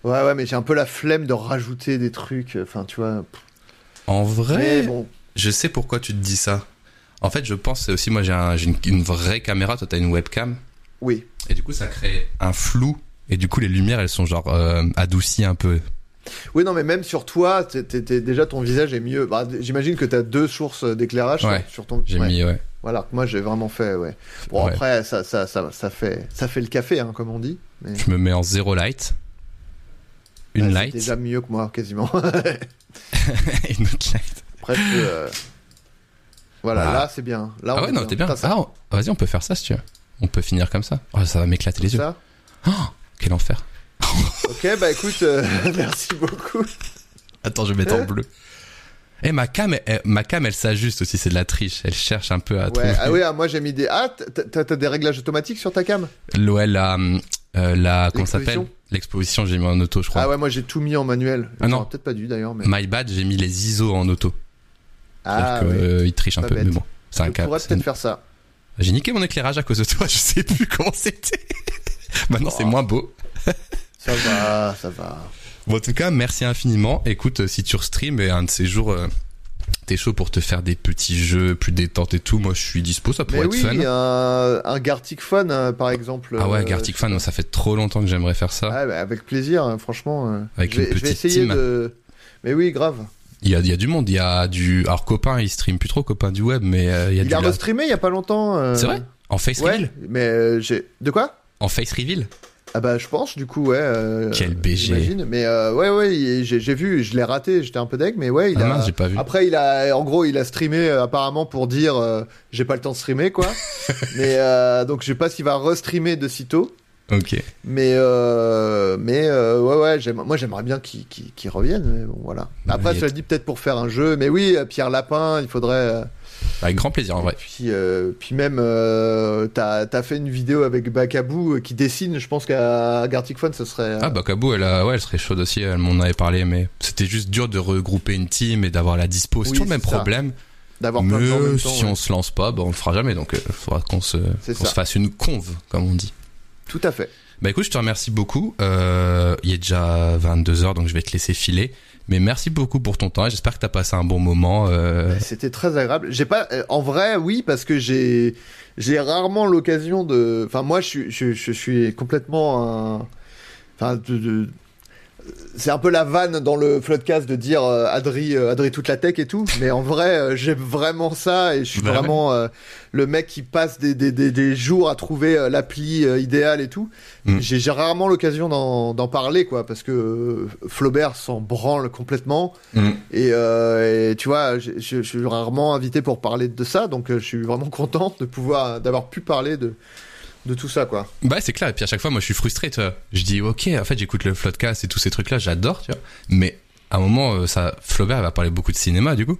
Ouais, ouais, mais j'ai un peu la flemme de rajouter des trucs. Enfin, tu vois. En vrai, bon. je sais pourquoi tu te dis ça. En fait, je pense aussi moi j'ai un- j'ai une, une vraie caméra, toi t'as une webcam. Oui. Et du coup, ça crée un flou. Et du coup, les lumières, elles sont genre euh, adoucies un peu. Oui, non, mais même sur toi, déjà ton visage est mieux. Bah, J'imagine que t'as deux sources d'éclairage Ouais. sur, sur ton. J'ai ouais. mis, ouais. Voilà, moi j'ai vraiment fait. Ouais. Bon, Ouais. après, ça, ça, ça, ça fait, ça fait le café, hein, comme on dit. Mais... Je me mets en zéro light. Une Bah, c'est light. déjà mieux que moi, quasiment. une autre light. Presque. euh, Voilà, Voilà. là c'est bien. Là, Ah ouais, non, t'es bien. Ah, on- vas-y, on peut faire ça si tu veux. On peut finir comme ça. Oh, ça va m'éclater les yeux. ça. Oh, quel enfer. Ok, bah écoute, euh, merci beaucoup. Attends, je vais mettre en bleu. Eh, ma cam, elle, ma cam, elle s'ajuste aussi, c'est de la triche. Elle cherche un peu à Ouais, trouver. ah oui, ah, moi j'ai mis des. Ah, t'as- des réglages automatiques sur ta cam? Ouais, la, euh, la, comment ça s'appelle? L'exposition? J'ai mis en auto, je crois. Ah ouais, moi j'ai tout mis en manuel. Ah non. Peut-être pas dû d'ailleurs, mais. My bad, j'ai mis les ISO en auto. Ah que, ouais. euh, il triche un Pas peu, bête. mais bon. C'est un cas. pourrais peut-être faire ça. J'ai niqué mon éclairage à cause de toi, je sais plus comment c'était. Maintenant, c'est Oh. moins beau. Ça va, ça va. Bon, en tout cas, merci infiniment. Écoute, euh, si tu restream et un de ces jours, euh, t'es chaud pour te faire des petits jeux plus détente et tout, moi je suis dispo, ça pourrait Mais être oui, fun. un, un Gartic Fun, euh, par exemple. Ah ouais, euh, Gartic Fan, ça fait trop longtemps que j'aimerais faire ça. Ah, bah, avec plaisir, hein, franchement. euh, Avec une petite essayer team. de. Mais oui, grave. Il y a, il y a du monde, il y a du... Alors copain, il stream plus trop, copain du web, mais euh, il y a Il du... a la- restreamé il y a pas longtemps. euh, C'est vrai? En face Ouais, reveal? mais euh, j'ai. De quoi? En face reveal? Ah bah je pense du coup ouais. euh, Quel BG. Mais euh, ouais ouais j'ai j'ai vu je l'ai raté j'étais un peu deg mais ouais il Ah a. mince, j'ai pas vu. Après il a en gros il a streamé euh, apparemment pour dire j'ai pas le temps de streamer quoi. mais donc je sais pas s'il va restreamer de sitôt. Ok. Mais mais ouais ouais j'aime- moi j'aimerais bien qu'il revienne mais bon voilà. Après Mais- cela dit peut-être pour faire un jeu mais oui Pierre Lapin il faudrait. Avec grand plaisir en vrai. puis, euh, puis même, euh, t'as as fait une vidéo avec Bakabou euh, qui dessine. Je pense qu'à Gartic Fun, ce serait. euh, Ah bah Kabou, elle, a- ouais, elle serait chaude aussi, elle m'en avait parlé, mais c'était juste dur de regrouper une team et d'avoir la dispo. C'est Oui, toujours le même ça. problème. D'avoir plein de gens en Mais même temps. si ouais. on se lance pas, bah on le fera jamais, donc il faudra qu'on se, ça. se fasse une conve, comme on dit. Tout à fait. Bah écoute, je te remercie beaucoup. Il est déjà 22h, donc je vais te laisser filer. Mais merci beaucoup pour ton temps j'espère que t'as passé un bon moment. Euh... C'était très agréable. J'ai pas, euh, en vrai, oui, parce que j'ai, j'ai rarement l'occasion de. Enfin, moi, je suis, je, suis complètement un. Enfin, de- c'est un peu la vanne dans le floodcast de dire euh, Adri, euh, Adri toute la tech et tout. Mais en vrai, euh, j'aime vraiment ça et je suis vraiment le mec qui passe des, des, des, des jours à trouver l'appli idéale et tout. Mm. J'ai rarement l'occasion d'en parler, quoi, parce que Flaubert s'en branle complètement. Mm. Et, et tu vois, je, suis rarement invité pour parler de ça, donc je suis vraiment content de pouvoir, d'avoir pu parler de, de tout ça, quoi. Bah c'est clair, et puis à chaque fois, moi je suis frustré, tu vois. Je dis, ok, en fait j'écoute le Floodcast et tous ces trucs-là, j'adore, tu vois. Mais à un moment, euh, ça, Flaubert va parler beaucoup de cinéma, du coup.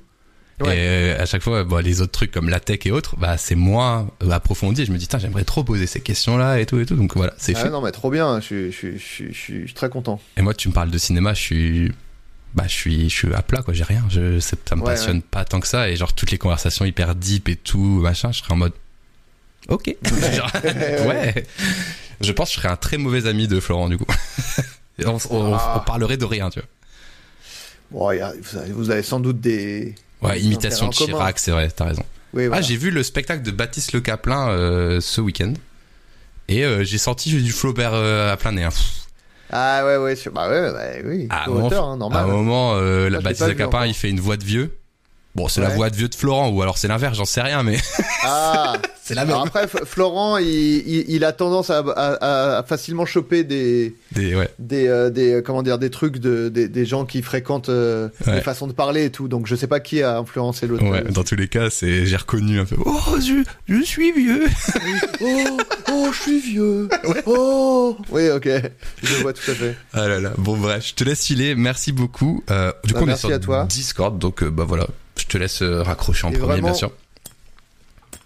Ouais. Et euh, à chaque fois, bon, les autres trucs comme la tech et autres, bah c'est moins euh, approfondi. Je me dis, tiens, j'aimerais trop poser ces questions-là et tout et tout. Donc voilà, c'est Ah fait. non, mais trop bien, je, suis- je, je, suis- je très content. Et moi, tu me parles de cinéma, je suis, bah, je suis, je suis à plat, quoi. J'ai rien. Je, ça me Ouais, passionne pas tant que ça. Et genre, toutes les conversations hyper deep et tout, machin, je serais en mode, ok. Genre, ouais. Je pense que je serais un très mauvais ami de Florent, du coup. On, on- Ah. on parlerait de rien, tu vois. Bon, il y a- vous, avez, vous avez sans doute des. Ouais, des imitation de. Chirac, c'est vrai, t'as raison. Oui, voilà. Ah, j'ai vu le spectacle de Baptiste Le Caplin euh, ce week-end. Et euh, j'ai senti du Flaubert euh, à plein nez. hein. Ah ouais, ouais, bah ouais, bah oui, hein, À un moment, euh, la je l'ai Baptiste Le Caplin, il fait une voix de vieux. Bon, c'est la voix de vieux de Florent, ou alors c'est l'inverse, j'en sais rien, mais Ah, c'est la alors après, Florent, il, il, il a tendance à, à- à facilement choper des, Des, ouais. des, euh, des euh, comment dire des trucs de des, des gens qui fréquentent euh, Ouais. les façons de parler et tout donc je sais pas qui a influencé l'autre Ouais, dans tous les cas, c'est, j'ai reconnu un peu. Oh, je, je suis vieux. oh oh je suis vieux oh oui ok je vois tout à fait Ah là là. Bon, bref, je te laisse filer. Merci beaucoup. Euh, du Bah, coup, on est merci sur à toi. Discord, donc, euh, bah voilà. Je te laisse euh, raccrocher en Et premier, bien sûr.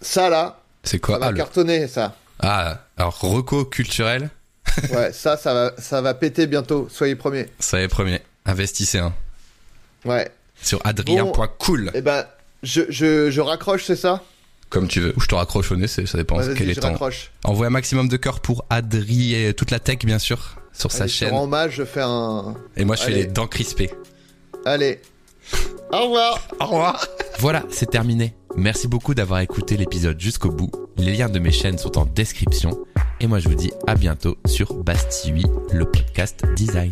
ça là C'est ça quoi? va Ah, le- cartonner ça ah, alors, reco culturel. ouais ça ça va ça va péter bientôt soyez premiers Ça y est, premier. Investissez un. ouais Sur adrien.cool. et ben je, je, je raccroche c'est ça? Comme tu veux. Ou je te raccroche au nez, c'est- ça dépend Ouais, quel est je ton. raccroche Envoie un maximum de cœur pour Adri et toute la tech, bien sûr, sur sa Allez, chaîne. rends hommage je fais un Et moi, je fais les dents crispées. allez au revoir Au revoir. Voilà, c'est terminé. Merci beaucoup d'avoir écouté l'épisode jusqu'au bout. Les liens de mes chaînes sont en description. Et moi, je vous dis à bientôt sur Bastille, le podcast design.